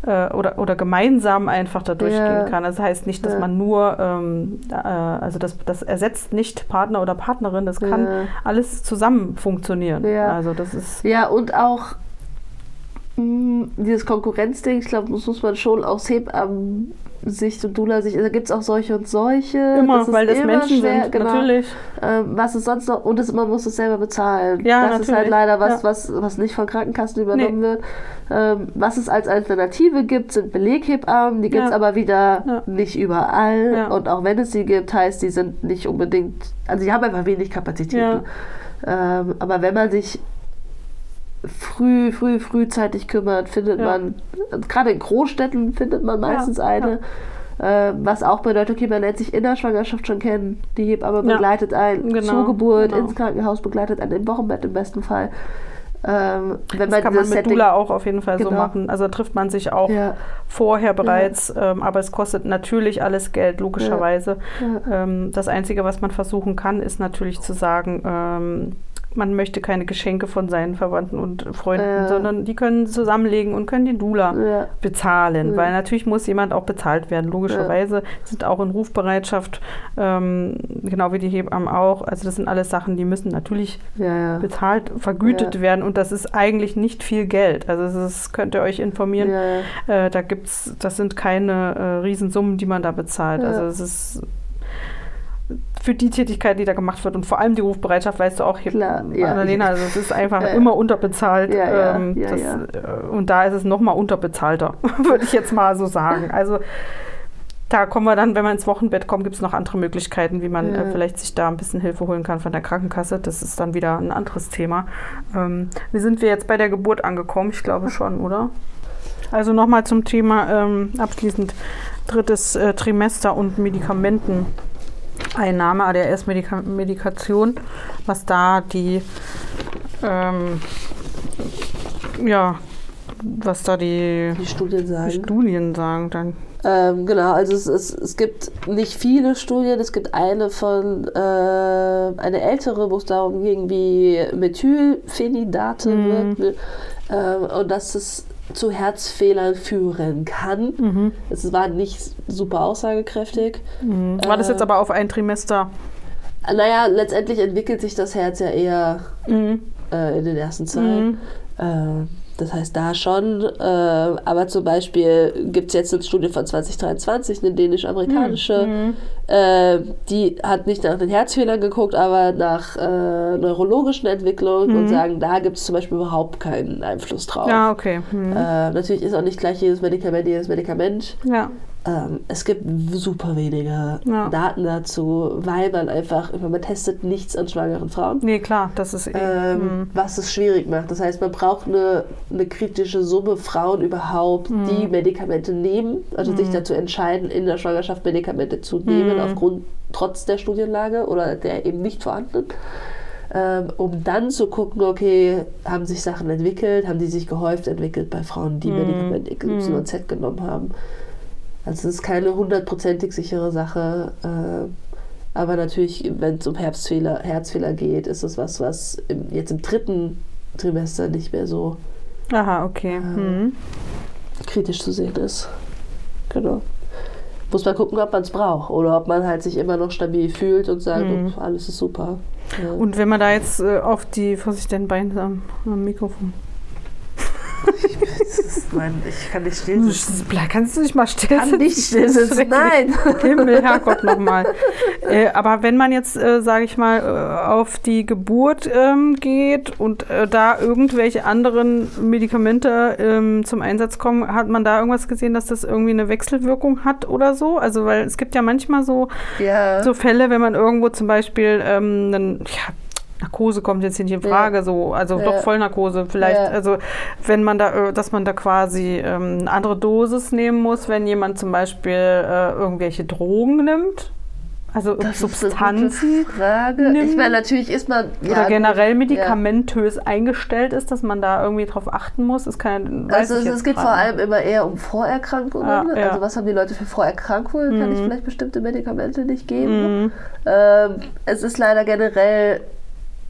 äh, oder, oder gemeinsam einfach da durchgehen Ja. kann. Das heißt nicht, dass Ja. man nur, ähm, äh, also das, das ersetzt nicht Partner oder Partnerin, das kann Ja. alles zusammen funktionieren. Ja. Also das ist, Ja, und auch mh, dieses Konkurrenzding, ich glaube, das muss man schon aus Hebammen-Sicht und Dula-Sicht, da gibt es auch solche und solche. immer, ist weil das immer Menschen schwer, sind, genau. natürlich. Ähm, was ist sonst noch? Und es, man muss es selber bezahlen. Ja, das ist halt natürlich. leider was, Ja. was, was nicht von Krankenkassen übernommen wird. Ähm, was es als Alternative gibt, sind Beleghebammen. Die gibt es Ja. aber wieder Ja. nicht überall. Und auch wenn es sie gibt, heißt, die sind nicht unbedingt, also die haben einfach wenig Kapazitäten. Ähm, aber wenn man sich früh, früh, frühzeitig kümmert, findet Ja. man, gerade in Großstädten findet man meistens eine. Äh, was auch bedeutet, okay, man lernt sich in der Schwangerschaft schon kennen. Die Hebamme Ja. begleitet einen Genau, zur Geburt, genau. ins Krankenhaus, begleitet einen im Wochenbett im besten Fall. Ähm, wenn Das kann man mit Setting- Dula auch auf jeden Fall so Genau. machen. Also trifft man sich auch Ja, vorher bereits, ähm, aber es kostet natürlich alles Geld, logischerweise. ja, Ähm, das Einzige, was man versuchen kann, ist natürlich zu sagen, ähm, man möchte keine Geschenke von seinen Verwandten und Freunden, Ja. sondern die können zusammenlegen und können die Dula ja, bezahlen, Ja. weil natürlich muss jemand auch bezahlt werden. Logischerweise sind auch in Rufbereitschaft, ähm, genau wie die Hebammen auch. Also das sind alles Sachen, die müssen natürlich bezahlt, vergütet werden und das ist eigentlich nicht viel Geld. Also es ist, könnt ihr euch informieren. Äh, da gibt's, das sind keine äh, Riesensummen, die man da bezahlt. Also es ist für die Tätigkeit, die da gemacht wird und vor allem die Rufbereitschaft, weißt du auch, hier, Klar, ja. Annalena, also es ist einfach Ja, immer unterbezahlt. Ja, ähm, das, äh, Und da ist es nochmal unterbezahlter, würde ich jetzt mal so sagen. Also da kommen wir dann, wenn wir ins Wochenbett kommen, gibt es noch andere Möglichkeiten, wie man Ja. äh, vielleicht sich da ein bisschen Hilfe holen kann von der Krankenkasse. Das ist dann wieder ein anderes Thema. Ähm, wie sind wir jetzt bei der Geburt angekommen? Ich glaube schon, oder? Also nochmal zum Thema ähm, abschließend drittes äh, Trimester und Medikamenteneinnahme, ADHS-Medikation, was da die ähm, ja, was da die, Die Studien die sagen. Studien sagen dann. Ähm, genau, also es, es, es gibt nicht viele Studien. Es gibt eine von, äh, eine ältere, wo es darum ging, wie Methylphenidate Mhm. wirken ähm, und dass es zu Herzfehlern führen kann. Mhm. Es war nicht super aussagekräftig. Mhm. War das Äh, jetzt aber auf ein Trimester? Naja, letztendlich entwickelt sich das Herz ja eher Mhm. äh, in den ersten Zahlen. Mhm. Äh, das heißt da schon, äh, aber zum Beispiel gibt es jetzt eine Studie von 2023, eine dänisch-amerikanische, Mhm. äh, die hat nicht nach den Herzfehlern geguckt, aber nach äh, neurologischen Entwicklungen und Mhm. sagen, da gibt es zum Beispiel überhaupt keinen Einfluss drauf. Ja, okay. Mhm. Natürlich ist auch nicht gleich jedes Medikament jedes Medikament. ja. Ähm, es gibt super wenige Ja. Daten dazu, weil man einfach, man testet nichts an schwangeren Frauen. Nee, klar, das ist eh. Ähm, mhm. was es schwierig macht. Das heißt, man braucht eine, eine kritische Summe Frauen überhaupt, Mhm. die Medikamente nehmen, also sich dazu entscheiden, in der Schwangerschaft Medikamente zu nehmen, Mhm. aufgrund trotz der Studienlage oder der eben nicht vorhandenen. Ähm, um dann zu gucken, okay, haben sich Sachen entwickelt, haben die sich gehäuft entwickelt bei Frauen, die Mhm. Medikament XYZ genommen haben. Also es ist keine hundertprozentig sichere Sache. Äh, aber natürlich, wenn es um Herzfehler, Herzfehler geht, ist es was, was im, jetzt im dritten Trimester nicht mehr so Aha, okay. Mhm. kritisch zu sehen ist. Genau. Muss man gucken, ob man es braucht oder ob man halt sich immer noch stabil fühlt und sagt, oh, alles ist super. Ja. Und wenn man da jetzt äh, auf die, was ich denn Bein am, am Mikrofon? Nein, ich kann nicht still Kannst du dich mal still Kann nicht still sitzen, nein. Himmel, Herrgott nochmal. äh, aber wenn man jetzt, äh, sage ich mal, äh, auf die Geburt ähm, geht und äh, da irgendwelche anderen Medikamente ähm, zum Einsatz kommen, hat man da irgendwas gesehen, dass das irgendwie eine Wechselwirkung hat oder so? Also, weil es gibt ja manchmal so, Ja. so Fälle, wenn man irgendwo zum Beispiel ähm, einen, ja, Narkose kommt jetzt hier nicht in Frage, so, also Ja. doch Vollnarkose vielleicht. Ja. Also wenn man da, äh, dass man da quasi ähm, eine andere Dosis nehmen muss, wenn jemand zum Beispiel äh, irgendwelche Drogen nimmt, also Das ist Substanzen gute Frage. nimmt. Ich meine, natürlich ist man. ja, oder generell medikamentös eingestellt ist, dass man da irgendwie drauf achten muss, ist kein, Ja. Also es, es geht vor allem immer eher um Vorerkrankungen. Ja, ja. Also was haben die Leute für Vorerkrankungen? Kann ich Mhm. vielleicht bestimmte Medikamente nicht geben? Mhm. Ähm, es ist leider generell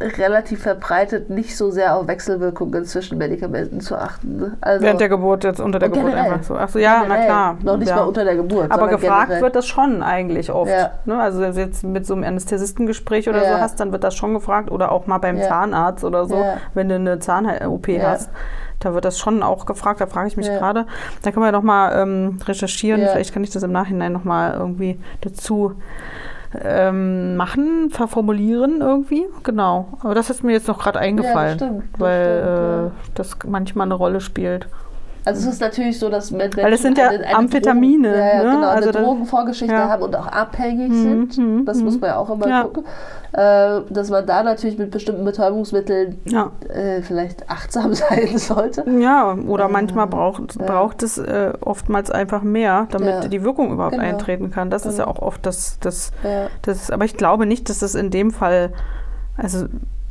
relativ verbreitet, nicht so sehr auf Wechselwirkungen zwischen Medikamenten zu achten. Also Während der Geburt jetzt unter der Geburt generell. einfach so. Achso, ja, na generell. klar. Noch nicht ja. mal unter der Geburt. Aber gefragt generell. wird das schon eigentlich oft. Ja. Ne? Also wenn du jetzt mit so einem Anästhesistengespräch oder so Ja. hast, dann wird das schon gefragt. Oder auch mal beim. Zahnarzt oder so, wenn du eine Zahn-OP hast. Da wird das schon auch gefragt, da frage ich mich gerade. Da können wir noch mal ähm, recherchieren. Vielleicht kann ich das im Nachhinein noch mal irgendwie dazu ähm, machen, verformulieren irgendwie. Genau. Aber das ist mir jetzt noch gerade eingefallen, stimmt, das weil stimmt, ja. äh, das manchmal eine Rolle spielt. Also es ist natürlich so, dass Menschen Weil es sind ja eine, eine Amphetamine, Drogen, ja, ja, ne? genau, Also eine Drogenvorgeschichte ja. haben und auch abhängig Mhm, sind. mhm, Das mhm. muss man ja auch immer Ja. gucken. Äh, dass man da natürlich mit bestimmten Betäubungsmitteln äh, vielleicht achtsam sein sollte. Ja, oder manchmal braucht, ja. braucht es äh, oftmals einfach mehr, damit die Wirkung überhaupt Genau. eintreten kann. Das ist ja Genau. auch oft das, das, das, aber ich glaube nicht, dass das in dem Fall, also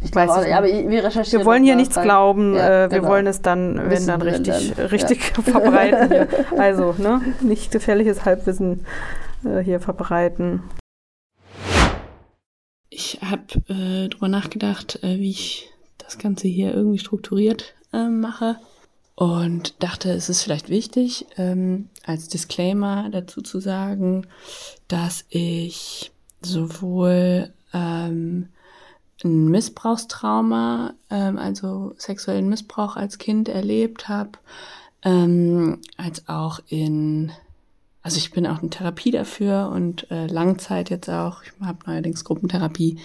Ich Weiß nicht, aber wir recherchieren. wir wollen hier nichts rein. glauben, Ja, äh, wir genau. wollen es dann, wenn Wissen, dann richtig, dann, richtig verbreiten hier. Also, ne, nicht gefährliches Halbwissen äh, hier verbreiten. Ich habe äh, drüber nachgedacht, äh, wie ich das Ganze hier irgendwie strukturiert äh, mache und dachte, es ist vielleicht wichtig, ähm, als Disclaimer dazu zu sagen, dass ich sowohl ähm, ein Missbrauchstrauma, ähm, also sexuellen Missbrauch als Kind erlebt habe, ähm, als auch in also ich bin auch in Therapie dafür und äh, Langzeit jetzt auch. Ich habe neuerdings Gruppentherapie.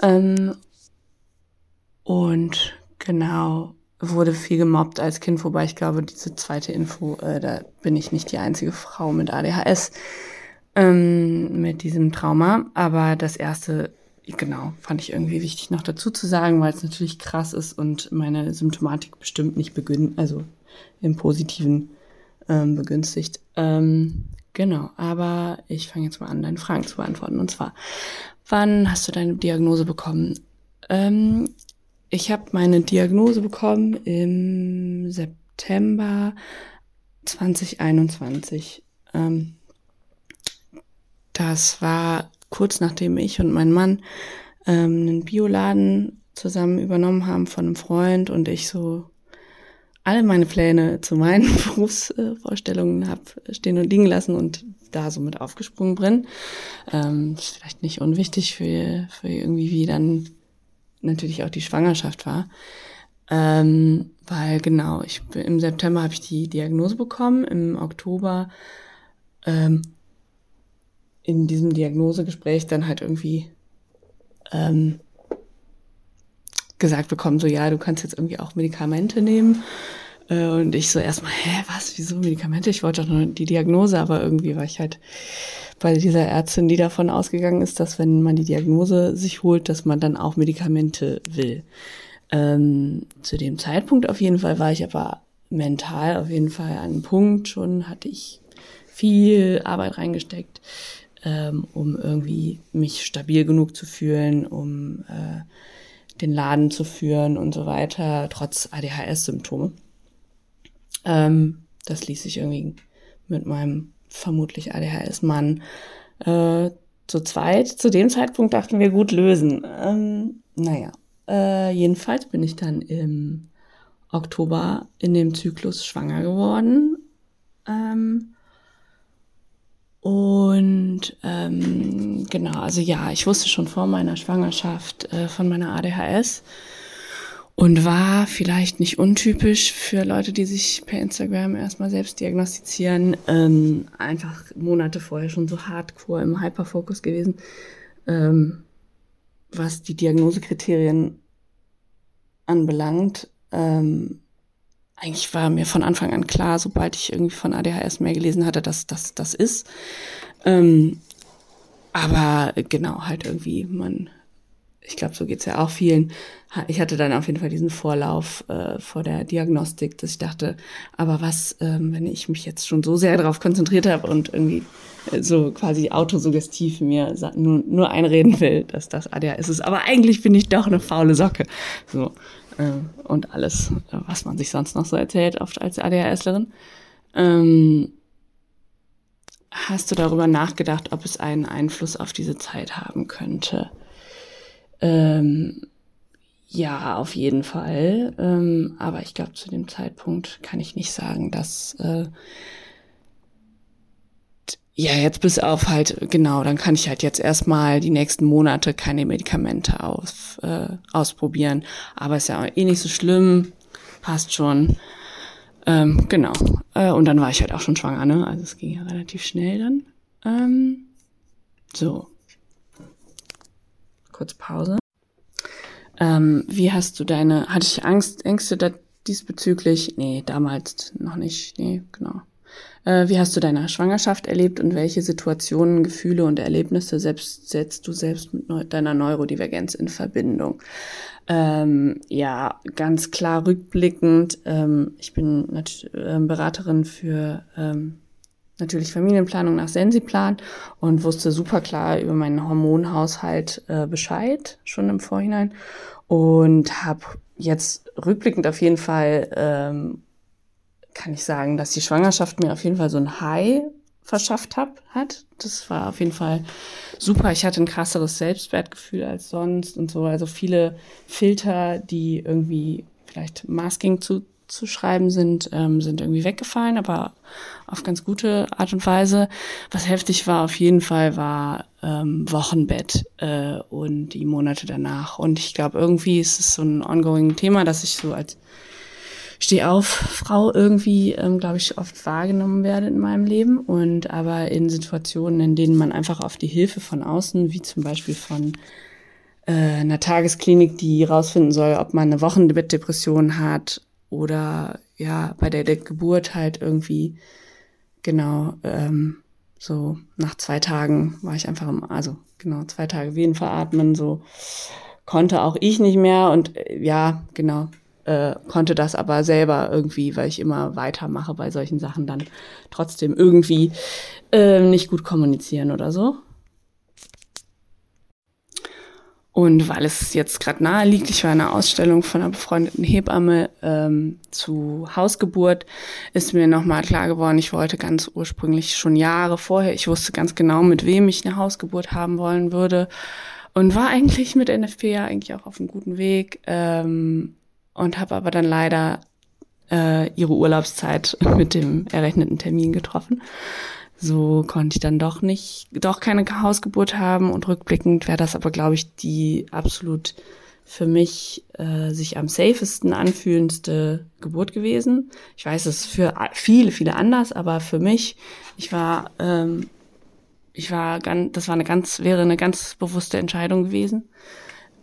Ähm, und genau, wurde viel gemobbt als Kind, wobei ich glaube, diese zweite Info, äh, da bin ich nicht die einzige Frau mit ADHS ähm, mit diesem Trauma. Aber das erste, genau, fand ich irgendwie wichtig noch dazu zu sagen, weil es natürlich krass ist und meine Symptomatik bestimmt nicht begünnt, also im Positiven ähm, begünstigt. Ähm, genau, aber ich fange jetzt mal an, deine Fragen zu beantworten. Und zwar, wann hast du deine Diagnose bekommen? Ähm, ich habe meine Diagnose bekommen im September 2021. Ähm, das war kurz nachdem ich und mein Mann ähm, einen Bioladen zusammen übernommen haben von einem Freund und ich so alle meine Pläne zu meinen Berufsvorstellungen habe stehen und liegen lassen und da so mit aufgesprungen bin. Ähm, ist vielleicht nicht unwichtig für, für irgendwie, wie dann natürlich auch die Schwangerschaft war. Ähm, weil genau, ich im September habe ich die Diagnose bekommen, im Oktober ähm, in diesem Diagnosegespräch dann halt irgendwie ähm, gesagt bekommen, so ja, du kannst jetzt irgendwie auch Medikamente nehmen. Äh, und ich so erstmal, hä, was, wieso Medikamente? Ich wollte doch nur die Diagnose, aber irgendwie war ich halt bei dieser Ärztin, die davon ausgegangen ist, dass wenn man die Diagnose sich holt, dass man dann auch Medikamente will. Ähm, zu dem Zeitpunkt auf jeden Fall war ich aber mental auf jeden Fall an einem Punkt schon, hatte ich viel Arbeit reingesteckt, ähm, um irgendwie mich stabil genug zu fühlen, um äh, den Laden zu führen und so weiter, trotz ADHS-Symptome. Ähm, das ließ sich irgendwie mit meinem vermutlich ADHS-Mann äh, zu zweit. Zu dem Zeitpunkt dachten wir gut lösen. Ähm, naja, äh, jedenfalls bin ich dann im Oktober in dem Zyklus schwanger geworden. Ähm, und ähm, genau, also ja, ich wusste schon vor meiner Schwangerschaft äh, von meiner ADHS und war vielleicht nicht untypisch für Leute, die sich per Instagram erstmal selbst diagnostizieren, ähm, einfach Monate vorher schon so hardcore im Hyperfokus gewesen, ähm, was die Diagnosekriterien anbelangt. Ähm, eigentlich war mir von Anfang an klar, sobald ich irgendwie von ADHS mehr gelesen hatte, dass das das ist. Ähm, aber genau, halt irgendwie, man ich glaube, so geht's ja auch vielen. Ich hatte dann auf jeden Fall diesen Vorlauf äh, vor der Diagnostik, dass ich dachte, aber was, ähm, wenn ich mich jetzt schon so sehr darauf konzentriert habe und irgendwie äh, so quasi autosuggestiv mir nur, nur einreden will, dass das ADHS ist. Aber eigentlich bin ich doch eine faule Socke. So. Äh, und alles, was man sich sonst noch so erzählt, oft als ADHSlerin. Ähm, hast du darüber nachgedacht, ob es einen Einfluss auf diese Zeit haben könnte? Ähm, ja, auf jeden Fall. Ähm, aber ich glaube, zu dem Zeitpunkt kann ich nicht sagen, dass äh, ja, jetzt bis auf halt, genau, dann kann ich halt jetzt erstmal die nächsten Monate keine Medikamente auf, äh, ausprobieren. Aber ist ja eh nicht so schlimm, passt schon. Ähm, genau. Äh, und dann war ich halt auch schon schwanger, ne? Also es ging ja relativ schnell dann. Ähm, so, kurz Pause. Ähm, wie hast du deine, hatte ich Angst, Ängste da diesbezüglich? Nee, damals noch nicht. Nee, genau. Äh, wie hast du deine Schwangerschaft erlebt und welche Situationen, Gefühle und Erlebnisse selbst, setzt du selbst mit neu, deiner Neurodivergenz in Verbindung? Ähm, ja, ganz klar rückblickend. Ähm, ich bin äh, Beraterin für ähm, natürlich Familienplanung nach Sensiplan und wusste super klar über meinen Hormonhaushalt äh, Bescheid schon im Vorhinein und habe jetzt rückblickend auf jeden Fall ähm, kann ich sagen, dass die Schwangerschaft mir auf jeden Fall so ein High verschafft hab, hat. Das war auf jeden Fall super. Ich hatte ein krasseres Selbstwertgefühl als sonst und so. Also viele Filter, die irgendwie vielleicht Masking zu zu schreiben sind, ähm, sind irgendwie weggefallen, aber auf ganz gute Art und Weise. Was heftig war auf jeden Fall war ähm, Wochenbett äh, und die Monate danach. Und ich glaube, irgendwie ist es so ein ongoing Thema, dass ich so als Stehauf-Frau irgendwie, ähm, glaube ich, oft wahrgenommen werde in meinem Leben. Und aber in Situationen, in denen man einfach auf die Hilfe von außen, wie zum Beispiel von äh, einer Tagesklinik, die rausfinden soll, ob man eine Wochenbettdepression hat oder ja, bei der, der Geburt halt irgendwie, genau, ähm, so nach zwei Tagen war ich einfach im, also genau, zwei Tage Wehen veratmen, so konnte auch ich nicht mehr und äh, ja, genau, äh, konnte das aber selber irgendwie, weil ich immer weitermache bei solchen Sachen, dann trotzdem irgendwie äh, nicht gut kommunizieren oder so. Und weil es jetzt gerade nahe liegt, ich war in einer Ausstellung von einer befreundeten Hebamme ähm, zu Hausgeburt, ist mir nochmal klar geworden, ich wollte ganz ursprünglich schon Jahre vorher, ich wusste ganz genau, mit wem ich eine Hausgeburt haben wollen würde und war eigentlich mit NFP ja eigentlich auch auf einem guten Weg ähm, und habe aber dann leider äh, ihre Urlaubszeit mit dem errechneten Termin getroffen so konnte ich dann doch nicht, doch keine Hausgeburt haben und rückblickend wäre das aber, glaube ich, die absolut für mich äh, sich am safesten anfühlendste Geburt gewesen. Ich weiß, es für viele, viele anders, aber für mich, ich war, ähm, ich war ganz, das war eine ganz, wäre eine ganz bewusste Entscheidung gewesen.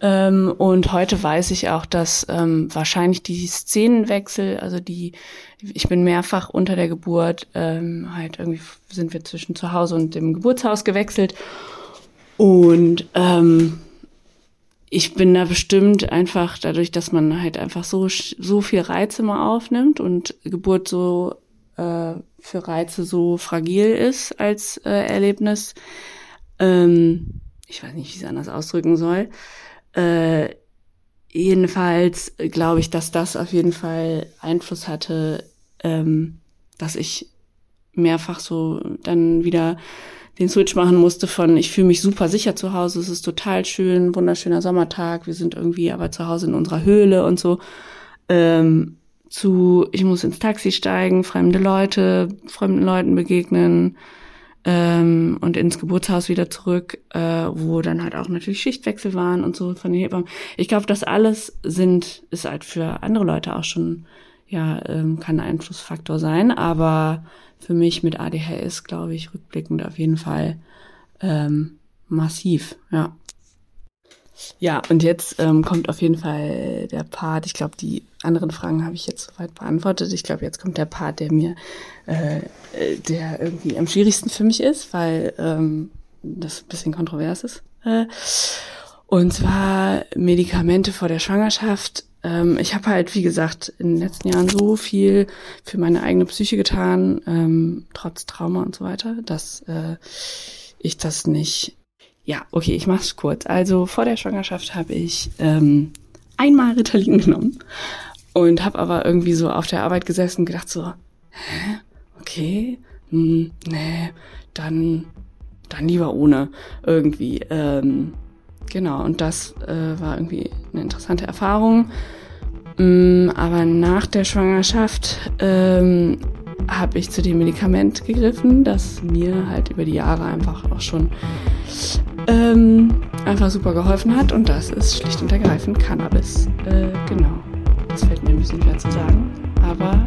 Ähm, und heute weiß ich auch, dass ähm, wahrscheinlich die Szenenwechsel, also die, ich bin mehrfach unter der Geburt, ähm, halt irgendwie sind wir zwischen zu Hause und dem Geburtshaus gewechselt. Und ähm, ich bin da bestimmt einfach dadurch, dass man halt einfach so, so viel Reize mal aufnimmt und Geburt so äh, für Reize so fragil ist als äh, Erlebnis. Ähm, ich weiß nicht, wie ich es anders ausdrücken soll. Äh, jedenfalls glaube ich, dass das auf jeden Fall Einfluss hatte, ähm, dass ich mehrfach so dann wieder den Switch machen musste von ich fühle mich super sicher zu Hause, es ist total schön, wunderschöner Sommertag, wir sind irgendwie aber zu Hause in unserer Höhle und so, ähm, zu ich muss ins Taxi steigen, fremde Leute, fremden Leuten begegnen, ähm, und ins Geburtshaus wieder zurück, äh, wo dann halt auch natürlich Schichtwechsel waren und so von den Hebammen. Ich glaube, das alles sind, ist halt für andere Leute auch schon, ja, ähm, kann ein Einflussfaktor sein, aber für mich mit ADHS, glaube ich, rückblickend auf jeden Fall ähm, massiv, ja. Ja, und jetzt ähm, kommt auf jeden Fall der Part. Ich glaube, die anderen Fragen habe ich jetzt soweit beantwortet. Ich glaube, jetzt kommt der Part, der mir, äh, der irgendwie am schwierigsten für mich ist, weil ähm, das ein bisschen kontrovers ist. Äh, und zwar Medikamente vor der Schwangerschaft. Ähm, ich habe halt, wie gesagt, in den letzten Jahren so viel für meine eigene Psyche getan, ähm, trotz Trauma und so weiter, dass äh, ich das nicht ja, okay, ich mach's kurz. Also vor der Schwangerschaft habe ich ähm, einmal Ritalin genommen und habe aber irgendwie so auf der Arbeit gesessen und gedacht so, hä, okay, hm, nee, dann dann lieber ohne irgendwie. Ähm, genau, und das äh, war irgendwie eine interessante Erfahrung. Ähm, aber nach der Schwangerschaft ähm, habe ich zu dem Medikament gegriffen, das mir halt über die Jahre einfach auch schon ähm, einfach super geholfen hat. Und das ist schlicht und ergreifend Cannabis. Äh, genau. Das fällt mir ein bisschen schwer zu sagen, aber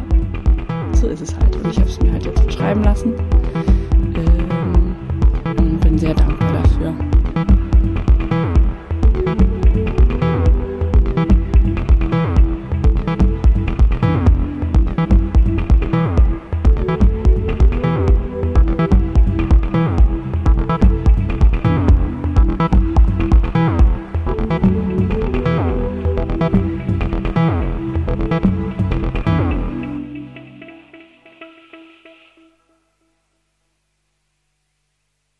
so ist es halt. Und ich habe es mir halt jetzt schreiben lassen ähm, und bin sehr dankbar dafür.